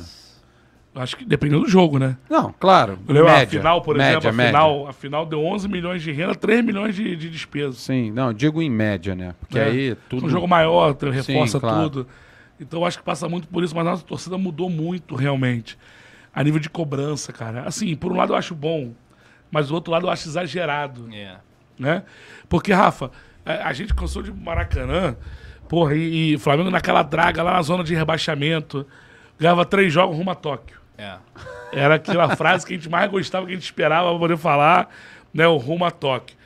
Eu Acho que dependendo do jogo, né? Não, claro. Lembro, média, a final, por média, exemplo, a média. final, a final deu 11 milhões de renda, 3 milhões de, de despesas. Sim, não, digo em média, né? Porque É. aí tudo. Um jogo maior, reforça claro. tudo. Então eu acho que passa muito por isso, mas a nossa torcida mudou muito realmente. A nível de cobrança, cara. Assim, por um lado eu acho bom, mas do outro lado eu acho exagerado, É. né? Porque, Rafa, a, a gente cansou de Maracanã, porra, e, e Flamengo naquela draga lá na zona de rebaixamento, ganhava três jogos rumo a Tóquio. É. Era aquela frase que a gente mais gostava, que a gente esperava pra poder falar, né? O rumo a Tóquio.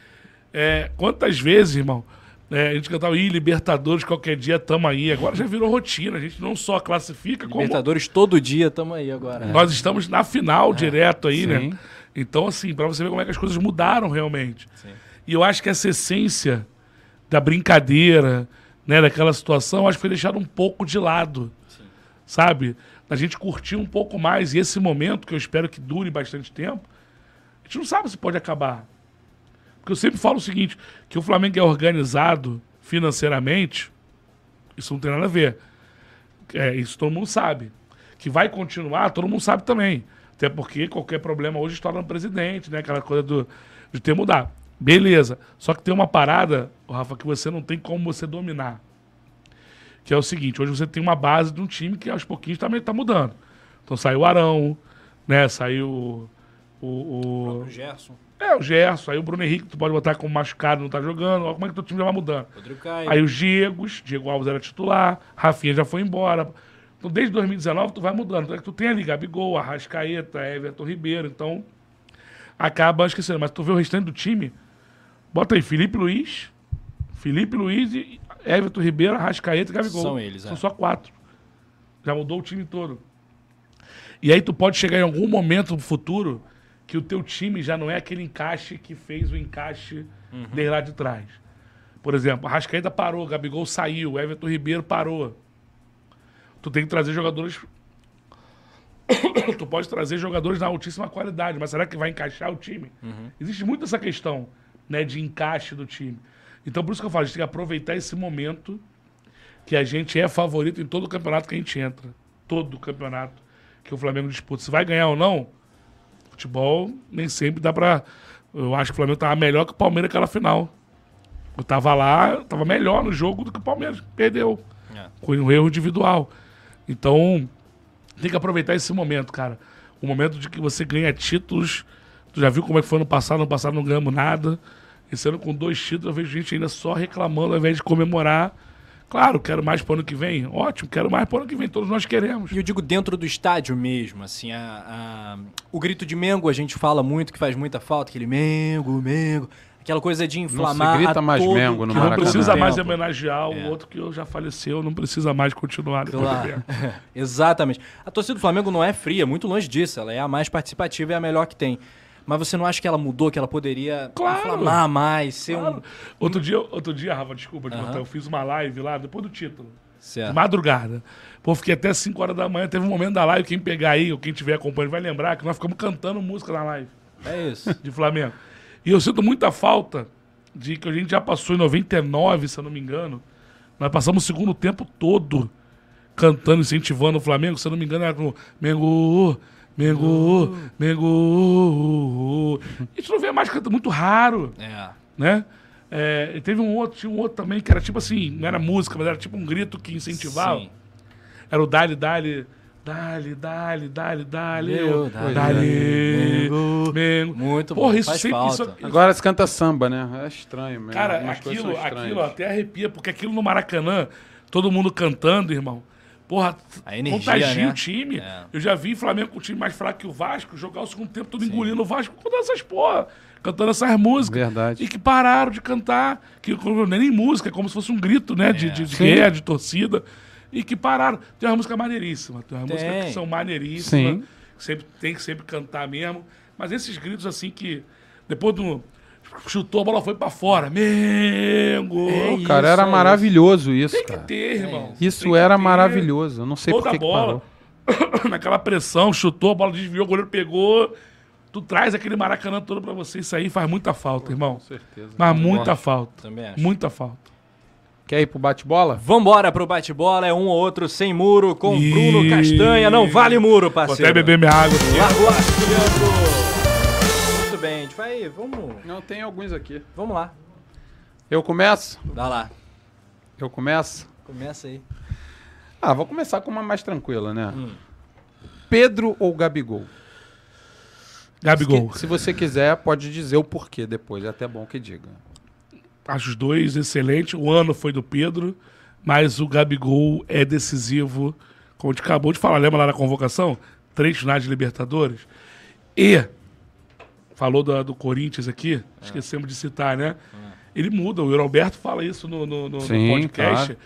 É, quantas vezes, irmão, é, a gente cantava, ih, Libertadores, qualquer dia tamo aí. Agora já virou rotina, a gente não só classifica, como Libertadores todo dia, tamo aí agora. nós estamos na final direto aí, Sim. né? Então, assim, pra você ver como é que as coisas mudaram realmente. Sim. E eu acho que essa essência da brincadeira, né, daquela situação, acho que foi deixado um pouco de lado. Sabe? A gente curtir um pouco mais. E esse momento, que eu espero que dure bastante tempo, a gente não sabe se pode acabar. Porque eu sempre falo o seguinte, que o Flamengo é organizado financeiramente, isso não tem nada a ver. É, isso todo mundo sabe. Que vai continuar, todo mundo sabe também. Até porque qualquer problema hoje está no presidente, né? Aquela coisa do, de ter mudar. Beleza. Só que tem uma parada, Rafa, que você não tem como você dominar. Que é o seguinte, hoje você tem uma base de um time que aos pouquinhos também está mudando. Então saiu o Arão, né? Saiu o, o, O Gerson, é, o Gerson, aí o Bruno Henrique, tu pode botar como machucado, não tá jogando. Olha como é que teu time já vai mudando. Aí os Diegos, Diego Alves era titular, Rafinha já foi embora. Então, desde 2019, tu vai mudando. Então, é que tu tem ali Gabigol, Arrascaeta, Everton Ribeiro. Então, acaba esquecendo. Mas tu vê o restante do time, bota aí Felipe Luiz, Felipe Luiz e Everton Ribeiro, Arrascaeta e Gabigol. São eles, São é. só quatro. Já mudou o time todo. E aí tu pode chegar em algum momento no futuro que o teu time já não é aquele encaixe que fez o encaixe desde lá de trás. Por exemplo, a Rascaeta parou, o Gabigol saiu, o Everton Ribeiro parou. Tu tem que trazer jogadores. tu pode trazer jogadores de altíssima qualidade, mas será que vai encaixar o time? Existe muito essa questão né, de encaixe do time. Então, por isso que eu falo, a gente tem que aproveitar esse momento que a gente é favorito em todo o campeonato que a gente entra. Todo o campeonato que o Flamengo disputa. Se vai ganhar ou não, futebol nem sempre dá pra. Eu acho que o Flamengo tava melhor que o Palmeiras naquela final. Eu tava lá, eu tava melhor no jogo do que o Palmeiras. Perdeu. É. Com um erro individual. Então, tem que aproveitar esse momento, cara. O momento de que você ganha títulos. Tu já viu como é que foi no passado? No passado não ganhamos nada. Esse ano com dois títulos, eu vejo gente ainda só reclamando ao invés de comemorar. Claro, quero mais pro ano que vem. Ótimo, quero mais pro ano que vem. Todos nós queremos. E eu digo dentro do estádio mesmo, assim, a, a- o grito de Mengo a gente fala muito que faz muita falta, aquele Mengo, Mengo, aquela coisa de inflamar grita a mais todo- Mengo no Que não Maracanã. precisa mais tempo. homenagear o É. outro que já faleceu, não precisa mais continuar Claro. Exatamente. A torcida do Flamengo não é fria, muito longe disso. Ela é a mais participativa e a melhor que tem. Mas você não acha que ela mudou, que ela poderia Claro. inflamar mais, ser Claro. um. Outro dia, outro dia, Rafa, desculpa, botar, eu fiz uma live lá, depois do título. De Certo. madrugada. Pô, fiquei até 5 horas da manhã. Teve um momento da live, quem pegar aí, ou quem estiver acompanhando, vai lembrar que nós ficamos cantando música na live É isso. de Flamengo. E eu sinto muita falta de que a gente já passou em 99, se eu não me engano. Nós passamos o segundo tempo todo cantando, incentivando o Flamengo. Se eu não me engano, era com Mengo, Mengo, Mengo. A gente não vê mais cantando, muito raro É. né? É, e teve um outro, tinha um outro também que era tipo assim, não era música, mas era tipo um grito que incentivava. Sim. Era o Dali, Dali, Dali, Dali, Dali, Dali, Meu, ô, Dali, Dali, Mengo. Mengo. Muito Porra, bom, isso faz sempre, falta. isso, Agora se canta samba, né? É estranho mesmo. Cara, Algumas aquilo, aquilo até arrepia, porque aquilo no Maracanã, todo mundo cantando, irmão. Porra, A energia, contagia né? o time. É. Eu já vi Flamengo com um time mais fraco que o Vasco jogar o segundo tempo todo engolindo o Vasco cantando essas porra, cantando essas músicas. Verdade. E que pararam de cantar, que não é nem música, é como se fosse um grito, né? De, de, de Sim. guerra, de torcida. E que pararam. Tem uma música maneiríssima, tem uma Tem. música que são maneiríssimas. Sim. que Sempre, tem que sempre cantar mesmo. Mas esses gritos assim que. Depois do. Chutou, a bola foi pra fora. Mengo! É Cara, Isso, era é maravilhoso isso, Tem que cara. ter, irmão. É Isso Tem que era ter. maravilhoso. Eu não sei por que que bola. parou. naquela pressão, chutou, a bola desviou, o goleiro pegou. Tu traz aquele Maracanã todo pra você. Isso aí faz muita falta, irmão. Com certeza. Mas muita falta. Também acho. Muita falta. Quer ir pro bate-bola? Vambora pro bate-bola, é um ou outro sem muro com Ih. Bruno Castanha. Não vale muro, Vou parceiro. até beber minha água Leandro. Muito bem, a gente vai. Vamos, Não, tem alguns aqui. vamos lá. Eu começo? Dá lá. Eu começo? Começa aí. Ah, vou começar com uma mais tranquila, né? Hum. Pedro ou Gabigol? Gabigol. Que- se você quiser, pode dizer o porquê depois. É até bom que diga. Acho os dois excelentes. O ano foi do Pedro, mas o Gabigol é decisivo. Como a gente acabou de falar, lembra lá na convocação? Três finais de Libertadores. E, falou da- do, Corinthians aqui, esquecemos de citar, né? Ele muda. O Roberto fala isso no, no- no- no Sim, podcast, claro.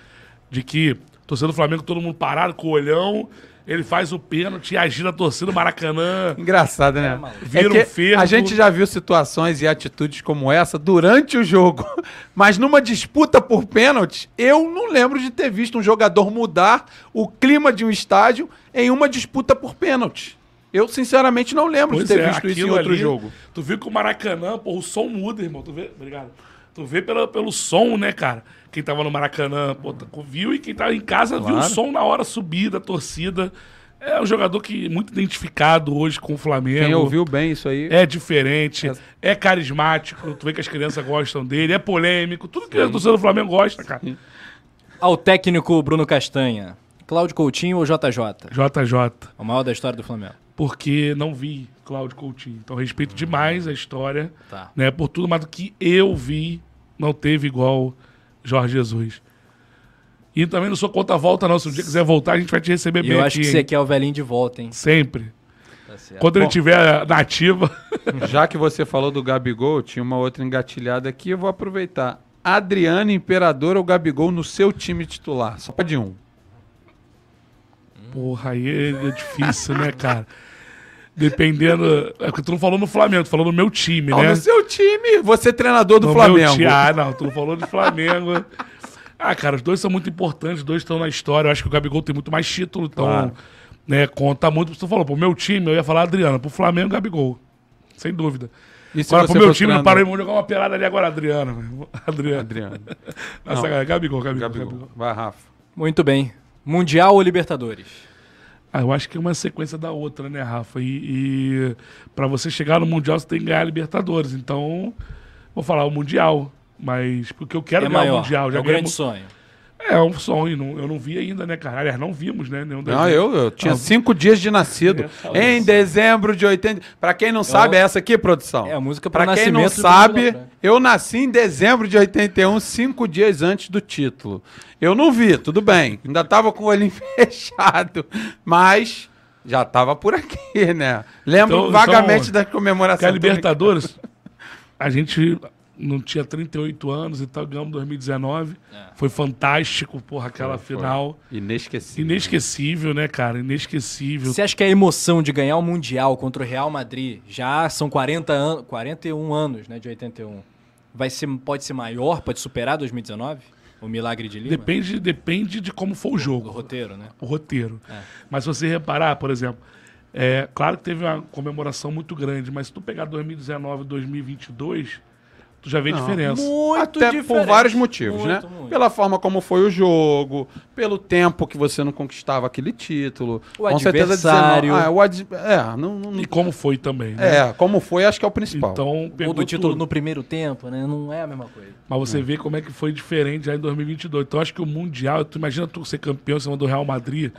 de que torcedor do Flamengo, todo mundo parado com o olhão. Ele faz o pênalti e agita a torcida do Maracanã. Engraçado, né? Vira que um fervo. A gente já viu situações e atitudes como essa durante o jogo. Mas numa disputa por pênalti, eu não lembro de ter visto um jogador mudar o clima de um estádio em uma disputa por pênalti. Eu, sinceramente, não lembro Pois de ter é, visto isso em outro ali, jogo. Tu viu que o Maracanã, pô, o som muda, irmão. Tu vê, obrigado. Tu vê pela, pelo som, né, cara? Quem tava no Maracanã, pô, tá- viu e quem tava em casa viu o Claro. som na hora subir da torcida. É um jogador que muito identificado hoje com o Flamengo. Quem ouviu bem isso aí? É diferente, é carismático, tu vê que as crianças gostam dele, é polêmico, tudo que a torcida do Flamengo gosta, cara. Ao técnico Bruno Castanha, Cláudio Coutinho ou JJ? JJ, O maior da história do Flamengo. Porque não vi Cláudio Coutinho. Então respeito demais a história, Tá. né? Por tudo, mas do que eu vi, não teve igual Jorge Jesus. E também não sou contra a volta, não. Se um dia quiser voltar, a gente vai te receber E bem eu aqui. acho que hein? você quer o velhinho de volta, hein? Sempre. Tá certo. Quando ele tiver na ativa. Já que você falou do Gabigol, tinha uma outra engatilhada aqui, eu vou aproveitar. Adriano Imperador ou Gabigol no seu time titular? Só pode um. Porra, aí é, é difícil, né, cara? Dependendo. É porque tu não falou no Flamengo, tu falou no meu time, Não, né? no seu time, você é treinador do No Flamengo. ti- Ah, não, tu não falou de Flamengo. ah, cara, os dois são muito importantes, os dois estão na história. Eu acho que o Gabigol tem muito mais título, então, Claro. né, conta muito. Tu falou, pro meu time, eu ia falar Adriano, pro Flamengo, Gabigol. Sem dúvida. E se Agora, pro meu time, treinador? Paraíba, vamos jogar uma pelada ali agora, Adriano. Adriano. Adriano. Nossa, Não. cara, Gabigol, Gabigol, Gabigol. Gabigol. Vai, Rafa. Muito bem. Mundial ou Libertadores? Ah, eu acho que é uma sequência da outra, né, Rafa? E, e para você chegar no Mundial, você tem que ganhar a Libertadores. Então, vou falar o Mundial. Mas porque eu quero é ganhar maior. o Mundial. é Já o ganhei grande sonho. É um sonho, não- eu não vi ainda, né, cara? Aliás, não vimos, né? Nenhum Não, eu, eu tinha Ah, cinco dias de nascido. fala Em isso. dezembro de 80. Pra quem não sabe, é essa aqui, produção. É a música pro Pra quem não sabe, eu nasci em dezembro de 81, cinco dias antes do título. Eu não vi, tudo bem. Ainda tava com o olhinho fechado. Mas já tava por aqui, né? Lembro Então- vagamente então, da comemoração. Porque a Libertadores, a gente não tinha 38 anos e tal, ganhamos em 2019. Foi fantástico, porra, aquela Foi, foi. final. Inesquecível. Inesquecível, né, cara? Inesquecível. Você acha que a emoção de ganhar o Mundial contra o Real Madrid, já são 40 anos, 41 anos, né, de 81, vai ser, pode ser maior, pode superar 2019? O milagre de Lima? Depende, depende de como for o do jogo. roteiro, né? o roteiro. Mas se você reparar, por exemplo, é claro que teve uma comemoração muito grande, mas se tu pegar 2019 e 2022, tu já vê a diferença. Muito Até por diferente. vários motivos, Muito, né? muito. Pela forma como foi o jogo, pelo tempo que você não conquistava aquele título. O adversário. 19 Ah, o ad... É, não, não- E como foi também, né? é, como foi, acho que é o principal. Então, pegou do título tudo. no primeiro tempo, né? Não é a mesma coisa. Mas você vê como é que foi diferente já em 2022. Então, acho que o Mundial, tu imagina tu ser campeão em cima do Real Madrid,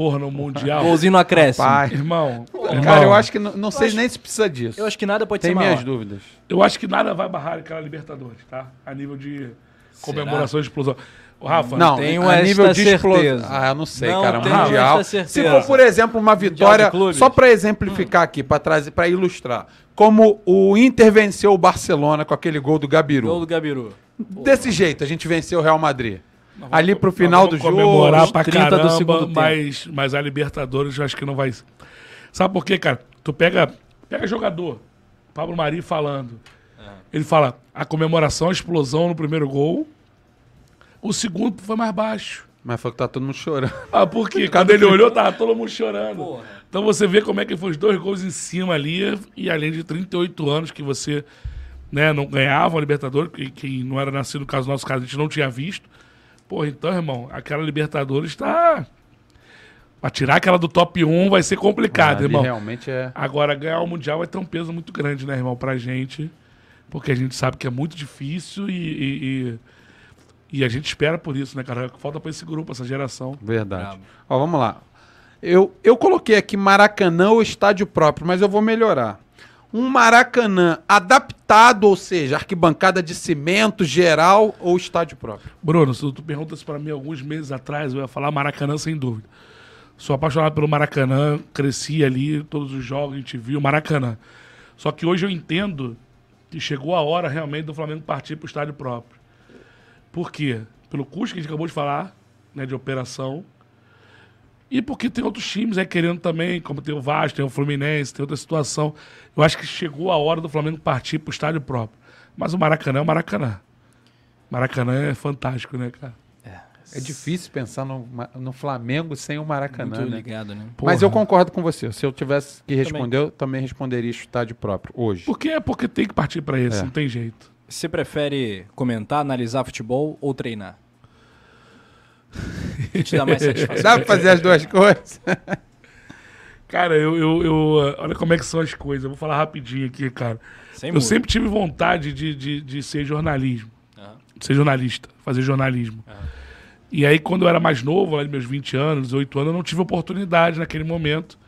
porra, no Mundial. Golzinho no acréscimo. Pai. Irmão, Cara, irmão, eu acho que não, não sei acho- nem se precisa disso. Eu acho que nada pode Tem ser maior. minhas dúvidas. eu acho que nada vai barrar aquela Libertadores, tá? A nível de comemoração de explosão. Rafa, Não, a esta nível de explosão. certeza. Ah, eu não sei, Não cara. Mundial. Se for, por exemplo, uma vitória. Só para exemplificar aqui, para trazer, para ilustrar. Como o Inter venceu o Barcelona com aquele gol do Gabiru. Gol do Gabiru. Desse jeito, a gente venceu o Real Madrid. Ali pro final do jogo. comemorar pra 30 do caramba, segundo tempo. mas, mas a Libertadores eu acho que não vai. Sabe por quê, cara? Tu pega, pega jogador, Pablo Mari falando. Ele fala a comemoração, a explosão no primeiro gol. O segundo foi mais baixo. Mas foi que tá todo mundo chorando. Ah, por quê? Quando ele olhou, tava todo mundo chorando. Então você vê como é que foi os dois gols em cima ali, e além de 38 anos que você né, não ganhava a Libertadores, que, que não era nascido no caso do nosso caso, a gente não tinha visto. Pô, então, irmão, aquela Libertadores tá. Pra tirar aquela do top 1 vai ser complicado, Ali irmão. realmente é. Agora, ganhar o Mundial vai ter um peso muito grande, né, irmão, pra gente. Porque a gente sabe que é muito difícil e, e, e- e a gente espera por isso, né, cara? Falta pra esse grupo, essa geração. Verdade. Ó, vamos lá. Eu, eu coloquei aqui Maracanã ou estádio próprio, mas eu vou melhorar. Um Maracanã adaptado, ou seja, arquibancada de cimento geral ou estádio próprio? Bruno, se tu perguntas pra mim alguns meses atrás, eu ia falar Maracanã sem dúvida. Sou apaixonado pelo Maracanã, cresci ali, todos os jogos a gente viu Maracanã. Só que hoje eu entendo que chegou a hora realmente do Flamengo partir pro estádio próprio. Por quê? Pelo custo que a gente acabou de falar, né, de operação. E porque tem outros times aí querendo também, como tem o Vasco, tem o Fluminense, tem outra situação. Eu acho que chegou a hora do Flamengo partir para o estádio próprio. Mas o Maracanã é o Maracanã. Maracanã é fantástico, né, cara? É difícil pensar no, no Flamengo sem o Maracanã, Muito né? ligado, né? Mas Porra. eu concordo com você. Se eu tivesse que responder, eu também responderia estádio próprio, hoje. Por quê? Porque tem que partir para esse, É. não tem jeito. Você prefere comentar, analisar futebol ou treinar? Que te dá mais satisfação? Dá pra fazer as duas coisas? Cara, eu, eu, eu- Olha como é que são as coisas. Eu vou falar rapidinho aqui, cara. Sem eu muro. sempre tive vontade de, de, de ser jornalismo. Aham. De ser jornalista, fazer jornalismo. E aí, quando eu era mais novo, lá de meus 20 anos, 18 anos, eu não tive oportunidade naquele momento,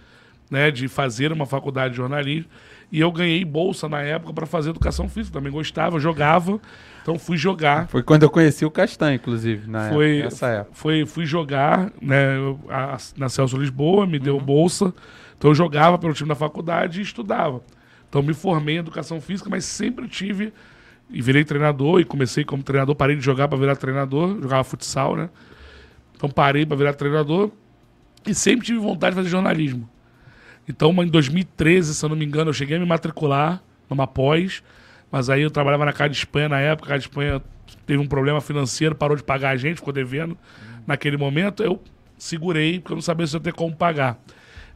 né, de fazer uma faculdade de jornalismo. E eu ganhei bolsa na época para fazer educação física. Também gostava, jogava. Então fui jogar. Foi quando eu conheci o Castanho, inclusive, na Foi, época, nessa época. foi fui jogar né, a- na Celso Lisboa, me deu bolsa. Então eu jogava pelo time da faculdade e estudava. Então me formei em educação física, mas sempre tive e virei treinador e comecei como treinador, parei de jogar para virar treinador, jogava futsal, né? Então parei para virar treinador e sempre tive vontade de fazer jornalismo. Então, em 2013, se eu não me engano, eu cheguei a me matricular numa pós, mas aí eu trabalhava na Casa de Espanha na época, a Casa de Espanha teve um problema financeiro, parou de pagar a gente, ficou devendo. Naquele momento, eu segurei, porque eu não sabia se eu ia ter como pagar.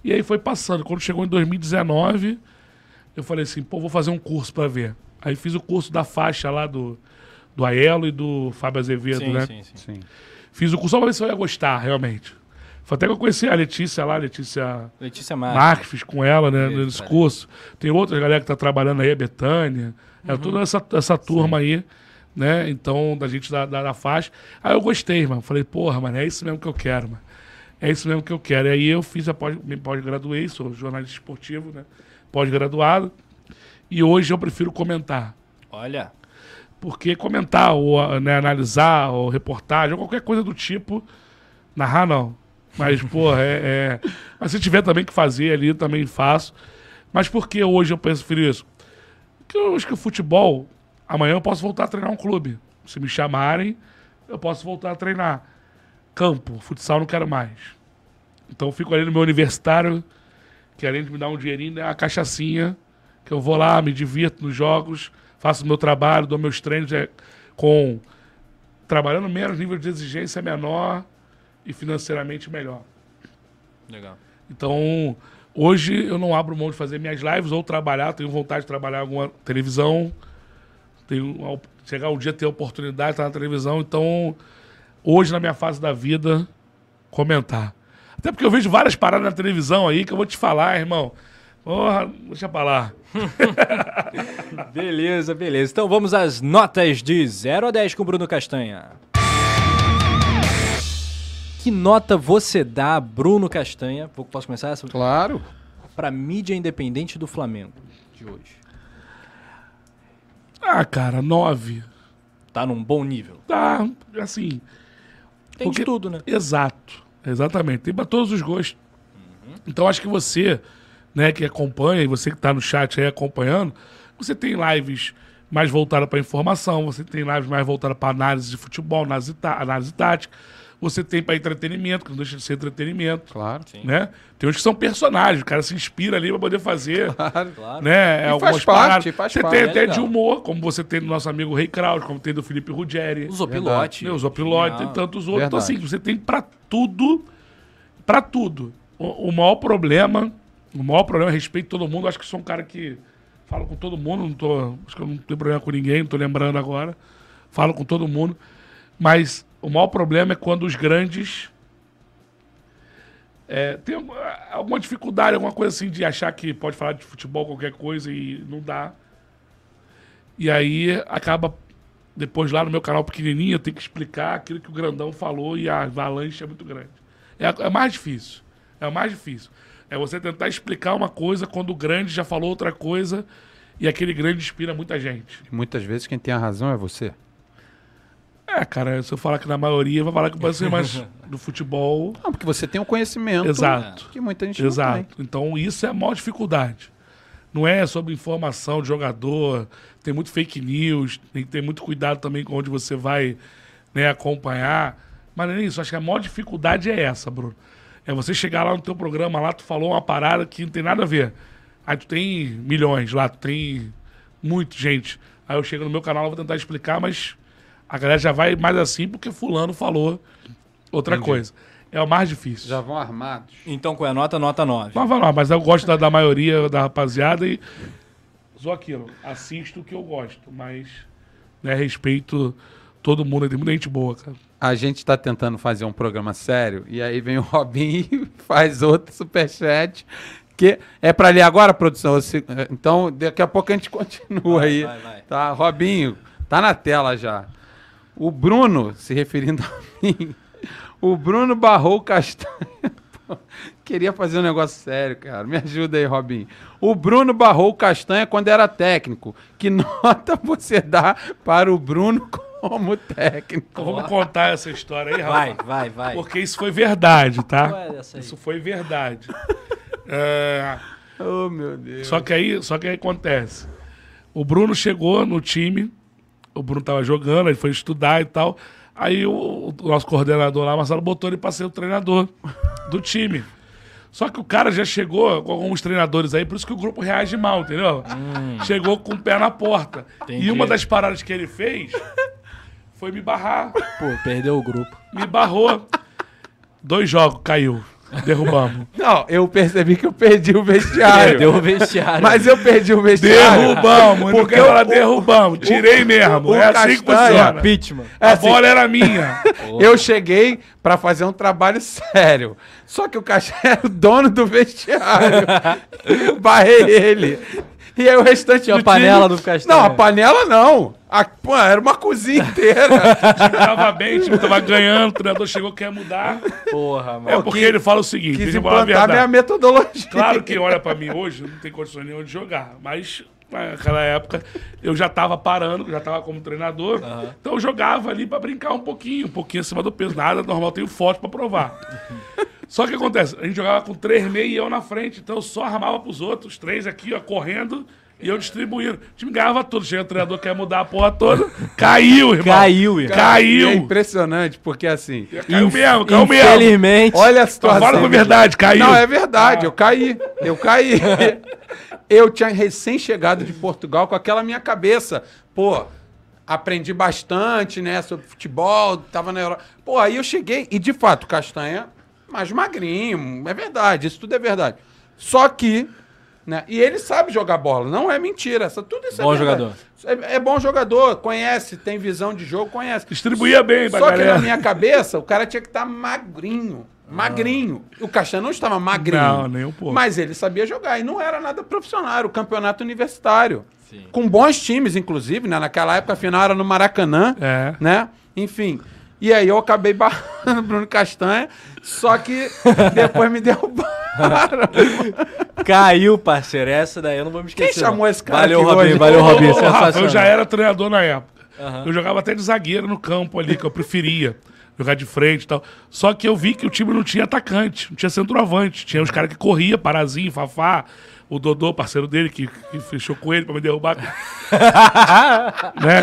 E aí foi passando. Quando chegou em 2019, eu falei assim, pô, vou fazer um curso para ver. Aí fiz o curso da faixa lá do, do Aelo e do Fábio Azevedo, Sim, né? sim, sim. Sim. Fiz o curso só pra ver se eu ia gostar, realmente. Foi até que eu conheci a Letícia lá, a Letícia Letícia Marques. Marques, fiz com ela, né, Beijo, nesse cara. curso. Tem outra galera que tá trabalhando aí, a Betânia. É toda essa, essa turma aí, né? Então, da gente da, da, da faixa. Aí eu gostei, mano. Falei, porra, mano, é isso mesmo que eu quero, mano. É isso mesmo que eu quero. E aí eu fiz a pós, me pós-graduei, sou jornalista esportivo, né? Pós-graduado. E hoje eu prefiro comentar. Olha, Porque comentar, ou né, analisar, ou reportagem, ou qualquer coisa do tipo, narrar não. Mas, porra, é, é- Mas se tiver também que fazer ali, também faço. Mas por que hoje eu penso isso? Porque eu acho que o futebol, amanhã eu posso voltar a treinar um clube. Se me chamarem, eu posso voltar a treinar. Campo, futsal não quero mais. Então eu fico ali no meu universitário, que além de me dar um dinheirinho, é a cachaçinha, que eu vou lá, me divirto nos jogos, faço o meu trabalho, dou meus treinos é, com trabalhando menos, nível de exigência menor e financeiramente melhor. legal. Então, hoje eu não abro mão de fazer minhas lives ou trabalhar, tenho vontade de trabalhar alguma televisão, tenho chegar um dia ter a oportunidade de estar na televisão, então hoje na minha fase da vida comentar. Até porque eu vejo várias paradas na televisão aí que eu vou te falar, irmão. Porra, deixa pra lá. Beleza, beleza. Então vamos às notas de 0 a 10 com o Bruno Castanha. Que nota você dá, Bruno Castanha? Posso começar essa? Claro. Pra mídia independente do Flamengo de hoje. Ah, cara, nove. Tá num bom nível. Tá, assim, Tem Porque- de tudo, né? Exato, exatamente. Tem para todos os gostos. Então acho que você, né, que acompanha e você que está no chat aí acompanhando, você tem lives mais voltadas para informação, você tem lives mais voltadas para análise de futebol, análise, tá- análise tática, você tem para entretenimento, que não deixa de ser entretenimento, Claro. né? Tem uns que são personagens, o cara se inspira ali para poder fazer Claro. né? E algumas faz parte, paradas. faz você parte. tem É até de humor, como você tem do nosso amigo Rei Kraus, como tem do Felipe Ruggeri. O Zopilote. Né, Os Zopilote, tem tantos outros. Então, Verdade. assim, você tem pra tudo. Pra tudo. O, o maior problema. O maior problema, respeito todo mundo. Acho que sou um cara que falo com todo mundo. Não tô, acho que eu não tenho problema com ninguém, não tô lembrando agora. Falo com todo mundo. Mas o maior problema é quando os grandes. É, tem alguma- dificuldade, alguma coisa assim de achar que pode falar de futebol, qualquer coisa, e não dá. E aí acaba, depois lá no meu canal pequenininho, eu tenho que explicar aquilo que o grandão falou e a avalanche é muito grande. É, é mais difícil. É mais difícil. É você tentar explicar uma coisa quando o grande já falou outra coisa e aquele grande inspira muita gente. Muitas vezes quem tem a razão é você. É, cara, se eu falar que na maioria, vai falar que você mais do futebol. Não, porque você tem um conhecimento Exato. que muita gente não tem. Exato. Então isso é a maior dificuldade. Não é sobre informação de jogador, tem muito fake news, tem que ter muito cuidado também com onde você vai né, acompanhar. Mas não é isso, acho que a maior dificuldade é essa, Bruno. É você chegar lá no teu programa, lá tu falou uma parada que não tem nada a ver. Aí tu tem milhões lá, tu tem muita gente. Aí eu chego no meu canal, eu vou tentar explicar, mas a galera já vai mais assim porque fulano falou outra coisa. É o mais difícil. Já vão armados. Então, com a nota, nota 9. Mas vai lá, mas eu gosto da, da maioria da rapaziada e só aquilo. Assisto o que eu gosto, mas né, respeito todo mundo. Tem muita gente boa, cara. A gente tá tentando fazer um programa sério e aí vem o Robinho e faz outro superchat. Que é para ler agora, produção? Então, daqui a pouco a gente continua Vai, aí. vai, vai. Tá, Robinho, tá na tela já. O Bruno, se referindo a mim, o Bruno barrou o castanha. Pô, Queria fazer um negócio sério, cara. Me ajuda aí, Robinho. O Bruno barrou o castanha quando era técnico. Que nota você dá para o Bruno como técnico? Vamos contar essa história aí, Vai, rapaz. vai, vai. Porque isso foi verdade, tá? É? Isso foi verdade. É, Oh, meu Deus. só que aí, só que aí acontece. O Bruno chegou no time, o Bruno tava jogando, ele foi estudar e tal. Aí o, o nosso coordenador lá, Marcelo, botou ele pra ser o treinador do time. Só que o cara já chegou com alguns treinadores aí, por isso que o grupo reage mal, entendeu? Chegou com o pé na porta. Entendi. E uma das paradas que ele fez foi me barrar. Pô, perdeu o grupo. Me barrou. Dois jogos, caiu. Derrubamos. Não, eu percebi que eu perdi o vestiário. Perdeu o vestiário. Mas eu perdi o vestiário. Derrubamos, Porque o- derrubamos. Tirei mesmo. o é assim que funciona. Impeachment. A assim- bola era minha. Eu cheguei pra fazer um trabalho sério. Só que o caixa era o dono do vestiário. barrei ele. E aí o restante Tinha do a panela time... do Castanha. Não, a panela não. A, pô, era uma cozinha inteira. Tava bem, o time tava ganhando, o treinador chegou, quer mudar. Porra, É mano. porque que- ele fala o seguinte, Quis implantar minha metodologia. Claro que olha pra mim hoje, não tem condições nenhuma de jogar, mas naquela época eu já tava parando, já tava como treinador, então eu jogava ali pra brincar um pouquinho, um pouquinho acima do peso, nada normal, tenho foto pra provar. Só que acontece, a gente jogava com três meia e eu na frente, então eu só armava pros outros, os três aqui, ó, correndo, e eu distribuindo. O time ganhava tudo, chega o treinador, quer mudar a porra toda, caiu, irmão. Caiu, irmão. E é Caiu. impressionante, porque assim... Caiu mesmo, caiu mesmo. Infelizmente. Olha a situação. fala com verdade, caiu. Não, é verdade, eu caí. Eu caí. eu tinha recém-chegado de Portugal com aquela minha cabeça. Pô, aprendi bastante, né, sobre futebol, tava na Europa. Pô, aí eu cheguei e, de fato, Castanha, mais magrinho, é verdade, isso tudo é verdade. Só que, né, e ele sabe jogar bola, não é mentira, essa, tudo isso Bom é jogador. É, é bom jogador, conhece, tem visão de jogo, conhece. Distribuía bem pra Só que galera. na minha cabeça, o cara tinha que estar magrinho. Magrinho. O Castanho não estava magrinho. Não, nem um pouco. Mas ele sabia jogar. E não era nada profissional, era o campeonato universitário. Com bons times, inclusive, né? Naquela época, a final era no Maracanã. É. Né? Enfim. E aí eu acabei barrando o Bruno Castanha, só que depois me derrubaram. Caiu, parceiro. Essa daí eu não vou me esquecer. Quem chamou não. esse cara Valeu, Robinho. Valeu, Robinho. eu já era treinador na época. Eu jogava até de zagueiro no campo ali, que eu preferia. Jogar de frente e tal. Só que eu vi que o time não tinha atacante, não tinha centroavante. Tinha os caras que corria, Parazinho, Fafá, o Dodô, parceiro dele, que, que fechou com ele pra me derrubar. né?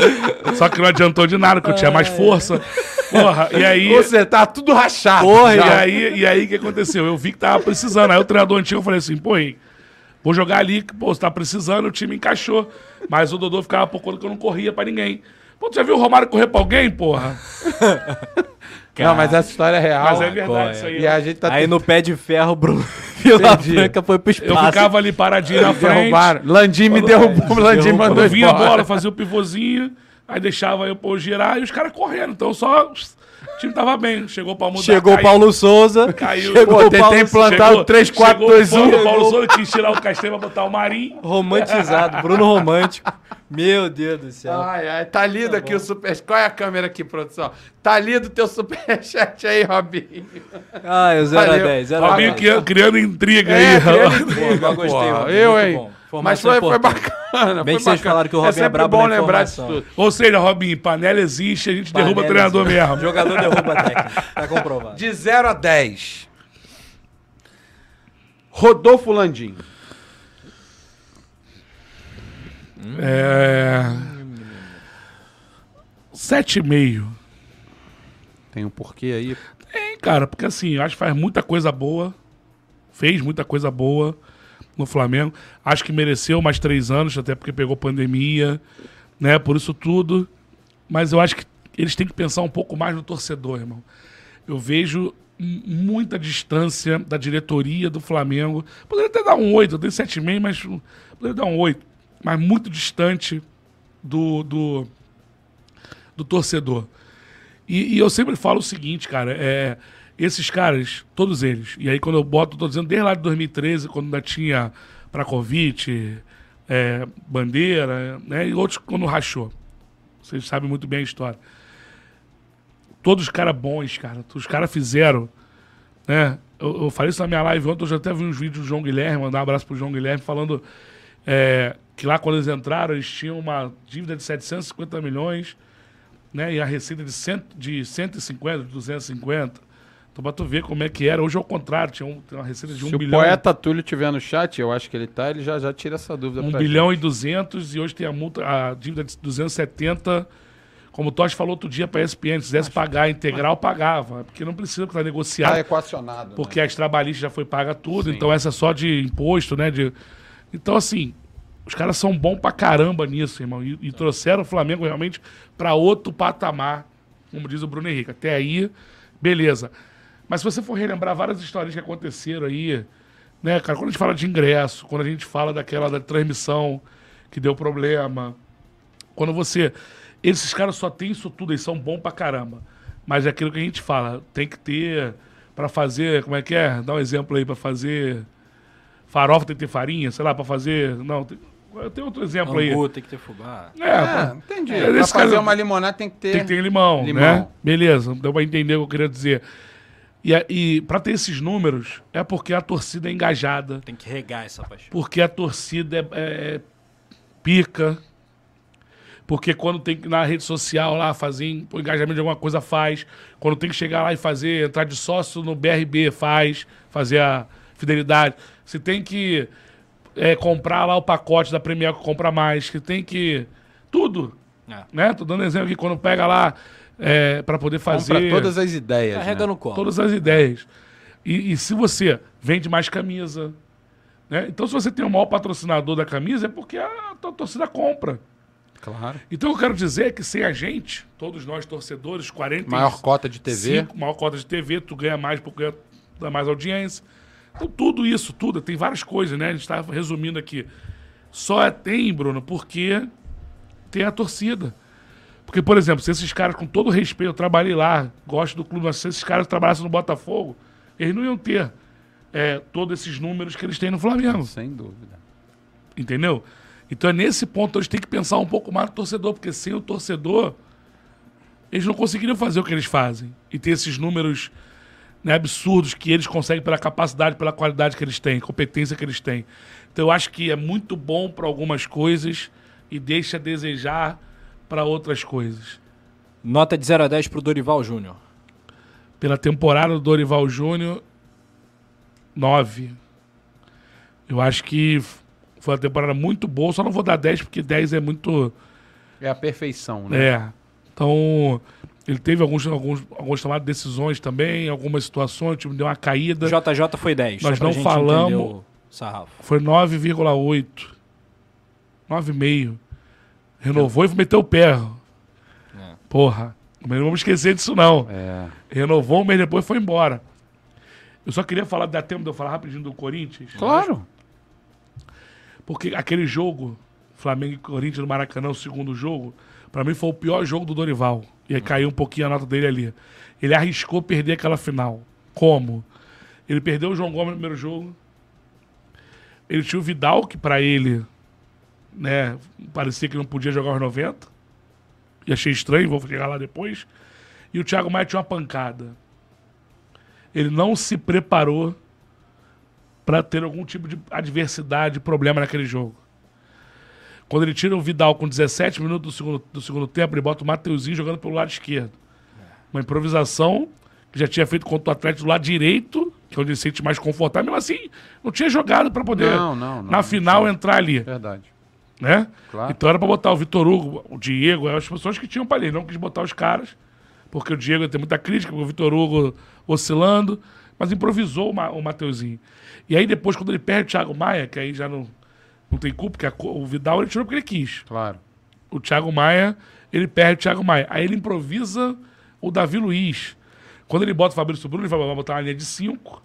Só que não adiantou de nada, que eu tinha mais força. Porra, e aí. Você tá tudo rachado. Porra, E aí, e aí o que aconteceu? Eu vi que tava precisando. Aí o treinador antigo eu falei assim, pô, hein, vou jogar ali, que, pô, você tá precisando, o time encaixou. Mas o Dodô ficava por conta que eu não corria pra ninguém. Pô, tu já viu o Romário correr pra alguém, porra? Não, mas essa história é real. Mas é verdade isso aí. E a gente tá Aí no pé de ferro, Bruno Vila Entendi. Franca foi pro Eu espaço. ficava ali paradinho na frente. derrubaram. Landim me Quando- derrubou. Landim mandou vinha a bola, fazia o pivôzinho, aí deixava eu pô, girar e os caras correndo. Então só. O time tava bem. Chegou pra mudar. Chegou o. Paulo Souza. Caiu. Chegou Pô, o tentei Paulo implantar Chegou- o 3, 4, chegou 2, o Paulo, 1. Paulo Souza quis tirar o Castanho pra botar o Marinho. Romantizado. Bruno Romântico. Meu Deus do céu. Ai, ai, tá lido aqui o super. Qual é a câmera aqui, produção? Tá lido o teu superchat aí, Robinho. Ah, é 0 a Valeu. 10. 0 a Robinho 10. cri- criando intriga É, aí. criando Pô, intriga, eu gostei. Robinho, Eu, hein? bom. Mas Informação foi, foi bacana. Bem foi que vocês bacana. falaram que o é Robinho é sempre brabo bom na lembrar disso tudo. Ou seja, Robinho, panela existe, a gente derruba o treinador mesmo. Jogador derruba técnico. Tá comprovado. De 0 a 10. Rodolfo Landim. É. Sete e meio. Tem um porquê aí. Tem, cara, porque assim, eu acho que faz muita coisa boa. Fez muita coisa boa no Flamengo. Acho que mereceu mais três anos, até porque pegou pandemia, né? Por isso tudo. Mas eu acho que eles têm que pensar um pouco mais no torcedor, irmão. Eu vejo muita distância da diretoria do Flamengo. Poderia até dar um 8, eu dei 7,5, mas poderia dar um 8. Mas muito distante do, do, do torcedor. E, e eu sempre falo o seguinte, cara, é, esses caras, todos eles, e aí quando eu boto, tô dizendo desde lá de 2013, quando ainda tinha Prakovic, é, Bandeira, né, e outros quando rachou. Vocês sabem muito bem a história. Todos os caras bons, cara. Os caras fizeram, né? Eu, eu falei isso na minha live ontem, eu já até vi uns vídeos do João Guilherme, mandar um abraço pro João Guilherme, falando é, que lá quando eles entraram, eles tinham uma dívida de 750 milhões, né? E a receita de, cento, de 150, de 250. Então, pra tu ver como é que era. Hoje é o contrário, tinha um- uma receita de um Se bilhão. o poeta Túlio tiver no chat, eu acho que ele tá, ele já, já tira essa dúvida 1 pra bilhão gente. e 200 e hoje tem a multa, a dívida de 270. Como o Tosh falou outro dia para a ESPN, se quisesse pagar integral, pagava. Porque não precisa estar Tá negociado, equacionado. porque né? as trabalhistas já foi paga tudo, Sim. então essa é só de imposto, né? De... Então, assim, os caras são bons pra caramba nisso, irmão. E, e trouxeram o Flamengo realmente para outro patamar, como diz o Bruno Henrique. Até aí, beleza. Mas se você for relembrar várias histórias que aconteceram aí, né, cara, quando a gente fala de ingresso, quando a gente fala daquela da transmissão que deu problema, quando você. Esses caras só têm isso tudo, eles são bons pra caramba. Mas é aquilo que a gente fala, tem que ter pra fazer, como é que é? Dá um exemplo aí, pra fazer farofa tem que ter farinha, sei lá, pra fazer. Não, tem, tem outro exemplo aí. Angu, tem que ter fubá. É, É, entendi. É, pra esse fazer cara- uma limonada tem que ter... tem que ter limão, Limão. né? Beleza, deu pra entender o que eu queria dizer. E, a- e para ter esses números, é porque a torcida é engajada, Tem que regar essa paixão. porque a torcida é, é- pica, porque quando tem que ir na rede social lá fazer o engajamento de alguma coisa, faz. Quando tem que chegar lá e fazer, entrar de sócio no BRB, faz, fazer a fidelidade. Se tem que é, comprar lá o pacote da Premier que compra mais, que tem que. Tudo. É. Né? Tô dando exemplo aqui, quando pega lá é, para poder fazer Compra todas as ideias, Carrega né? no colo. todas as ideias. E, e se você vende mais camisa, né? Então se você tem o maior patrocinador da camisa, é porque a, tua torcida compra. Claro. Então eu quero dizer que sem a gente, todos nós torcedores, 40 Maior cota de TV. Cinco, maior cota de TV, tu ganha mais porque dá mais audiência. Então, tudo isso, tudo, tem várias coisas, né? A gente está resumindo aqui. Só tem, Bruno, porque tem a torcida. Porque, por exemplo, se esses caras, com todo respeito, eu trabalhei lá, gosto do clube, mas se esses caras trabalhassem no Botafogo, eles não iam ter é, todos esses números que eles têm no Flamengo. Sem dúvida. Entendeu? Então é nesse ponto eles têm que pensar um pouco mais no torcedor, porque sem o torcedor, eles não conseguiriam fazer o que eles fazem. E ter esses números né, absurdos que eles conseguem pela capacidade, pela qualidade que eles têm, competência que eles têm. Então eu acho que é muito bom para algumas coisas e deixa a desejar para outras coisas. Nota de 0 a 10 pro Dorival Júnior. Pela temporada do Dorival Júnior, 9. Eu acho que foi uma temporada muito boa, só não vou dar 10 porque 10 é muito. É a perfeição, né? É. Então, ele teve alguns, alguns, alguns tomadas de decisões também, algumas situações, o time deu uma caída. JJ foi 10. Nós não falamos- o. Foi 9,8. 9,5. Renovou e meteu o pé. É. Porra. Mas não vamos esquecer disso, não. É. Renovou um mês depois e foi embora. Eu só queria falar, dá tempo de eu falar rapidinho do Corinthians? Claro. Porque aquele jogo, Flamengo e Corinthians no Maracanã, o segundo jogo, pra mim foi o pior jogo do Dorival. E aí caiu um pouquinho a nota dele ali. Ele arriscou perder aquela final. Como? Ele perdeu o João Gomes no primeiro jogo. Ele tinha o Vidal, que pra ele, né, parecia que não podia jogar os 90. E achei estranho, vou chegar lá depois. E o Thiago Maia tinha uma pancada. Ele não se preparou para ter algum tipo de adversidade, problema naquele jogo. Quando ele tira o Vidal com 17 minutos do segundo, do segundo tempo, ele bota o Mateuzinho jogando pelo lado esquerdo. Uma improvisação que já tinha feito contra o Atlético do lado direito, que é onde ele se sente mais confortável. Mesmo assim, não tinha jogado para poder, Não, não, não, na final, entrar ali. Verdade. Né? Claro. Então era para botar o Vitor Hugo, o Diego, as pessoas que tinham para ali. Não quis botar os caras porque o Diego tem muita crítica, o Vitor Hugo oscilando, mas improvisou o, Ma, o Mateuzinho. E aí depois, quando ele perde o Thiago Maia, que aí já não, não tem culpa, porque a o Vidal ele tirou porque ele quis. Claro. O Thiago Maia, ele perde o Thiago Maia. Aí ele improvisa o Davi Luiz. Quando ele bota o Fabrício Bruno, ele vai vai botar uma linha de 5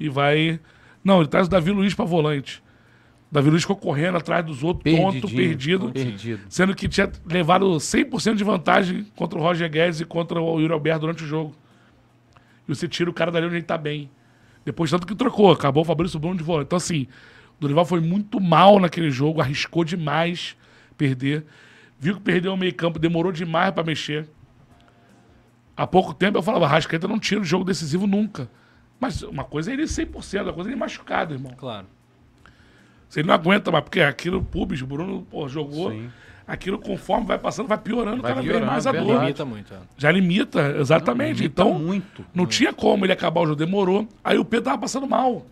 e vai. Não, ele traz o Davi Luiz pra volante. Davi Luiz ficou correndo atrás dos outros, tonto, perdido. perdido. Sendo que tinha levado 100% de vantagem contra o Roger Guedes e contra o Yuri Alberto durante o jogo. E você tira o cara dali onde ele tá bem. Depois, tanto que trocou, acabou o Fabrício Bruno de volante. Então, assim, o Dorival foi muito mal naquele jogo, arriscou demais perder. Viu que perdeu o meio-campo, demorou demais pra mexer. Há pouco tempo eu falava, Rascaeta não tira o jogo decisivo nunca. Mas uma coisa é ele 100%, outra coisa é ele machucado, irmão. Claro. Você não aguenta mais, porque aquilo, Pubis, o Bruno pô, jogou. Sim. Aquilo, conforme vai passando, vai piorando Vai cada piorando, vez mais a dor. verdade. Limita muito. é. Já limita, exatamente. Limita então, muito, não tinha como ele acabar o jogo, demorou. Aí o Pedro tava passando mal.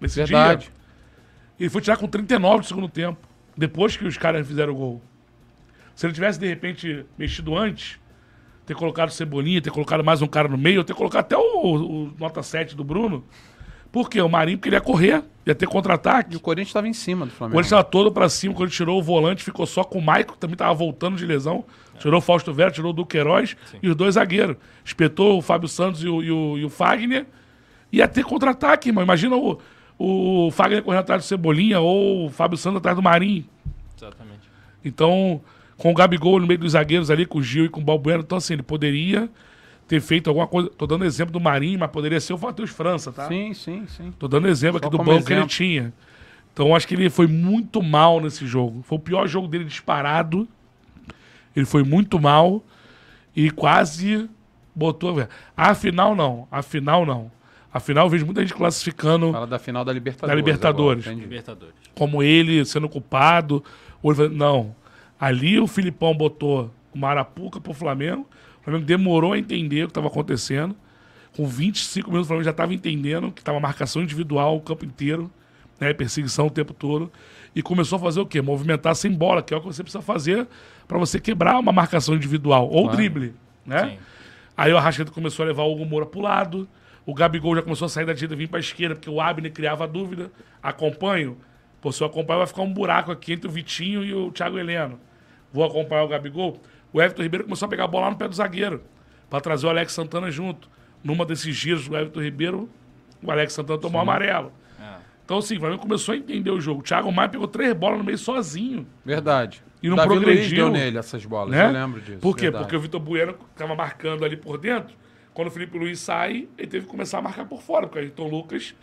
Nesse Verdade. dia. Ele foi tirar com 39 do segundo tempo. Depois que os caras fizeram o gol. Se ele tivesse, de repente, mexido antes, ter colocado Cebolinha, ter colocado mais um cara no meio, ter colocado até o, o nota 7 do Bruno. Por quê? O Marinho queria correr, ia ter contra-ataque. E o Corinthians estava em cima do O Flamengo. Corinthians estava todo pra cima, quando ele tirou o volante, ficou só com o Maico, que também estava voltando de lesão. Tirou o Fausto Vera, tirou o Duqueiroz e os dois zagueiros. Espetou o Fábio Santos e o, e o, e o Fagner. Ia ter contra-ataque, irmão. Imagina o, o Fagner correndo atrás do Cebolinha ou o Fábio Santos atrás do Marinho. Exatamente. Então, com o Gabigol no meio dos zagueiros ali, com o Gil e com o Balbueno, então assim, ele poderia ter feito alguma coisa. Tô dando exemplo do Marinho, mas poderia ser o Matheus França, tá? Sim, sim, sim. Tô dando exemplo Só aqui do banco que ele exemplo. tinha. Então acho que ele foi muito mal nesse jogo. Foi o pior jogo dele disparado. Ele foi muito mal e quase botou. A final não. A final não. A final eu vejo muita gente classificando Fala da final da Libertadores. Da Libertadores. agora. Libertadores. como ele sendo culpado. Ou ele falando, não. Ali o Filipão botou o Marapuca pro Flamengo. O Flamengo demorou a entender o que estava acontecendo. Com 25 minutos, o Flamengo já estava entendendo que estava marcação individual o campo inteiro, né? Perseguição o tempo todo. E começou a fazer o quê? Movimentar sem bola, que é o que você precisa fazer para você quebrar uma marcação individual. Ou drible, né? Sim. Aí o Arrascaeta começou a levar o Hugo Moura pro lado. O Gabigol já começou a sair da direita e vir pra esquerda, porque o Abner criava dúvida. Acompanho. Pô, se eu acompanhar, vai ficar um buraco aqui entre o Vitinho e o Thiago Heleno. Vou acompanhar o Gabigol. O Everton Ribeiro começou a pegar a bola lá no pé do zagueiro, pra trazer o Alex Santana junto. Numa desses giros, o Everton Ribeiro, o Alex Santana tomou amarelo. Então, assim, o Flamengo começou a entender o jogo. O Thiago Maia pegou três bolas no meio sozinho. Verdade. E não Davi Luiz progrediu. deu nele essas bolas, né? eu lembro disso. Por quê? verdade. Porque o Vitor Bueno estava marcando ali por dentro. Quando o Felipe Luiz sai, ele teve que começar a marcar por fora, porque o Ayrton Lucas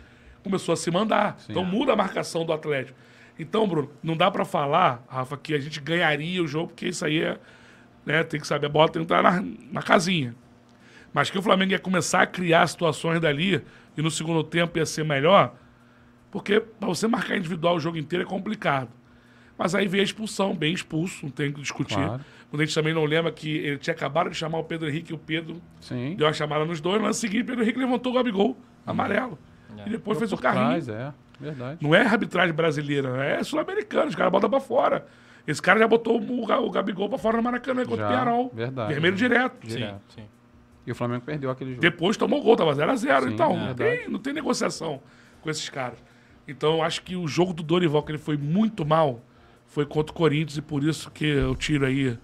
começou a se mandar. então muda a marcação do Atlético. Então, Bruno, não dá pra falar, Rafa, que a gente ganharia o jogo, porque isso aí é. Né, tem que saber, a bola tem que estar na, na casinha. Mas que o Flamengo ia começar a criar situações dali e no segundo tempo ia ser melhor, porque para você marcar individual o jogo inteiro é complicado. Mas aí veio a expulsão, bem expulso, não tem o que discutir. Claro. Quando a gente também não lembra que ele tinha acabado de chamar o Pedro Henrique e o Pedro Sim. deu a chamada nos dois. No lance seguinte, o Pedro Henrique levantou o Gabigol, amarelo. E depois fez o carrinho. Trás, é. Verdade. Não é arbitragem brasileira, é sul-americana. Os caras botam pra fora. Esse cara já botou o, o Gabigol pra fora no Maracanã contra Já, o Penharol. verdade. Vermelho direto. Direto. Sim. E o Flamengo perdeu aquele jogo. Depois tomou gol, tava 0x0. Sim, Então, é não, tem, não tem negociação com esses caras. Então, eu acho que o jogo do Dorival, que ele foi muito mal, foi contra o Corinthians e por isso que eu tiro aí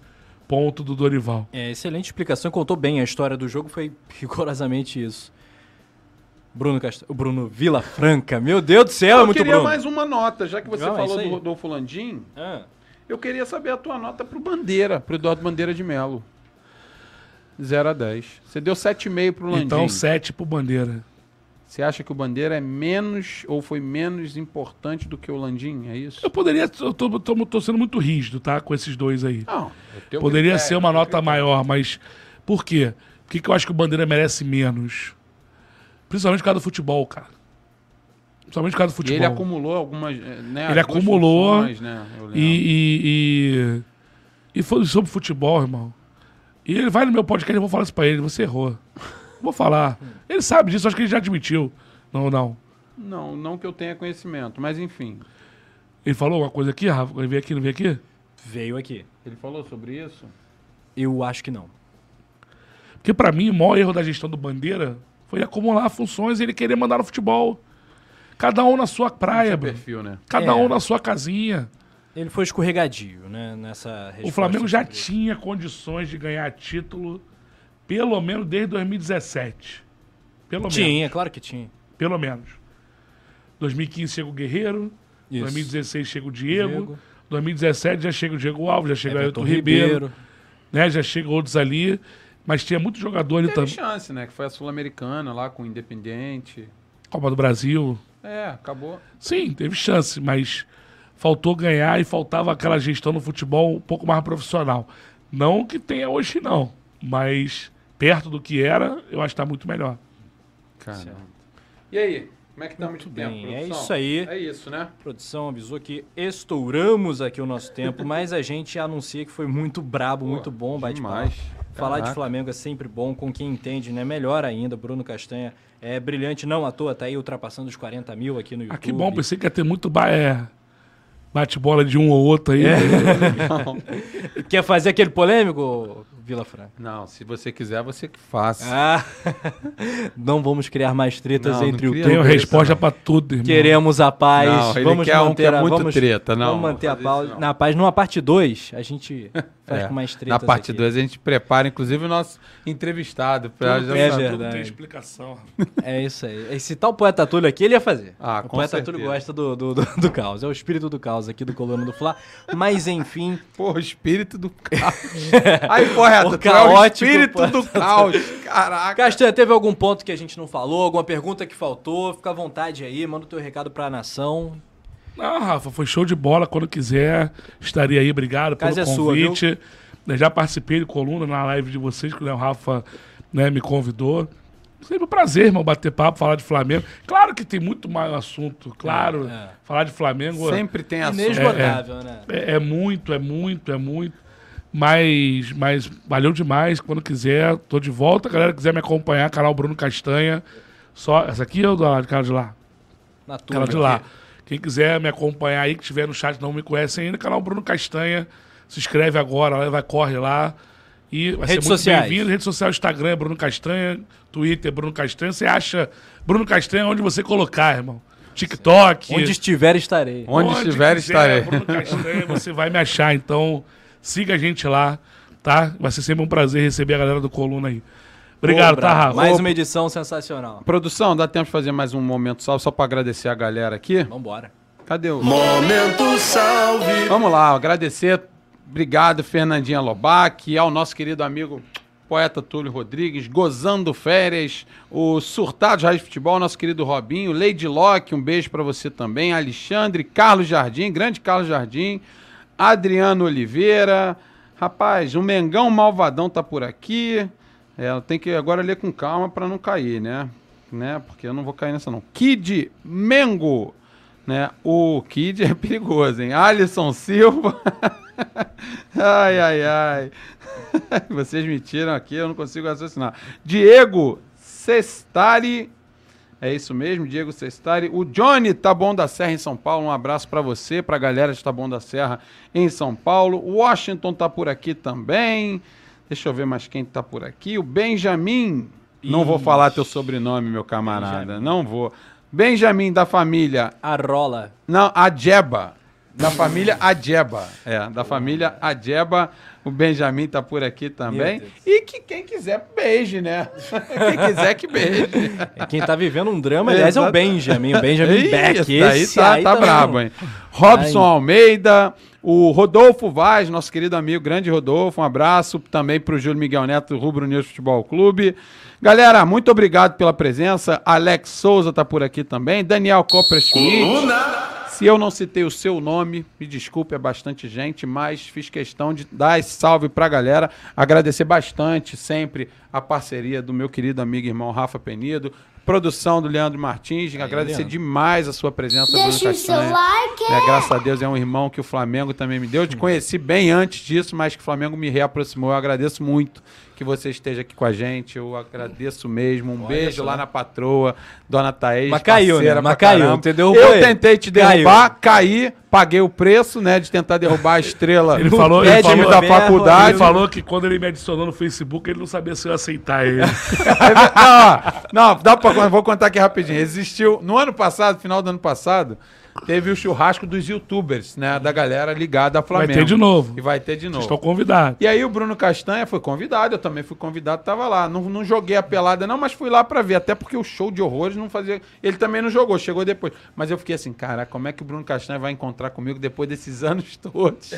ponto do Dorival. É, excelente explicação, contou bem a história do jogo, foi rigorosamente isso. Bruno Cast... Bruno Vila Franca, meu Deus do céu, é eu muito queria Bruno. mais uma nota, já que você Não, é falou aí. do Rodolfo Landim. Ah, Eu queria saber a tua nota pro Bandeira, pro Eduardo Bandeira de Melo. 0 a 10. Você deu 7,5 pro Landim. Então, 7 pro Bandeira. Você acha que o Bandeira é menos ou foi menos importante do que o Landim? É isso? Eu poderia, eu tô, tô, tô sendo muito rígido, tá? Com esses dois aí. Não. Poderia critério, ser uma nota critério. maior, mas por quê? Por que, que eu acho que o Bandeira merece menos? Principalmente por causa do futebol, cara. Principalmente por causa do E futebol. ele acumulou algumas. eh, Né, Ele acumulou funções, né. E, e, e, e foi sobre futebol, irmão. E ele vai no meu podcast, eu vou falar isso pra ele, você errou. Vou falar. Ele sabe disso, acho que ele já admitiu. Não, não. Não, não que eu tenha conhecimento, mas enfim. Ele falou alguma coisa aqui, Rafa? Ele veio aqui, não veio aqui? veio aqui. Ele falou sobre isso? Eu acho que não. Porque pra mim, o maior erro da gestão do Bandeira foi ele acumular funções e ele querer mandar no futebol. Cada um na sua praia, Seu Bruno. perfil, né? Cada É. um na sua casinha. Ele foi escorregadio, né? Nessa O resposta Flamengo já sobre- tinha condições de ganhar título, pelo menos desde 2017. Pelo menos. Tinha, claro que tinha. Pelo menos. 2015 chega o Guerreiro, Isso. 2016 chega o Diego, Diego. 2017 já chega o Diego Alves, já chega o Everton Ailton Ribeiro, Ribeiro. né? Já chega outros ali. Mas tinha muito jogador ali Teve também. chance, né? Que foi a Sul-Americana lá com o Independente. Copa do Brasil. É, acabou. Sim, teve chance, mas faltou ganhar e faltava aquela gestão no futebol um pouco mais profissional. Não que tenha hoje, não. Mas perto do que era, eu acho que está muito melhor. Caramba. E aí? Como é que estamos de bem, tempo, é produção? isso aí. É isso, né? A produção avisou que estouramos aqui o nosso tempo, mas a gente anuncia que foi muito brabo, muito bom demais. Falar de. Flamengo é sempre bom, com quem entende, né? Melhor ainda. Bruno Castanha é brilhante, não à toa, tá aí ultrapassando os 40 mil aqui no YouTube. Ah, que bom, pensei que ia ter muito ba- é, bate-bola de um ou outro aí. É. Quer fazer aquele polêmico, Vila Franca? Não, se você quiser, você que faça. Ah, não vamos criar mais tretas Não, não entre cria Tenho youtubers. resposta pra tudo, irmão. Queremos a paz. Não, ele vamos quer um manter que é a, muito vamos, treta, não, Vamos manter a paz. isso não. Na paz, numa parte 2, a gente faz É, com mais. Na parte aqui. 2 a gente prepara, inclusive, o nosso entrevistado. Pra Tudo, já. É tudo verdade. tem explicação. É isso aí. Esse tal poeta Túlio aqui, ele ia fazer. Ah, o com poeta certeza. Túlio gosta do, do, do, do caos. É o espírito do caos aqui do Coluna do Fla. Mas, enfim, Pô, o espírito do caos. Aí, correto, O é o espírito do caos. Caraca. Castanha, teve algum ponto que a gente não falou? Alguma pergunta que faltou? Fica à vontade aí, manda o teu recado pra nação. Não, Rafa, foi show de bola. Quando quiser, estaria aí. Obrigado pelo é sua, convite. Eu já participei de coluna na live de vocês, que o Rafa né, me convidou. Sempre um prazer, irmão, bater papo, falar de Flamengo. Claro que tem muito mais assunto, claro. É, é. Falar de Flamengo é- Sempre tem assunto. Inesgotável, né? é, é muito, é muito, é muito. Mas, mas valeu demais. Quando quiser, tô de volta. Galera, quiser me acompanhar, canal Bruno Castanha. Só, essa aqui ou do lado, cara de lá? Na turma. de lá. Quem quiser me acompanhar aí, que estiver no chat não me conhece ainda, canal Bruno Castanha. Se inscreve agora, lá, vai, corre lá. E vai Redes ser muito sociais. bem-vindo. Rede social, Instagram é Bruno Castanha, Twitter é Bruno Castanha. Você acha Bruno Castanha onde você colocar, irmão. TikTok. Onde estiver, estarei. Onde estiver, estarei. Bruno Castanha, você vai me achar. Então, siga a gente lá, tá? Vai ser sempre um prazer receber a galera do Coluna aí. Obrigado, tá. Rafa? Mais uma edição sensacional. Produção, dá tempo de fazer mais um momento só, só pra agradecer a galera aqui? Vambora. Cadê o... Momento salve. Vamos lá, agradecer. Obrigado, Fernandinha Lobac, ao nosso querido amigo poeta Túlio Rodrigues, Gozando Férias, o Surtados Raiz Futebol, nosso querido Robinho, Lady Locke, um beijo pra você também, Alexandre, Carlos Jardim, grande Carlos Jardim, Adriano Oliveira, rapaz, o Mengão Malvadão tá por aqui, é, tem que agora ler com calma pra não cair, né? né? Porque eu não vou cair nessa não. Kid Mengo, né? O Kid é perigoso, hein? Alisson Silva. ai, ai, ai. Vocês me tiram aqui, eu não consigo raciocinar. Diego Sestari. É isso mesmo, Diego Sestari. O Johnny Taboão da Serra em São Paulo. Um abraço pra você, pra galera de Taboão da Serra em São Paulo. Washington tá por aqui também. Deixa eu ver mais quem tá por aqui. O Benjamin. Não vou falar teu sobrenome, meu camarada. Benjamin. Não vou. Benjamin da família A rola. não, Adjeba. Da família Adjeba. É, da família Adjeba. O Benjamin tá por aqui também. E que quem quiser, beije, né? quem quiser que beije. É quem tá vivendo um drama, aliás, é o. Benjamin. O Benjamin Beck. esse daí Esse tá, aí tá brabo, hein? Robson Ai. Almeida, o Rodolfo Vaz, nosso querido amigo, grande Rodolfo, um abraço também pro Júlio Miguel Neto, Rubro News Futebol Clube. Galera, muito obrigado pela presença. Alex Souza tá por aqui também. Daniel Copras Schmidt. Se eu não citei o seu nome, me desculpe, é bastante gente, mas fiz questão de dar esse salve pra galera. Agradecer bastante sempre a parceria do meu querido amigo e irmão Rafa Penido. Produção do Leandro Martins. agradecer Leandro. demais a sua presença, Bruno Deixe o seu like. É, graças a Deus é um irmão que o Flamengo também me deu. Eu te conheci bem antes disso, mas que o Flamengo me reaproximou. Eu agradeço muito que você esteja aqui com a gente. Eu agradeço mesmo. Um beijo só. lá na patroa, dona Thaís. Mas caiu, né? Mas caiu, entendeu? Eu Foi. tentei te Caiu. derrubar, caí, paguei o preço, né, de tentar derrubar a estrela Ele falou, do ele falou, da mesmo, faculdade. ele falou que quando ele me adicionou no Facebook, ele não sabia se eu ia aceitar ele. não, não, dá pra, vou contar aqui rapidinho. Existiu, no ano passado, final do ano passado, teve o churrasco dos youtubers, né, da galera ligada a Vai Flamengo. ter de novo. E vai ter de novo. Estou convidado. E aí o Bruno Castanha foi convidado, eu também fui convidado, tava lá. Não, não joguei a pelada não, mas fui lá pra ver, até porque o show de horrores não fazia... Ele também não jogou, chegou depois. Mas eu fiquei assim, cara, como é que o Bruno Castanha vai encontrar comigo depois desses anos todos?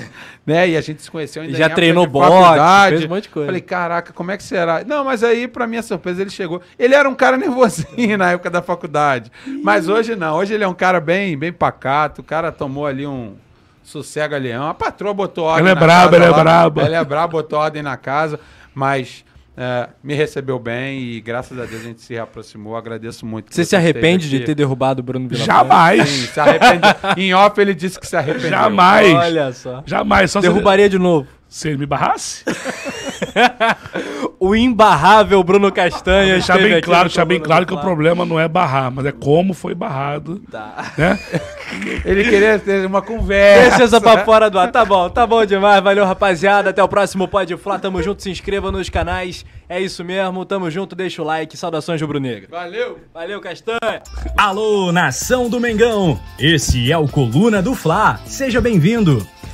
né? E a gente se conheceu ainda Já treinou faculdade. fez um monte de coisa. Falei, caraca, como é que será? Não, mas aí, pra minha surpresa, ele chegou. Ele era um cara nervosinho na época da faculdade. Mas hoje não, hoje ele é um cara bem, bem pacato, o cara tomou ali um sossega leão. A patroa botou ordem Ele é casa ele é lá. brabo. Ele é brabo, botou ordem na casa, mas é, me recebeu bem e graças a Deus a gente se aproximou. Agradeço muito. Você se arrepende de ter derrubado o Bruno Vila Jamais. Sim, se arrepende. em off ele disse que se arrependeu. Jamais. Olha só. Jamais. Só se- Derrubaria de novo. se ele me barrasse. O imbarrável Bruno Castanha. Deixar bem aqui claro, deixar bem claro que o problema não é barrar, mas é como foi barrado. Tá. Né? Ele queria ter uma conversa. Deixa essa pra fora do ar. Tá bom, tá bom demais. Valeu, rapaziada. Até o próximo Pode Flá. Tamo junto. Se inscreva nos canais. É isso mesmo. Tamo junto. Deixa o like. Saudações rubro-negra. Valeu. Valeu, Castanha. Alô, nação do Mengão! Esse é o Coluna do Fla. Seja bem-vindo.